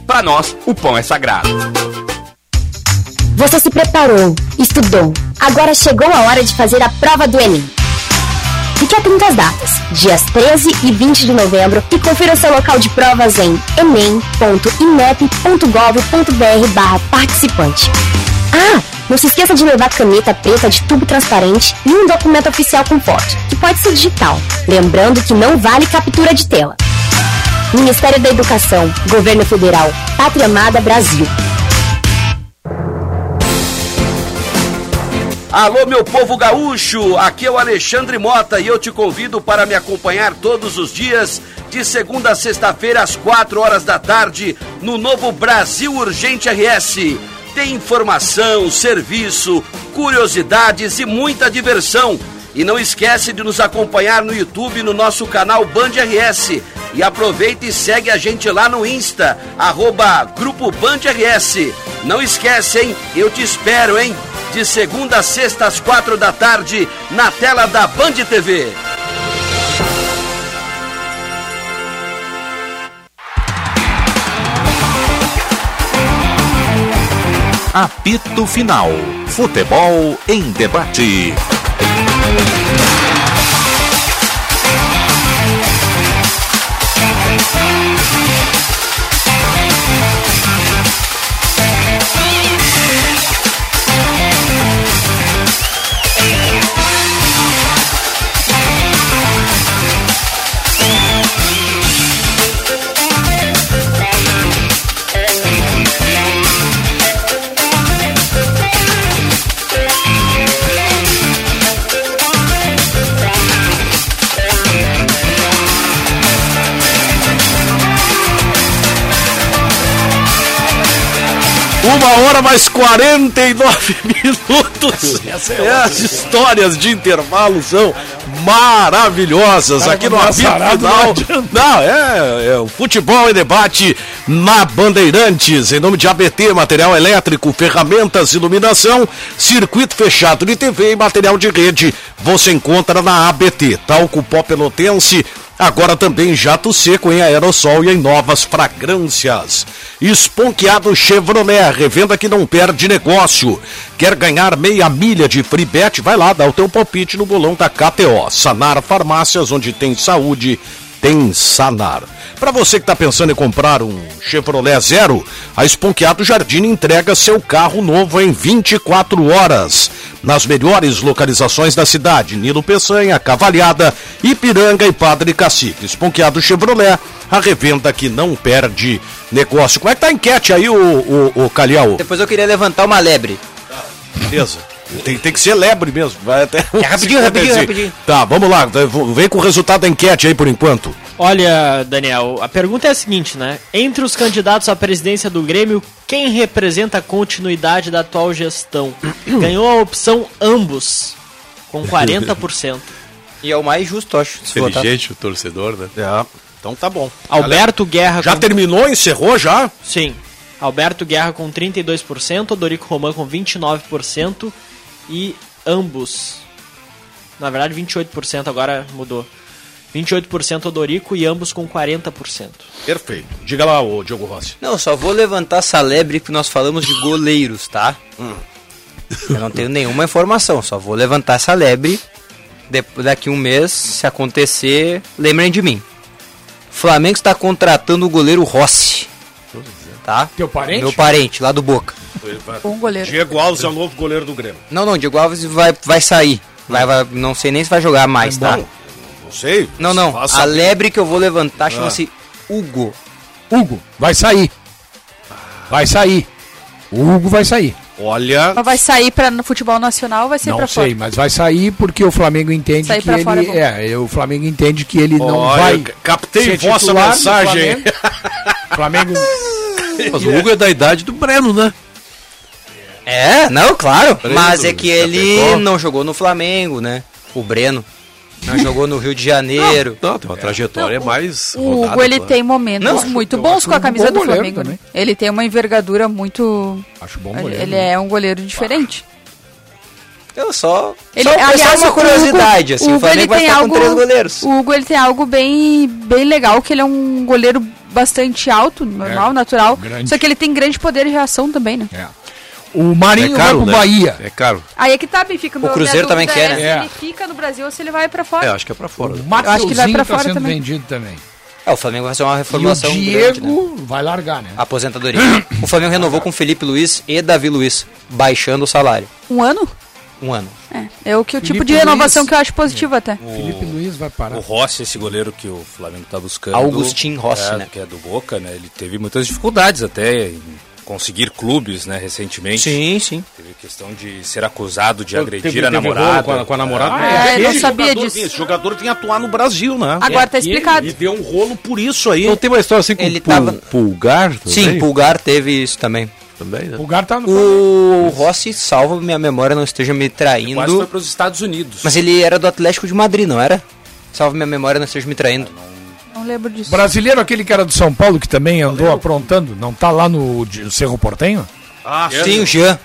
para nós, o pão é sagrado. Você se preparou, estudou. Agora chegou a hora de fazer a prova do Enem. Fique atento às datas, dias 13 e 20 de novembro, e confira seu local de provas em enem.inep.gov.br participante. Ah, não se esqueça de levar caneta preta de tubo transparente e um documento oficial com foto, que pode ser digital. Lembrando que não vale captura de tela. Ministério da Educação, Governo Federal, Pátria Amada Brasil. Alô, meu povo gaúcho, aqui é o Alexandre Mota e eu te convido para me acompanhar todos os dias, de segunda a sexta-feira, às quatro horas da tarde, no novo Brasil Urgente RS. Tem informação, serviço, curiosidades e muita diversão. E não esquece de nos acompanhar no YouTube no nosso canal Band RS. E aproveita e segue a gente lá no Insta, arroba Grupo Band RS. Não esquece, hein? Eu te espero, hein? De segunda a sexta às quatro da tarde, na tela da Band TV. Apito Final. Futebol em debate. Uma hora mais 49 minutos. É, as histórias de intervalo são maravilhosas aqui no apito final. Não, é, é o futebol em debate na Bandeirantes, em nome de ABT, material elétrico, ferramentas, iluminação, circuito fechado de TV e material de rede. Você encontra na ABT, talco pó pelotense, Agora também jato seco em aerossol e em novas fragrâncias. Esponqueado Chevrolet, revenda que não perde negócio. Quer ganhar meia milha de free bet? Vai lá, dá o teu palpite no bolão da KTO. Sanar Farmácias, onde tem saúde, tem Sanar. Para você que está pensando em comprar um Chevrolet Zero, a Esponqueado Jardim entrega seu carro novo em 24 horas. Nas melhores localizações da cidade, Nilo Peçanha, Cavalhada, Ipiranga e Padre Cacique. Esponqueado Chevrolet, a revenda que não perde negócio. Como é que tá a enquete aí, o, o, o Calhau? Depois eu queria levantar uma lebre. Beleza. Tem, tem que ser lebre mesmo. Vai até É rapidinho, rapidinho, rapidinho. Tá, vamos lá. Vem com o resultado da enquete aí por enquanto. Olha, Daniel, a pergunta é a seguinte, né? Entre os candidatos à presidência do Grêmio, quem representa a continuidade da atual gestão? Ganhou a opção ambos, com 40%. E é o mais justo, acho. votar. Inteligente o torcedor, né? É, então tá bom. Alberto Guerra. Já com- terminou, encerrou já? Sim. Alberto Guerra com 32%, Odorico Roman com 29% e ambos. Na verdade, 28%, agora mudou. 28% Odorico e ambos com 40%. Perfeito. Diga lá, ô Diogo Rossi. Não, só vou levantar essa lebre que nós falamos de goleiros, tá? Hum. Eu não tenho nenhuma informação, só vou levantar essa lebre. Depois, daqui um mês, se acontecer, lembrem de mim. Flamengo está contratando o goleiro Rossi. Tá? Teu parente? Meu parente, lá do Boca. Bom goleiro. Diego Alves é o novo goleiro do Grêmio. Não, não, Diego Alves vai, vai sair. Vai, vai, não sei nem se vai jogar mais, tá? Bom, Não sei. Não, não. Vá A lebre que eu vou levantar Ah. chama-se Hugo. Hugo, vai sair. Vai sair. O Hugo vai sair. Olha. Mas vai sair pra, no futebol nacional ou vai sair Não pra sei, fora? mas vai sair porque o Flamengo entende Sair que ele fora é bom. é, o Flamengo entende que ele não Olha, vai captei ser vossa mensagem. Flamengo. Flamengo Mas o Hugo é da idade do Breno, né? É, não, claro. Breno Mas é que ele não jogou no Flamengo, né? O Breno. Não jogou no Rio de Janeiro. Não, tem uma trajetória mais O rodada, Hugo ele claro. tem momentos Não, acho- muito eu bons acho com a um camisa bom do Flamengo. também. Né? Ele tem uma envergadura muito. Acho bom ele, goleiro, ele né? é um goleiro diferente. Eu só. Ele, só, aliás, só uma o curiosidade, Hugo- assim. o O Hugo, ele Flamengo vai algo, com três goleiros. O Hugo ele tem algo bem, bem legal, que ele é um goleiro bastante alto, normal, natural. grande. Só que ele tem grande poder de reação também, né? O Marinho É caro, vai pro né? Bahia. É caro. Aí é que tá, Benfica. O Cruzeiro também quer, é né? Se ele fica no Brasil ou se ele vai pra fora. É, acho que é pra fora. O Eu acho que ele vai Mateuzinho pra tá fora sendo também. vendido também. É, o Flamengo vai fazer uma E o reformulação grande, né? Diego vai largar, né? Aposentadoria. o Flamengo renovou com Felipe Luiz e Davi Luiz, baixando o salário. Um ano? Um ano. É, é o que o tipo de renovação Luiz. que eu acho positivo até. Felipe Luiz vai parar. O Rossi, esse goleiro que o Flamengo tá buscando. Augustin Rossi, é, né? Que é do Boca, né? Ele teve muitas dificuldades até em conseguir clubes, né, recentemente. Sim, sim. Teve questão de ser acusado de agredir teve a namorada. Com a, com a namorada. Ah, é, eu não Esse sabia jogador disso. Esse jogador vinha atuar no Brasil, né? Agora tá E- explicado. E deu um rolo por isso aí. Não tem uma história assim com Ele pul- tava- pulgar? Sim? Pulgar teve isso também. Também, né? O Gar tá no. O Rossi, salva minha memória, não esteja me Quase traindo. foi para os Estados Unidos. Mas ele era do Atlético de Madrid, não era? Salva minha memória, não esteja me traindo. Não lembro disso. Brasileiro, aquele que era do São Paulo, que também andou aprontando, não tá lá no Cerro Portenho? Ah, Sim, o Jean.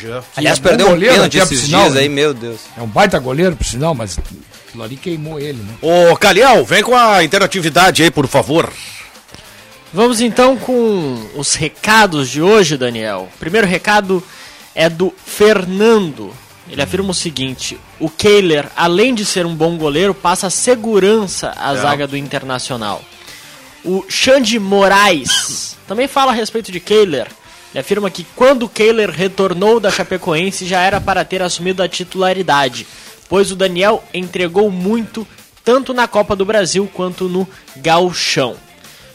já. Aliás, é perdeu um goleiro, pênalti por esses sinal, dias né? aí, meu Deus. É um baita goleiro, por sinal, mas aquilo ali queimou ele, né? Ô, Calhau, vem com a interatividade aí, por favor. Vamos então com os recados de hoje, Daniel. O primeiro recado é do Fernando. Ele afirma o seguinte: o Kehler, além de ser um bom goleiro, passa segurança à zaga do Internacional. O Xande Moraes também fala a respeito de Kehler. Ele afirma que quando o Kehler retornou da Chapecoense já era para ter assumido a titularidade, pois o Daniel entregou muito tanto na Copa do Brasil quanto no Gauchão.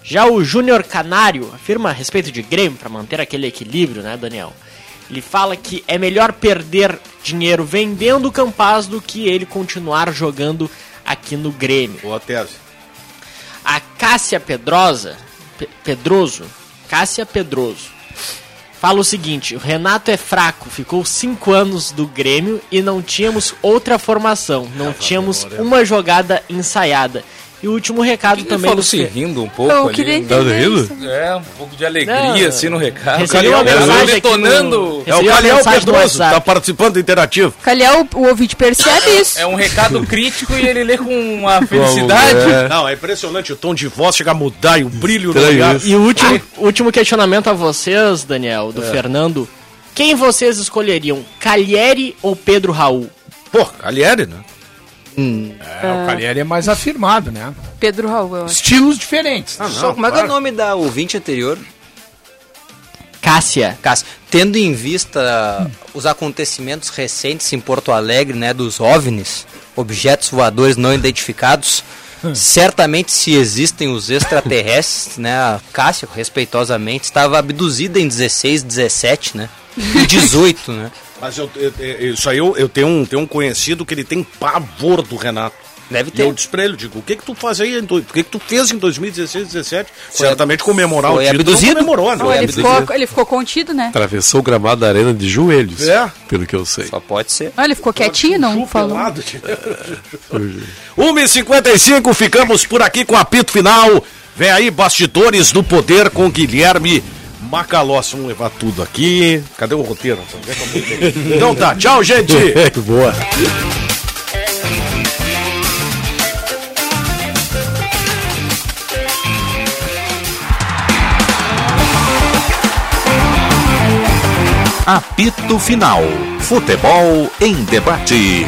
Já o Júnior Canário afirma a respeito de Grêmio, para manter aquele equilíbrio, né, Daniel? Ele fala que é melhor perder dinheiro vendendo o Campaz do que ele continuar jogando aqui no Grêmio. Boa tese. A Cássia Pedrosa, Pe- Pedroso, Cássia Pedroso, fala o seguinte: o Renato é fraco, ficou cinco anos do Grêmio e não tínhamos outra formação, não tínhamos uma jogada ensaiada. E o último recado Ele também falou do se rindo um pouco Eu ali. queria Tá rindo? isso. É, um pouco de alegria, Não, assim, no recado. Calhau, mensagem aqui detonando. no- É o no Pedroso, tá participando do interativo. Calhau, o ouvinte percebe isso. É um recado crítico e ele lê com uma felicidade. É. Não, é impressionante, o tom de voz chega a mudar e o brilho no olhar. isso. E o último, último questionamento a vocês, Daniel, do Fernando. Quem vocês escolheriam, Calheri ou Pedro Raul? Pô, Alieri, né? É, o Calieri é mais afirmado, né? Pedro Raul, eu acho. Estilos diferentes. Só, como é que é o nome da ouvinte anterior? Cássia. Cássio, tendo em vista os acontecimentos recentes em Porto Alegre, né, dos OVNIs, objetos voadores não identificados, certamente se existem os extraterrestres, né, a Cássia, respeitosamente, estava abduzida em 16, 17, né, e 18, né. Mas eu, eu- eu- isso aí eu, eu tenho, um, tenho um conhecido que ele tem pavor do Renato. Deve E ter. eu disse pra ele, digo, o que que tu faz aí, o que que tu fez em 2016, 17? Certamente comemorar foi o título. abduzido. Não comemorou, né? Não, ele, ficou, ele ficou contido, né? Atravessou o gramado da arena de joelhos. É. Pelo que eu sei. Só pode ser. Não, ele ficou quietinho, não falou. Pelado. 1h55, ficamos por aqui com o apito final. Vem aí, bastidores do poder com Guilherme Macalossi. Vamos levar tudo aqui. Cadê o roteiro? Então tá, tchau, gente. Boa. Apito Final. Futebol em debate.